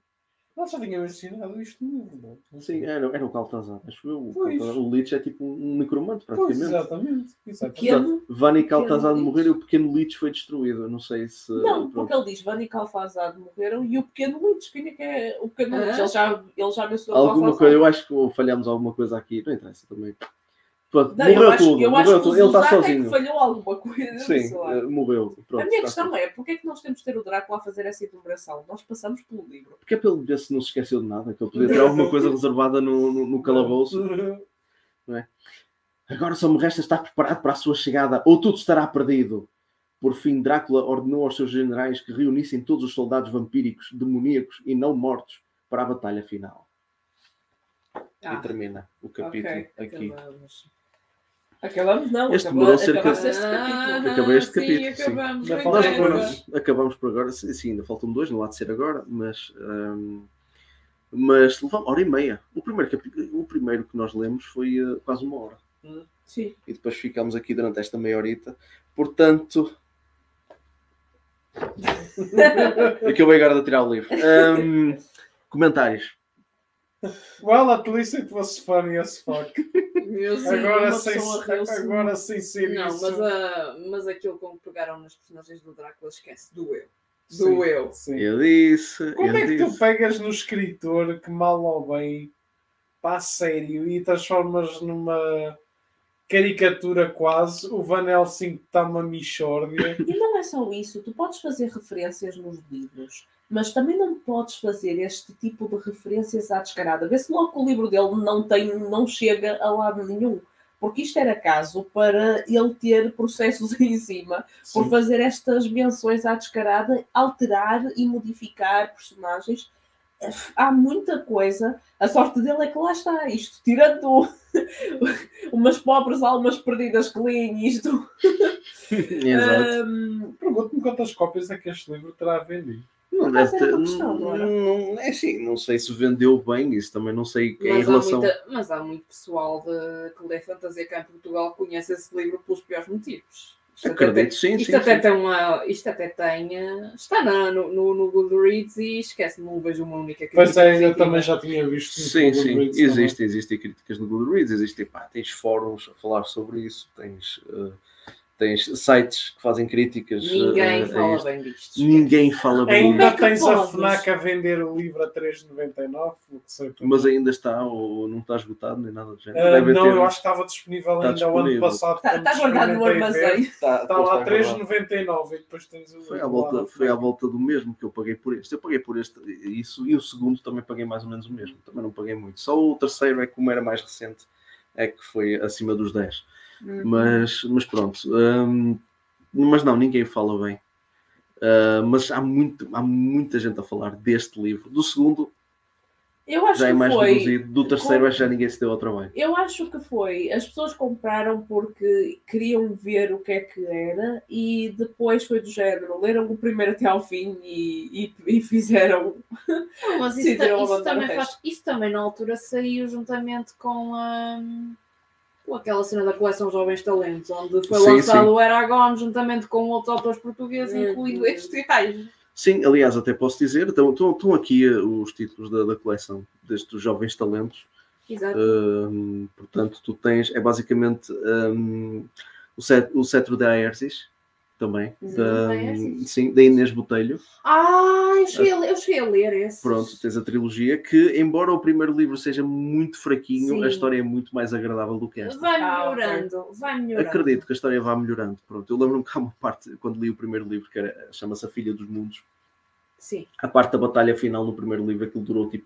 Nós já tínhamos ensinado isto no livro, não é? Sim, era, era o Caltazar. Acho eu. O, Pois. Caltazar. o Lich é tipo um necromante, Pois, praticamente. exatamente. exatamente. Pequeno. Vani e Caltazar Lich. morreram e o pequeno Lich foi destruído. Eu não sei se. Não, pronto. porque ele diz Vani e Calfazade morreram e o pequeno Lich. Quem é que é o pequeno Ah. Lich? Ele já, ele já mencionou Alguma coisa, eu acho que falhamos alguma coisa aqui. Não interessa também. Pronto, Não, eu morreu acho, tudo. eu morreu acho que tudo. o Ele está é sozinho. que falhou alguma coisa. Sim, eh, morreu. Pronto, a minha questão é, porquê é que nós temos de ter o Drácula a fazer essa enumeração? Nós passamos pelo livro. Porque é para ele ver se não se esqueceu de nada, que ele podia ter alguma coisa reservada no, no, no calabouço. Agora só me resta estar preparado para a sua chegada, ou tudo estará perdido. Por fim, Drácula ordenou aos seus generais que reunissem todos os soldados vampíricos, demoníacos e não mortos para a batalha final. Ah, e termina o capítulo ok, aqui. acabamos. Acabamos, não. Este acabou, demorou cerca- acabaste este capítulo. Ah, Acabei este sim, capítulo, sim. acabamos. Nós interessa. dois. agora acabamos por agora, sim, sim, ainda faltam dois, não há de ser agora, mas, hum, mas levamos hora e meia. O primeiro, capítulo, o primeiro que nós lemos foi eh, quase uma hora. Sim. E depois ficámos aqui durante esta meia horita. Portanto, acabei agora de tirar o livro. Hum, comentários. Well, at least it was funny as fuck. Sim, agora, sem, agora sem ser Não, isso. mas, ah, mas aquilo como pegaram nas personagens do Drácula, esquece, doeu. Sim, Doeu. sim. Eu disse. Como eu é que tu pegas no escritor que mal ou bem para a sério e transformas numa caricatura quase? O Van Helsing está uma michórdia. E não é só isso, tu podes fazer referências nos livros, mas também não podes fazer este tipo de referências à descarada. Vê-se logo que o livro dele não, tem, não chega a lado nenhum. Porque isto era caso para ele ter processos em cima por Sim. fazer estas menções à descarada, alterar e modificar personagens. Há muita coisa. A sorte dele é que lá está. Isto, tirando umas pobres almas perdidas que leem isto, Exato. hum, Pergunto-me quantas cópias é que este livro terá vendido. Não deve ter. não não- é assim, não sei se vendeu bem, isso também não sei em Mas, relação. há muita, mas há muito pessoal de, que lê fantasia cá em Portugal que conhece esse livro pelos piores motivos. Isto até Acredito, sim, tem- sim. Isto até sim. tem uma. Isto até tem. eh, Está na- no, no, no Goodreads e esquece, não vejo uma única crítica Pois é, eu também já tinha visto. Sim, sim, Goodreads também. existe, existem críticas no Goodreads, existem, pá, tens fóruns a falar sobre isso, tens, eh, tens sites que fazem críticas. Ninguém eh, a fala isto. bem disto. Ninguém fala bem Ainda disto, tens a? FNAC a vender o livro a 3,99, o que sei. mas ainda está, ou não está esgotado, nem nada do género. Deve não, ter- eu acho que estava disponível Está ainda o ano disponível. passado. está, está guardado no armazém. está- Está lá está guardado. 3,99 e depois tens o Foi à, volta, foi à volta do mesmo que eu paguei por este. Eu paguei por este, isso, e o segundo também paguei mais ou menos o mesmo. Também não paguei muito. Só o terceiro é que, como era mais recente, é que foi acima dos 10. Uhum. Mas, mas pronto. hum, mas não, ninguém fala bem. Ah, mas há, muito, há muita gente a falar deste livro. Do segundo Eu acho já é mais foi. reduzido. Do terceiro acho que já ninguém se deu ao trabalho. Eu acho que foi. As pessoas compraram porque queriam ver o que é que era e depois foi do género. Leram o primeiro até ao fim e, e, e fizeram. Não, mas isso, isso também o faz, isso também na altura saiu juntamente com a. aquela cena da coleção Jovens Talentos, onde foi Sim, lançado sim. o Eragon juntamente com outros autores portugueses, incluindo este gajo. Sim, aliás, até posso dizer, estão, estão, estão aqui eh, os títulos da, da coleção destes jovens talentos. Exato. Portanto, tu tens, é basicamente hum, o, cet, o cetro da Aersis, também, da, Da Aersis? sim, da Inês Botelho. Ah, eu cheguei, a ler, eu cheguei a ler esse. Pronto, tens a trilogia que, embora o primeiro livro seja muito fraquinho, Sim. a história é muito mais agradável do que esta. Vai Ah, ok. melhorando, vai melhorando. Acredito que a história vá melhorando. Pronto, eu lembro-me que há uma parte, quando li o primeiro livro, que era- chama-se A Filha dos Mundos, Sim. a parte da batalha final no primeiro livro, aquilo durou tipo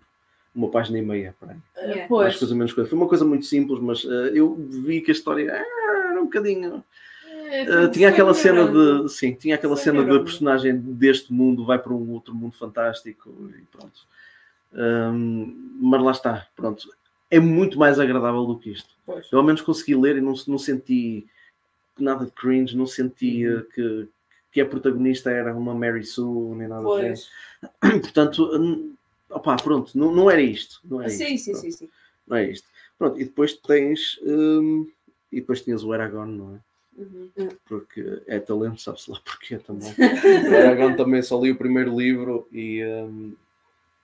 uma página e meia. Por aí. Yeah. Mais Pois. coisa menos coisa. Foi uma coisa muito simples, mas eh, eu vi que a história ah, era um bocadinho. É, eh, tinha aquela cena de. Sim, tinha aquela cena melhorando. personagem deste mundo vai para um outro mundo fantástico e pronto. Hum, mas lá está, pronto. É muito mais agradável do que isto. Pois. Eu ao menos consegui ler e não, não senti nada de cringe, não senti Uhum. que, que a protagonista era uma Mary Sue, nem nada. Pois. Portanto, hum, opá, pronto, não, não era isto. Não era Sim, isto, sim, sim, sim. Não é isto. Pronto, e depois tens. hum, e depois tinhas o Eragon, não é? Uhum. Porque é talento, sabe-se lá porquê também. o Eragon também só li o primeiro livro e hum,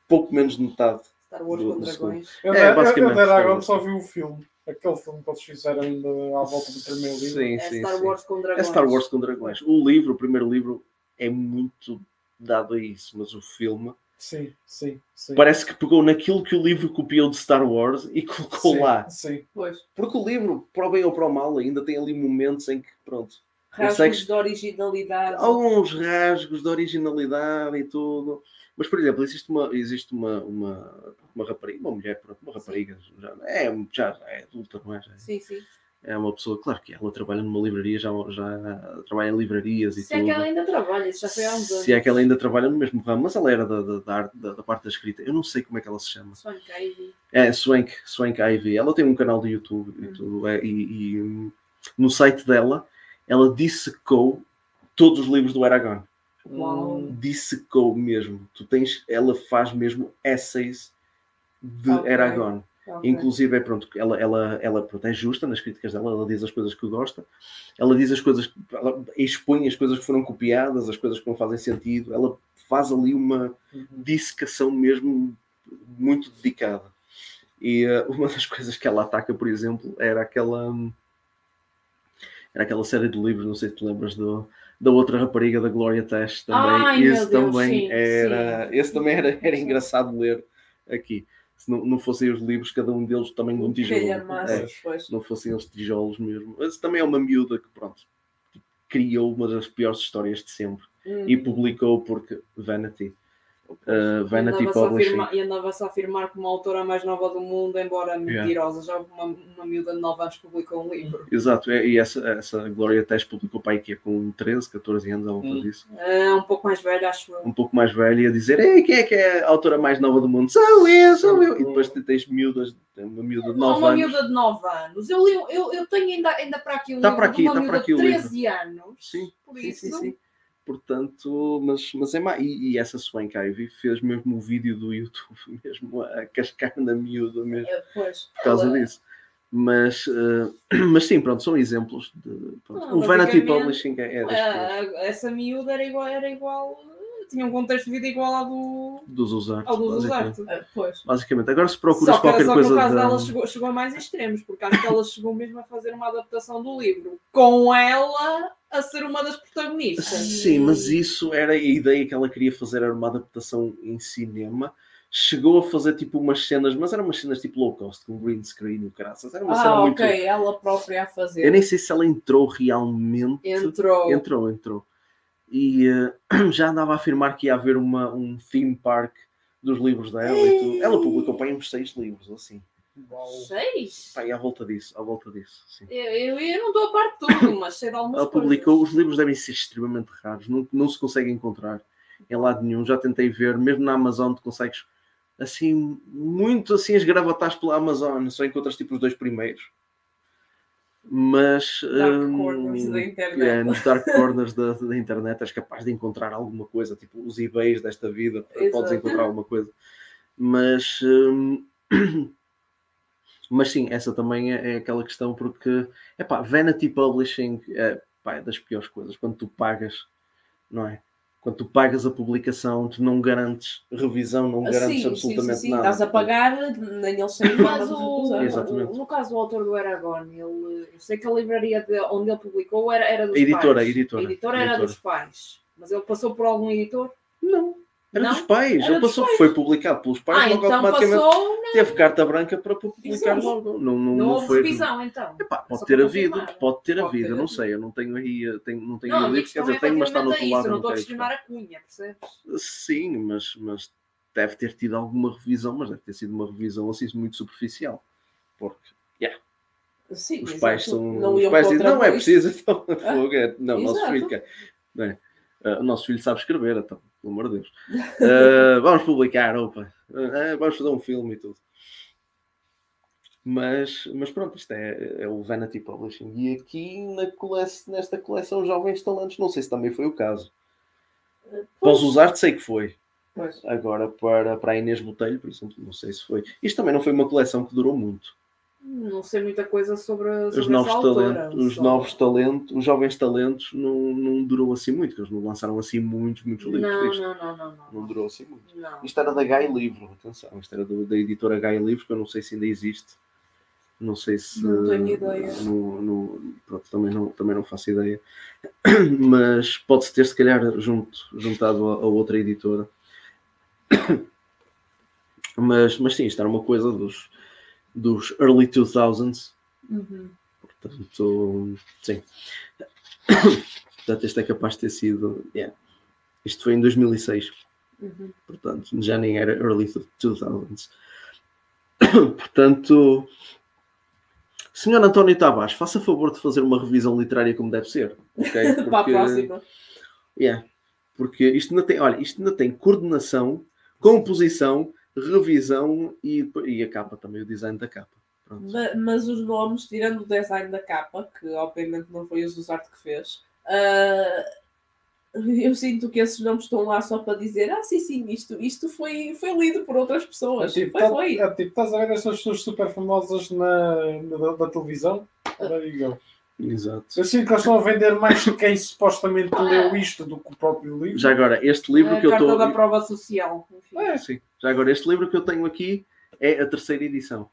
pouco menos de metade. Star Wars do- com dragões. Eu, É, eu, eu, basicamente, da Dragon Star só vi o filme. Aquele filme que eles fizeram ainda à volta do primeiro livro. Sim, É sim, Star sim. Wars com É dragões. Star Wars com dragões. O livro, o primeiro livro, é muito dado a isso, mas o filme Sim, sim, sim. parece que pegou naquilo que o livro copiou de Star Wars e colocou Sim, lá. Sim. Pois. Porque o livro, para o bem ou para o mal, ainda tem ali momentos em que, pronto, Rasgos Consegues- de originalidade. alguns rasgos de originalidade e tudo. Mas, por exemplo, existe uma, existe uma, uma, uma rapariga, uma mulher, pronto, uma rapariga, já, é, já é adulta, não é? Já é. Sim, sim. É uma pessoa, claro que ela trabalha numa livraria, já, já trabalha em livrarias e Se é tudo. que ela ainda trabalha, isso já foi há uns anos. Se é que ela ainda trabalha no mesmo ramo, mas ela era da, da, da, da- parte da escrita. Eu não sei como é que ela se chama. Swank Ivy. É Swank, Swank Ivy. Ela tem um canal do YouTube e Hum. tudo. é, e, e, no site dela, ela dissecou todos os livros do Eragon. Uau. Dissecou mesmo. Tu tens, ela faz mesmo essays de Ok. Eragon. Ok. Inclusive, é pronto, ela, ela, ela pronto, é justa nas críticas dela, ela diz as coisas que gosta, ela diz as coisas, ela expõe as coisas que foram copiadas, as coisas que não fazem sentido, ela faz ali uma dissecação mesmo muito dedicada. E eh, uma das coisas que ela ataca, por exemplo, era aquela era aquela série de livros, não sei se te lembras do, da outra rapariga da Gloria Tesh também. Ai, meu esse Deus, também sim, era, sim. esse também era, era engraçado ler aqui. Se não, não fossem os livros, cada um deles de um tijolo. É, massas, não fossem os tijolos mesmo. Mas também é uma miúda que, pronto, criou uma das piores histórias de sempre Hum. e publicou porque Vanity. Uh, Vanity andava-se a Publishing. afirmar- E andava-se a afirmar como a autora mais nova do mundo, embora mentirosa. Já houve uma, uma miúda de 9 anos publicou um livro. Exato, é- e essa, essa Gloria Tesh publicou para aqui com 13, 14 anos, à volta Hum. disso. É um pouco mais velha, acho eu. Um pouco mais velha, a dizer: Ei, quem é que é a autora mais nova do mundo? Sou eu, sou eu. E depois tens miúdas, uma miúda de Não, 9 uma anos. miúda de 9 anos. Eu, li, eu, eu tenho ainda, ainda para aqui um Tá livro para aqui, de uma tá miúda para aqui de livro. 13 anos. Sim, Por Sim, isso, sim, sim. Portanto, mas, mas é má. E, e essa Swank Ivy fez mesmo o vídeo do YouTube, mesmo a cascar na miúda mesmo. é, pois, por causa ela- disso. Mas, eh, mas sim, pronto, são exemplos. De, pronto. Não, o Vanity Publishing é, é das essa miúda era igual, era igual. Tinha um contexto de vida igual ao do. dos usar. Ao do basicamente. Ah, Pois. basicamente. Agora, se procuras que, qualquer só que coisa no caso da- dela chegou, chegou a mais extremos, porque acho que ela chegou mesmo a fazer uma adaptação do livro, com ela a ser uma das protagonistas. Sim, mas isso era a ideia que ela queria fazer, era uma adaptação em cinema. Chegou a fazer tipo umas cenas, mas eram umas cenas tipo low cost, com green screen e o caraças. Era uma cena Ah, muito. ok, ela própria a fazer. Eu nem sei se ela entrou realmente. Entrou. Entrou, entrou. E eh, já andava a afirmar que ia haver uma, um theme park dos livros dela e tudo. Ela publicou para uns seis livros, assim. Seis? Pá, e à volta disso, à volta disso, sim. Eu, eu, eu não estou a par de tudo, mas sei de algumas Ela publicou, coisas. os livros devem ser extremamente raros, não, não se consegue encontrar em lado nenhum. Já tentei ver, mesmo na Amazon, tu consegues assim, muito assim, esgravatares pela Amazon, só encontras tipo os dois primeiros. Mas Dark hum, corners da internet. é, nos dark corners da, da internet és capaz de encontrar alguma coisa, tipo os eBays desta vida, podes Exato. encontrar alguma coisa. Mas, hum, mas sim, essa também é, é aquela questão porque epá, Vanity Publishing é, pá, é das piores coisas. Quando tu pagas, não é? Quando tu pagas a publicação, tu não garantes revisão, não Ah, garantes sim, absolutamente sim, sim, sim. nada. Estás a pagar, nem eles nada dos Exatamente. o- no caso do autor do Eragon, ele, eu sei que a livraria de- onde ele publicou era, era dos Editora, pais. editora, A editora era editora. dos pais. Mas ele passou por algum editor? Não, era Não? dos pais. Era Ele passou, pais. foi publicado pelos pais, ah, logo então automaticamente passou, não, teve carta branca para publicar Exato. logo. Não, não, não não houve foi. revisão então. Epá, pode ter havido, pode ter Pode havido, não havido. sei, eu não tenho aí, tenho, não tenho Não, o a minha livro, quer dizer, tenho, mas está no outro lado. isso. Não não estou a questionar a cunha, percebes? Sim, mas, mas deve ter tido alguma revisão, mas deve ter sido uma revisão assim muito superficial. Porque Sim, os exato. pais são. Não os pais dizem, não é preciso, então, fogo, é- não, o nosso Exato. filho quer. não é? Ah, o nosso filho sabe escrever, então, pelo amor de Deus. Ah, vamos publicar, opa. Ah, vamos fazer um filme e tudo. Mas, mas pronto, isto é, é o Vanity Publishing. E aqui na cole... nesta coleção Jovens Talentos, não sei se também foi o caso. Para os usar, sei que foi. Pois. Agora, para, para a Inês Botelho, por exemplo, não sei se foi. Isto também não foi uma coleção que durou muito. Não sei muita coisa sobre, sobre Os novos, autora. talentos, os só- novos talentos, os jovens talentos, não, não durou assim muito, eles não lançaram assim muitos, muitos livros. Não, não, não, não, não. Não durou assim muito. Não. Isto era da Gai Livro, atenção, isto era do- da editora Gai Livros, que eu não sei se ainda existe. Não sei se. Não tenho ideia. no- no- pronto, também, não, também não faço ideia. Mas pode-se ter, se calhar, junto, juntado a, a outra editora. Mas, mas sim, isto era uma coisa dos, dos early 2000s. Uhum. Portanto, sim. Portanto, este é capaz de ter sido. yeah. Isto foi em 2006 Uhum. portanto já nem era early 2000s. portanto, Senhor António Tavares, faça favor de fazer uma revisão literária como deve ser. ok? Para a Porque- próxima. Yeah. Porque isto ainda tem, olha, isto ainda tem coordenação, composição, revisão e, e a capa também, o design da capa. Pronto. Ma- Mas os nomes, tirando o design da capa, que obviamente não foi o Zuzarte que fez, ah, eu sinto que esses nomes estão lá só para dizer: ah, sim, sim, isto, isto foi, foi lido por outras É pessoas. tipo, foi, tá- foi. é tipo, estás a ver essas pessoas super famosas na, na, da televisão? There you go. Exato. Eu sinto que eles estão a vender mais que quem supostamente leu isto do que o próprio livro. Já agora, este livro a que eu carta estou. da prova social. enfim. É, Sim. Já agora, este livro que eu tenho aqui é a terceira edição.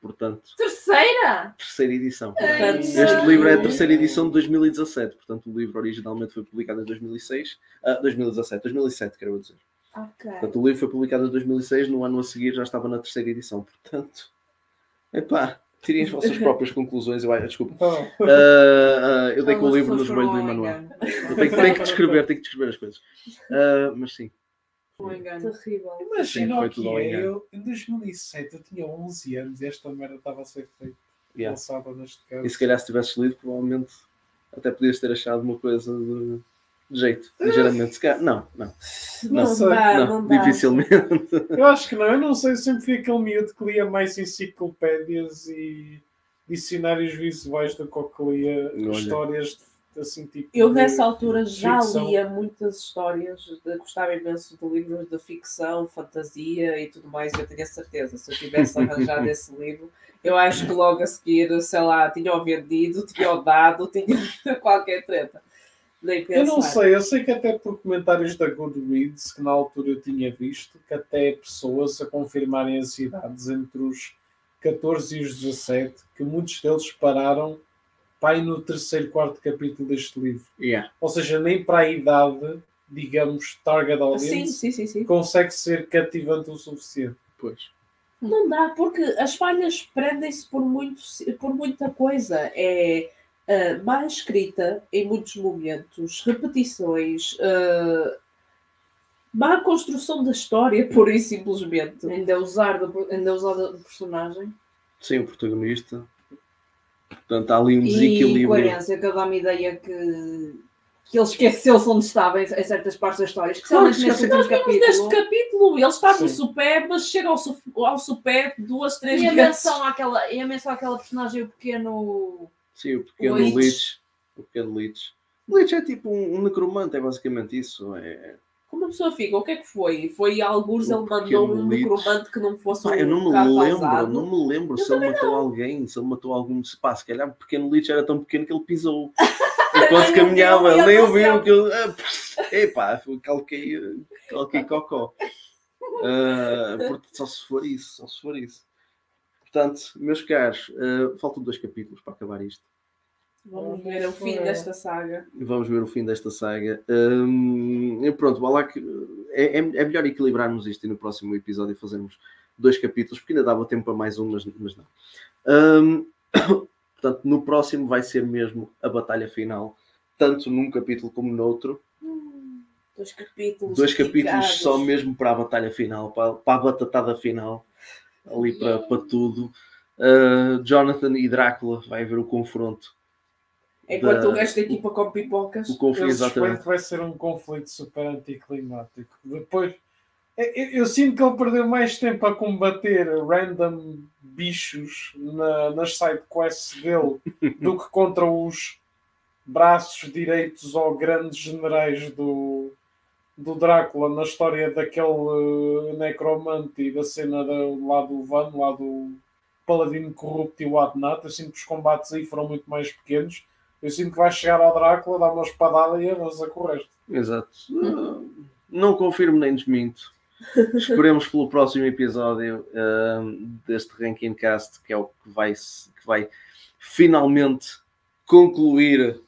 Portanto, Terceira! terceira edição. Portanto, Este livro é a terceira edição de 2017. Portanto, o livro originalmente foi publicado em 2006. Ah, 2017, 2007, quero dizer. Ok. Portanto, o livro foi publicado em 2006. No ano a seguir já estava na terceira edição. Portanto, epá, tirem as vossas próprias conclusões. Eu, ai, desculpa. Ah, ah, eu dei com o livro no joelho do Emanuel. Eu tenho, tenho que descrever, tenho que descrever as coisas. Ah, mas sim. Engano. Terrível. imagina foi o que é. engano. Eu, em 2007 eu tinha 11 anos e esta merda estava a ser feita. Yeah. Lançada neste caso. E se calhar se tivesses lido, provavelmente até podias ter achado uma coisa de, de jeito, ligeiramente. Se calhar, não, não, Não, dá, não, não, dá. dificilmente. Eu acho que não, eu não sei, eu sempre fui aquele miúdo que lia mais enciclopédias e dicionários visuais do que o que lia Olha. histórias assim tipo. Eu de- nessa altura já ficção. lia muitas histórias, de- gostava imenso de livros de ficção, fantasia e tudo mais, eu tenho a certeza. Se eu tivesse arranjado esse livro, eu acho que logo a seguir, sei lá, tinha-o vendido, tinha-o dado, tinha qualquer treta. Eu não sei, eu sei que até por comentários da Goodreads, que na altura eu tinha visto, que até pessoas a confirmarem as idades entre os 14 e os 17, que muitos deles pararam pai no terceiro, quarto capítulo deste livro. Yeah. Ou seja, nem para a idade, digamos, target audience, sim, sim, sim. consegue ser cativante o suficiente. Pois. Não dá, porque as falhas prendem-se por, muito, por muita coisa. É uh, má escrita em muitos momentos, repetições, uh, má construção da história, pura e simplesmente. Ainda usar ainda usar do personagem. Sim, o protagonista. Portanto, há ali um E desequilíbrio. coerência, que dá-me ideia que, que ele esqueceu-se onde estava em, em certas partes da história, especialmente Claro, neste Nós vimos neste capítulo. capítulo, ele está no supé, mas chega ao, su ao supé duas, três E a vezes. menção àquela, e a menção àquela personagem, o pequeno. Sim, o pequeno Leech. Leech. O pequeno Leech. Leech é tipo um, um necromante, é basicamente isso. É... Como a pessoa fica, o que é que foi? Foi alguns, ele mandou um necromante que não fosse Pá, um eu não me lembro, não me lembro se ele matou alguém, se ele matou algum. Pá, se calhar o pequeno Leech era tão pequeno que ele pisou. Enquanto caminhava, ele nem ele ouviu não que eu. Ah, Epá, calquei, calquei cocó. Portanto, só se for isso, só se for isso. Portanto, meus caros, ah, faltam dois capítulos para acabar isto. Vamos ver o fim desta saga. Vamos ver o fim desta saga. Hum, e pronto, vá lá que é, é, é melhor equilibrarmos isto e no próximo episódio fazermos dois capítulos, porque ainda dava tempo para mais um, mas, mas não. Hum, portanto, no próximo vai ser mesmo a batalha final, tanto num capítulo como no outro. Dois capítulos. Dois capítulos dedicados. só mesmo para a batalha final, para, para a batatada final, ali para, para tudo. Uh, Jonathan e Drácula vai haver o confronto. Enquanto da- o resto da equipa come pipocas. O confronto, Eu exatamente. que vai ser um conflito super anticlimático. Depois, eu, eu- eu sinto que ele perdeu mais tempo a combater random bichos na, nas sidequests dele do que contra os braços direitos ou grandes generais do, do Drácula na história daquele eh, necromante e da cena da, lá do Van, lá do Paladino Corrupto e o Adnat. Eu sinto que os combates aí foram muito mais pequenos. Eu sinto que vai chegar ao Drácula, dar uma espadada e avança com o resto. Exato. Uh, Não confirmo nem desminto. Esperemos pelo próximo episódio um, deste Ranking Cast, que é o que vai, que vai finalmente concluir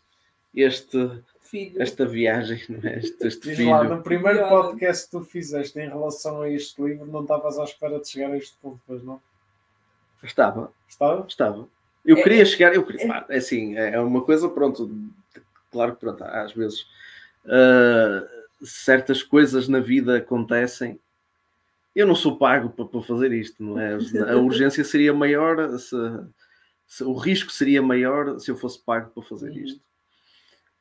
este, Filho. esta viagem, não é? este, este Diz lá, filho. no primeiro podcast que tu fizeste em relação a este livro, não estavas à espera de chegar a este ponto, pois não? Estava, Estava? estava. Eu É- queria chegar, eu queria, pá, é assim, é uma coisa, pronto, claro que pronto, às vezes uh, certas coisas na vida acontecem. Eu não sou pago para, para fazer isto, não é? A urgência seria maior se, Se- O risco seria maior se eu fosse pago para fazer Uhum. isto.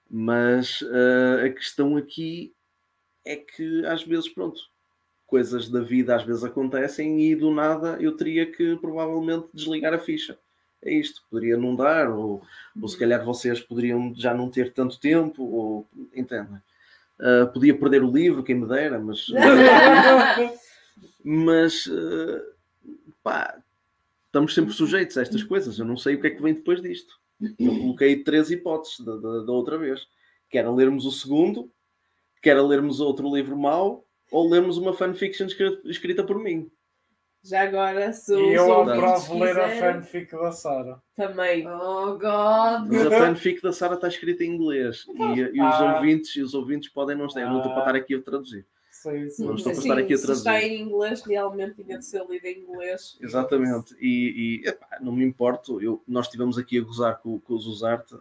Mas eh, a questão aqui é que às vezes, pronto, coisas da vida às vezes acontecem e do nada eu teria que provavelmente desligar a ficha. É isto, poderia não dar, ou, ou se calhar vocês poderiam já não ter tanto tempo, ou entendem? Ah, podia perder o livro, quem me dera, mas, mas eh, pá, estamos sempre sujeitos a estas coisas. Eu não sei o que é que vem depois disto. Eu coloquei três hipóteses da, da, da outra vez: que era lermos o segundo, que era lermos outro livro mau, ou lermos uma fanfiction escrita por mim. Já agora, se os E eu aprovo ler a fanfic da Sara. também. Oh, God! Mas a fanfic da Sara está escrita em inglês e, e os Ah. ouvintes e os ouvintes podem não estar. Eu não estou para estar aqui a traduzir. Sim, sim. Não estou para Sim, estar aqui a se traduzir. está em inglês, realmente tinha de ser lido em inglês. Exatamente. E, e, epá, não me importo. Eu, nós estivemos aqui a gozar com, com os Usarte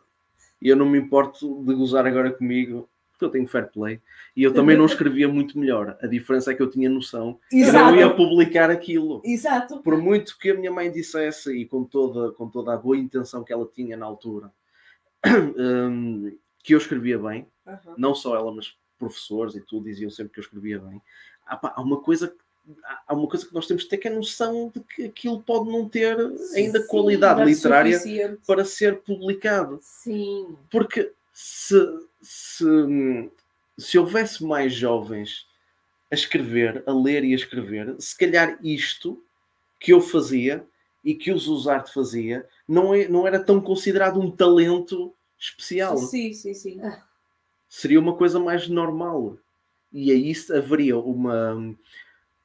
e eu não me importo de gozar agora comigo porque eu tenho fair play e eu também não escrevia muito melhor. A diferença é que eu tinha noção que eu não ia publicar aquilo. Exato. Por muito que a minha mãe dissesse e com toda, com toda a boa intenção que ela tinha na altura, hum, que eu escrevia bem, Aham. não só ela, mas professores e tudo diziam sempre que eu escrevia bem. Há, pá, há uma coisa que- há- uma coisa que nós temos que ter que é a noção de que aquilo pode não ter ainda Sim, qualidade é literária suficiente. para ser publicado. Sim. Porque se, se, se houvesse mais jovens a escrever, a ler e a escrever, se calhar isto que eu fazia e que o Zuzarte fazia não, é, não era tão considerado um talento especial Sim, sim, sim. seria uma coisa mais normal. E aí se- haveria uma.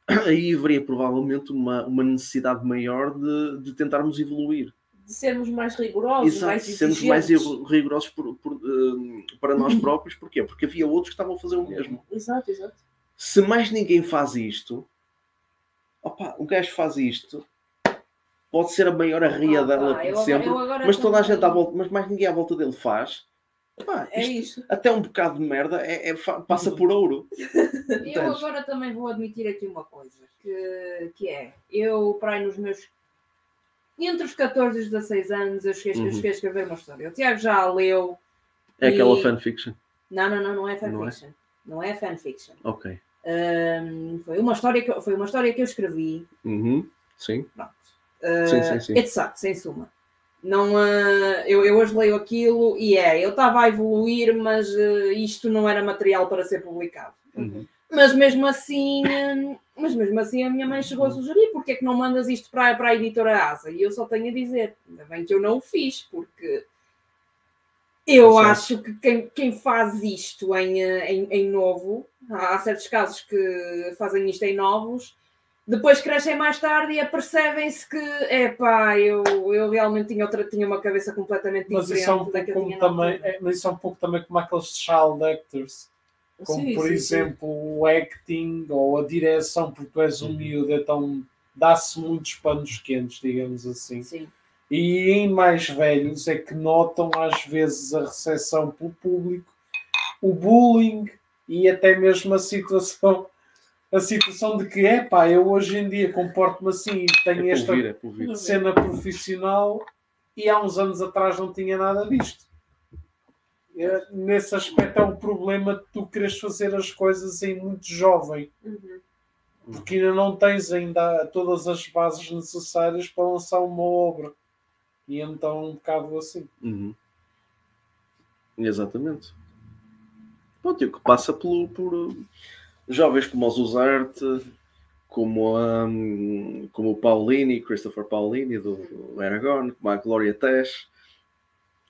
Aí haveria provavelmente uma, uma necessidade maior de, de tentarmos evoluir. De sermos mais rigorosos, Exato, mais sermos mais rigorosos por- por, eh, para nós próprios. Porquê? Porque havia outros que estavam a fazer o mesmo. Exato, exato. Se mais ninguém faz isto, opa, o gajo faz isto, pode ser a maior arriadela Opa, de eu sempre, eu mas toda a gente à volta, mas mais ninguém à volta dele faz. Pá, É isto- isto. até um bocado de merda é, é passa por ouro. Eu agora também vou admitir aqui uma coisa, que, que é, eu, para aí nos meus... Entre os 14 e os 16 anos, eu cheguei, eu Uhum. cheguei a escrever uma história. O Tiago já leu... É aquela E- fanfiction. Não, não, não, não é Não é? fanfiction. Não é, fanfiction. Ok. Ahm, foi, uma história que, eu- foi uma história que eu escrevi. Uhum. Sim. Pronto. Sim, Ah, sim, sim. It sucks, em suma. Não, ah, eu, eu hoje leio aquilo e é, eu estava a evoluir, mas ah, isto não era material para ser publicado. Uhum. Mas mesmo assim, hum, mas mesmo assim a minha mãe chegou a sugerir porque é que não mandas isto para, para a editora Asa? E eu só tenho a dizer, ainda bem que eu não o fiz, porque eu Certo. acho que quem, quem faz isto em, eh, em, em novo, há certos casos que fazem isto em novos, depois crescem mais tarde e apercebem-se que, epá, eu, eu realmente tinha, outra, tinha uma cabeça completamente Mas diferente isso é um da pouco que eu como tinha na também, é, mas isso é um pouco também como aqueles child actors, como Sim, por sim, sim. exemplo o acting ou a direção, porque tu és um Uhum. miúdo, então dá-se muitos panos quentes, digamos assim. Sim. E em mais velhos é que notam às vezes a recepção pelo público, o bullying e até mesmo a situação, a situação de que é pá, eu hoje em dia comporto-me assim e É tenho por esta vir, é cena profissional e há uns anos atrás não tinha nada disto. É, Nesse aspecto é o problema de tu queres fazer as coisas em muito jovem, Uhum. porque ainda não tens ainda todas as bases necessárias para lançar uma obra. E então é um bocado assim. Uhum. Exatamente. Pronto, e o que passa pelo, por uh, jovens como o Zuzarte, como, um, como o Paulini, Christopher Paulini do, do Aragorn, como a Gloria Tesh,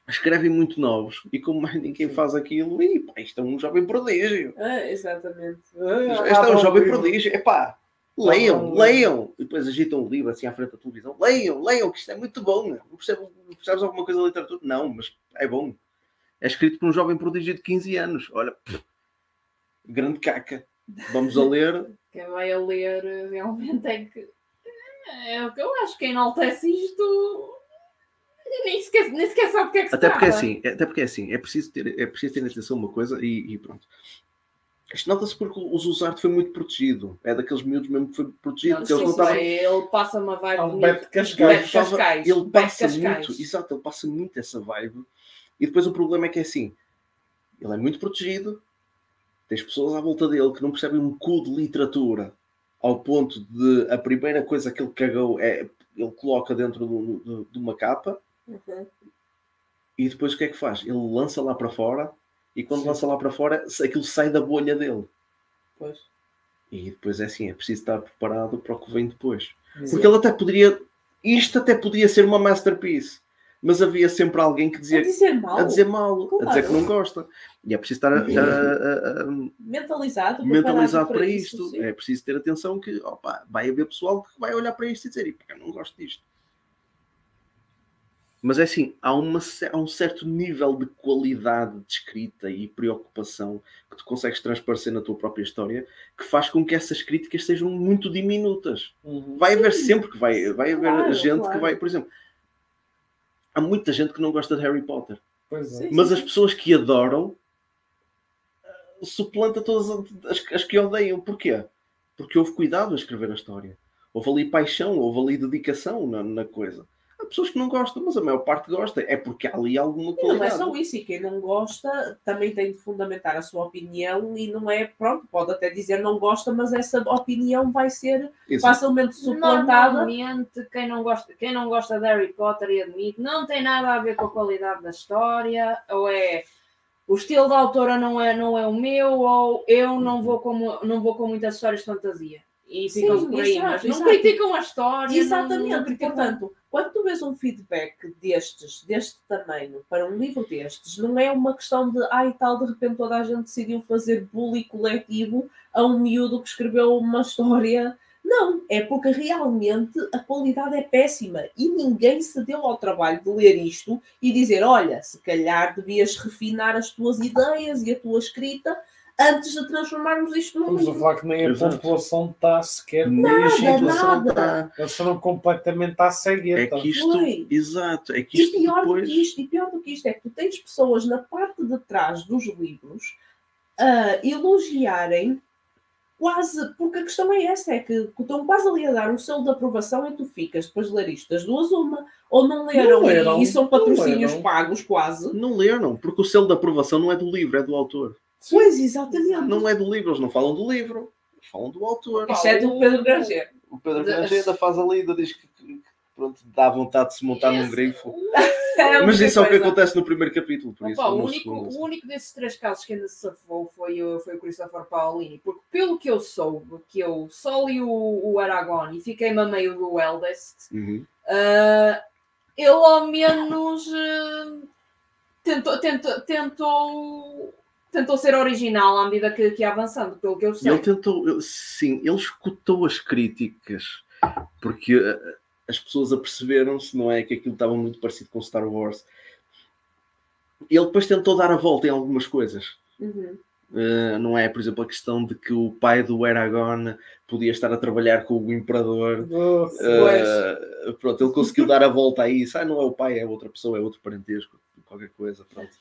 escrevem muito novos e como mais ninguém faz aquilo, e pá, isto é um jovem prodígio. Ah, exatamente. Este é um jovem prodígio. Epá, leiam, leiam. E depois agitam o livro assim à frente da televisão. Leiam, leiam, que isto é muito bom. Não percebes, alguma coisa da literatura? Não, mas é bom. É escrito por um jovem prodígio de 15 anos. Olha, pff, grande caca. Vamos a ler. Quem vai a ler realmente é que é o que eu acho que enaltece isto nem sequer, nem o que é que se Até porque é trata. assim, até porque é assim, é preciso ter, é preciso ter atenção a uma coisa e, e pronto. Isto nota-se porque o Zuzarte foi muito protegido. É daqueles miúdos mesmo que foi protegido. Não, eles não sim, estavam- ele passa uma vibe Ah. Beto Cascais. Beto Cascais. ele passa Cascais. muito, exato, ele passa muito essa vibe. E depois o problema é que é assim, ele é muito protegido, tens pessoas à volta dele que não percebem um cu de literatura, ao ponto de a primeira coisa que ele cagou é ele coloca dentro do- do- de uma capa Uhum. e depois o que é que faz? Ele lança lá para fora e quando Sim. lança lá para fora aquilo sai da bolha dele. Pois. E depois é assim, é preciso estar preparado para o que vem depois. Porque ele até poderia, isto até podia ser uma masterpiece, mas havia sempre alguém que A dizia dizer mal, a dizer mal, Claro. a dizer que não gosta. E é preciso estar a- a- a- a- mentalizado, mentalizado para isto. É preciso ter atenção que opa, vai haver pessoal que vai olhar para isto e dizer, "Ih, pá, eu não gosto disto. Mas é assim, há, uma, há um certo nível de qualidade de escrita e preocupação que tu consegues transparecer na tua própria história que faz com que essas críticas sejam muito diminutas. Uhum. Vai haver Sim. sempre que vai, vai haver Claro, gente que claro. vai, por exemplo, há muita gente que não gosta de Harry Potter. Pois é. Sim. Mas as pessoas que adoram eh, suplanta todas as, as que odeiam. Porquê? Porque houve cuidado a escrever a história. Houve ali paixão, houve ali dedicação na, na coisa. Pessoas que não gostam, mas a maior parte gosta. É porque há ali alguma E não é só isso, e quem não gosta também tem de fundamentar a sua opinião e não é, pronto, pode até dizer não gosta, mas essa opinião vai ser Exato. facilmente suplantada. Normalmente, quem não, gosta, quem não gosta de Harry Potter e admite, não tem nada a ver com a qualidade da história, ou é o estilo da autora não é, não é o meu, ou eu não vou com, não vou com muitas histórias de fantasia. E Sim, ficam por aí, exato, mas não exato. criticam a história. não- não Exatamente, criticam- portanto, quando tu vês um feedback destes, deste tamanho, para um livro destes, não é uma questão de, ai tal, de repente toda a gente decidiu fazer bullying coletivo a um miúdo que escreveu uma história. Não, é porque realmente a qualidade é péssima e ninguém se deu ao trabalho de ler isto e dizer: olha, se calhar devias refinar as tuas ideias e a tua escrita antes de transformarmos isto num Estamos a falar que nem a Exato. população está sequer Nada, nada. Eles foram completamente à É cegueta. que isto, Foi. exato, é que E isto pior depois. do que isto, e pior do que isto é que tu tens pessoas na parte de trás dos livros a elogiarem quase, porque a questão é essa, é que estão quase ali a dar um selo de aprovação e tu ficas depois de ler isto das duas uma, ou não leram, Não e- leram, e, são não patrocínios leram. pagos quase. Não leram, porque o selo de aprovação não é do livro, é do autor. Pois, exatamente. Não é do livro, eles não falam do livro, eles falam do autor. Exceto o Pedro Granger. O Pedro Da- Granger ainda faz a lida, diz que, que- pronto, dá vontade de se montar num Esse- grifo. É Mas isso é o que acontece no primeiro capítulo, por isso. Opa, o, no único, o único desses três casos que ainda se safou foi, o- foi o Christopher Paolini, porque pelo que eu soube, que eu só li o, o Aragorn e fiquei-me a meio do Eldest, Uhum. ah, ele ao menos ah, tentou, tentou, tentou, tentou ser original à medida que, que ia avançando, pelo que eu sei. ele tentou, sim, ele escutou as críticas, porque eh, as pessoas aperceberam-se, não é? Que aquilo estava muito parecido com Star Wars. Ele depois tentou dar a volta em algumas coisas. Uhum. Uh, não é, por exemplo, a questão de que o pai do Aragorn podia estar a trabalhar com o Imperador. Nossa. Uh, pronto, ele conseguiu dar a volta a isso. Ah, não é o pai, é outra pessoa, é outro parentesco, qualquer coisa. Pronto.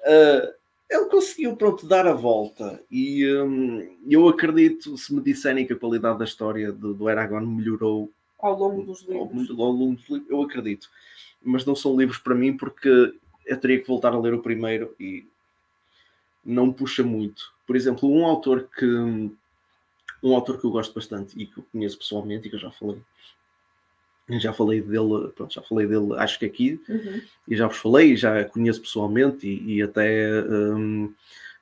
Uh, ele conseguiu, pronto, dar a volta. E hum, eu acredito, se me disserem que a qualidade da história do, do Aragorn melhorou Ao longo dos ao, livros. muito- ao longo dos livros, eu acredito. Mas não são livros para mim porque eu teria que voltar a ler o primeiro e não puxa muito. Por exemplo, um autor que um autor que eu gosto bastante e que eu conheço pessoalmente e que eu já falei. Já falei dele, pronto, já falei dele, acho que aqui, Uhum. e já vos falei, já conheço pessoalmente e, e até hum,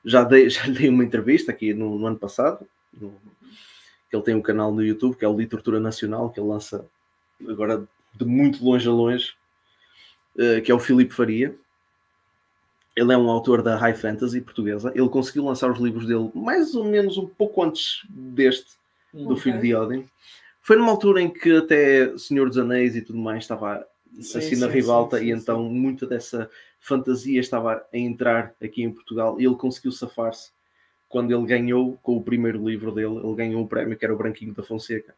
já, dei, já dei uma entrevista aqui no, no ano passado. no- que ele tem um canal no YouTube que é o Literatura Nacional, que ele lança agora de muito longe a longe, eh, que é o Filipe Faria. Ele é um autor da High Fantasy portuguesa. Ele conseguiu lançar os livros dele mais ou menos um pouco antes deste, do. Filho de Odin. Foi numa altura em que até Senhor dos Anéis e tudo mais estava Sim, assim na sim, ribalta sim, e então muita dessa fantasia estava a entrar aqui em Portugal e ele conseguiu safar-se quando ele ganhou com o primeiro livro dele, ele ganhou o prémio que era o Branquinho da Fonseca.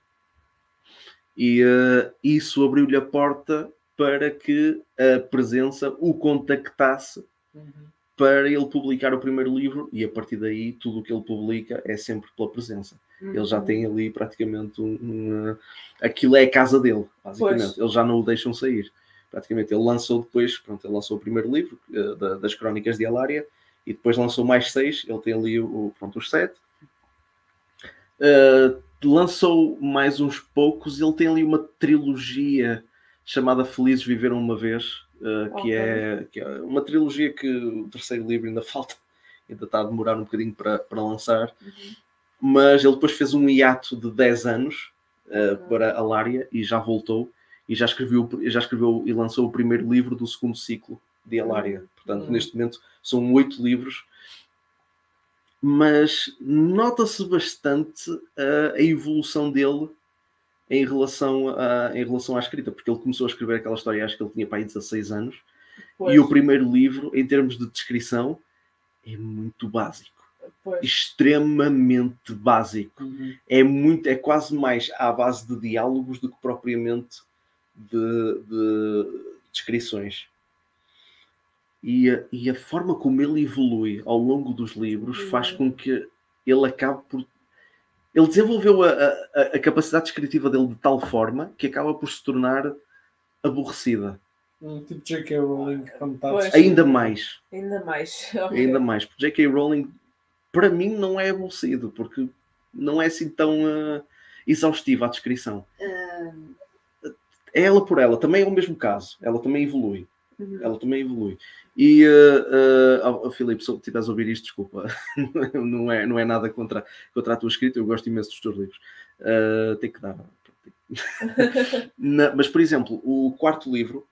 E eh, isso abriu-lhe a porta para que a presença o contactasse Uhum. para ele publicar o primeiro livro e a partir daí tudo o que ele publica é sempre pela presença. Ele já Uhum. tem ali praticamente um, um, aquilo é a casa dele, basicamente. Pois. Eles já não o deixam sair. Praticamente ele lançou depois, pronto, ele lançou o primeiro livro eh, da- das Crónicas de Alária e depois lançou mais seis. Ele tem ali o, pronto, os sete. Uh, lançou mais uns poucos. Ele tem ali uma trilogia chamada Felizes Viveram uma Vez, uh, que, Ok. é, que é uma trilogia que o terceiro livro ainda falta, ainda está a demorar um bocadinho para, para lançar. Uhum. Mas ele depois fez um hiato de 10 anos uh, para a Lária e já voltou e já escreveu, já escreveu e lançou o primeiro livro do segundo ciclo de Alária. Portanto, Uhum. neste momento são oito livros mas nota-se bastante uh, a evolução dele em relação, a, em relação à escrita, porque ele começou a escrever aquela história, acho que ele tinha para aí 16 anos, Pois, e o primeiro livro, em termos de descrição, é muito básico, pois. extremamente básico. Uhum. É muito, é quase mais à base de diálogos do que propriamente de, de descrições. E a, e a forma como ele evolui ao longo dos livros Uhum. faz com que ele acabe por. Ele desenvolveu a, a, a capacidade descritiva dele de tal forma que acaba por se tornar aborrecida. Um Tipo J.K. Rowling quando está. Ainda mais. Ainda mais. Ok. Ainda mais. Porque J.K. Rowling, para mim, não é aborrecido, porque não é assim tão ah, exaustiva a descrição. É ela por ela, também é o mesmo caso. Ela também evolui. Uhum. Ela também evolui. E, uh, uh, Filipe, se estiveres a ouvir isto, desculpa, não é, não é nada contra, contra a tua escrita, eu gosto imenso dos teus livros. Uh, tem que dar. Na- mas, por exemplo, o quarto livro,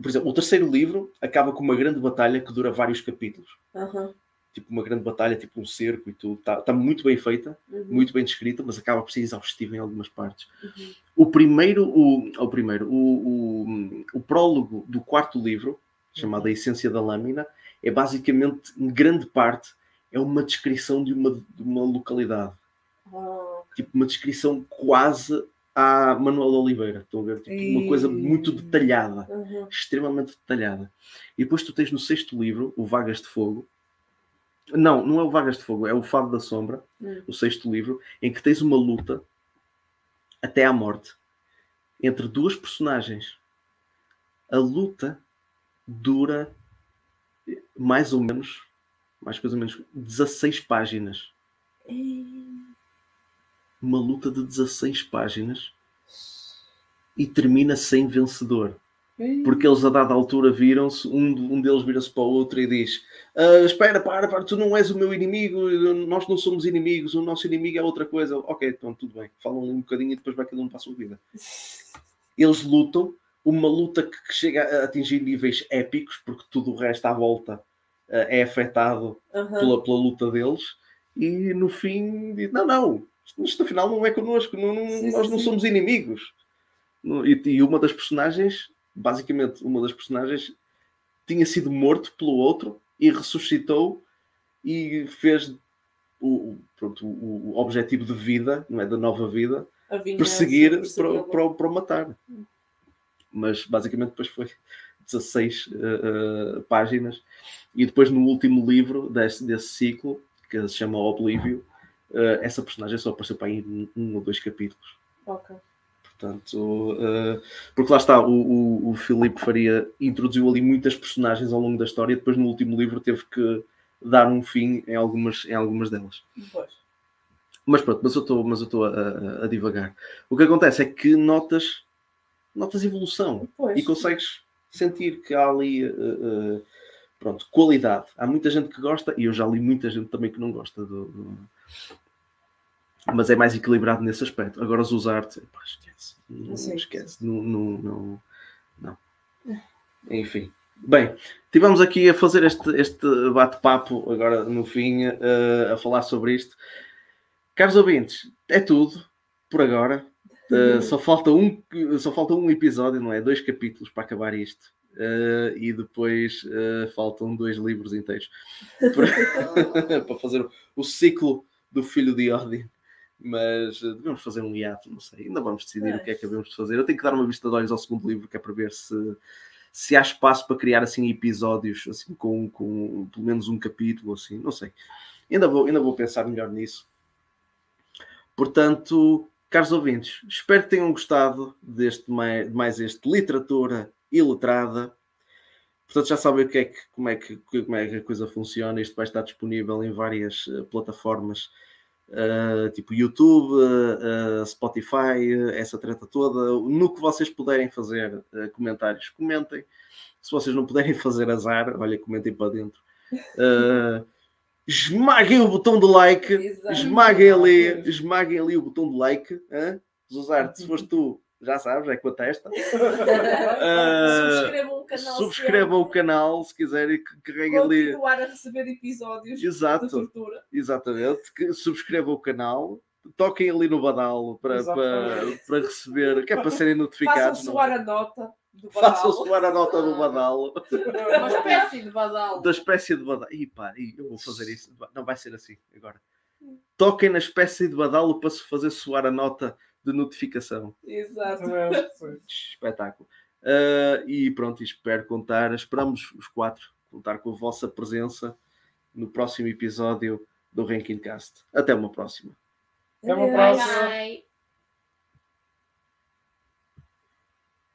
por exemplo, o terceiro livro acaba com uma grande batalha que dura vários capítulos. Aham. Tipo, uma grande batalha, tipo um cerco e tudo. Está tá muito bem feita, Uhum. muito bem descrita, mas acaba por ser exaustiva em algumas partes. Uhum. O primeiro, o, o primeiro, o, o, o prólogo do quarto livro, chamado A Essência da Lâmina, é basicamente, em grande parte, é uma descrição de uma, de uma localidade. Ah, Tipo, uma descrição quase à Manuel de Oliveira. Estão a ver? Tipo, uma coisa muito detalhada. uhum. Extremamente detalhada. E depois tu tens no sexto livro, o Vagas de Fogo. Não, não é o Vagas de Fogo, é o Fado da Sombra, Hum. o sexto livro, em que tens uma luta até à morte entre duas personagens. A luta dura mais ou menos, mais coisa ou menos, 16 páginas. Uma luta de 16 páginas e termina sem vencedor. Porque eles a dada altura viram-se, um, um deles vira-se para o outro e diz: "Ah, Espera, para, para, tu não és o meu inimigo, nós não somos inimigos, o nosso inimigo é outra coisa. Ok, então tudo bem. Falam um bocadinho e depois vai cada um para a sua vida. Eles lutam, uma luta que, chega a atingir níveis épicos, porque tudo o resto à volta ah, é afetado Aham. pela, pela luta deles, e no fim diz: Não, não, isto, isto afinal não é connosco, não, não- Sim, nós sim, não somos inimigos. E, e uma das personagens, basicamente, uma das personagens tinha sido morto pelo outro e ressuscitou e fez o, pronto, o, objetivo de vida, não é? Da nova vida, perseguir para, o- para o matar. Mas basicamente depois foi 16 eh, eh, páginas. E depois no último livro desse, desse ciclo, que se chama Oblívio, eh, essa personagem só apareceu para aí um, um ou dois capítulos. Ok. Portanto, eh, porque lá está, o, o, o Filipe Faria introduziu ali muitas personagens ao longo da história e depois no último livro teve que dar um fim em algumas, em algumas delas. Pois. Mas pronto, mas eu estou mas eu estou a, a- divagar. O que acontece é que notas, notas evolução Pois. e consegues sentir que há ali eh, eh, pronto, qualidade. Há muita gente que gosta e eu já li muita gente também que não gosta do. do- Mas é mais equilibrado nesse aspecto. Agora os usar pá, esquece. Não Sim. esquece. Não, não, não, não. Enfim. Bem, tivemos aqui a fazer este, este bate-papo agora no fim, eh, a falar sobre isto. Caros ouvintes, é tudo por agora. Uh, só, falta um, só falta um episódio, não é? Dois capítulos para acabar isto. Uh, e depois uh, faltam dois livros inteiros para, para fazer o, o ciclo do Filho de Odin. Mas uh, devemos fazer um hiato, não sei. Ainda vamos decidir É. o que é que devemos de fazer. Eu tenho que dar uma vista de olhos ao segundo livro, que é para ver se, se há espaço para criar assim episódios assim com, com pelo menos um capítulo assim, não sei. Ainda vou, ainda vou pensar melhor nisso. Portanto, caros ouvintes, espero que tenham gostado deste mais, mais este literatura iletrada. Portanto, já sabem o que é que, como, é que, como é que a coisa funciona. Isto vai estar disponível em várias uh, plataformas, uh, tipo YouTube, uh, Spotify, essa treta toda. No que vocês puderem fazer comentários, comentem. Se vocês não puderem fazer azar, olha, comentem para dentro. esmaguem o botão do like, Exato. esmaguem ali, esmaguem ali o botão do like. Hein? Zuzarte, se foste tu, já sabes, é com a testa. Ah, Subscrevam o canal. subscrevam o canal se quiserem que carreguem ali. Continuar a receber episódios de Exato, tortura. exatamente. Que subscrevam o canal, toquem ali no badalo para, para, para receber, que é para serem Façam notificados. não? soar a nota do Façam badalo. soar a nota do badalo, Uma espécie de badal. da espécie de badalo. Ih, pá, eu vou fazer isso. Não vai ser assim agora. Toquem na espécie de badalo para se fazer soar a nota de notificação. Exato. Espetáculo. Ah, e pronto, espero contar, esperamos os quatro contar com a vossa presença no próximo episódio do Ranking Cast. Até uma próxima. Até uma próxima. Bye.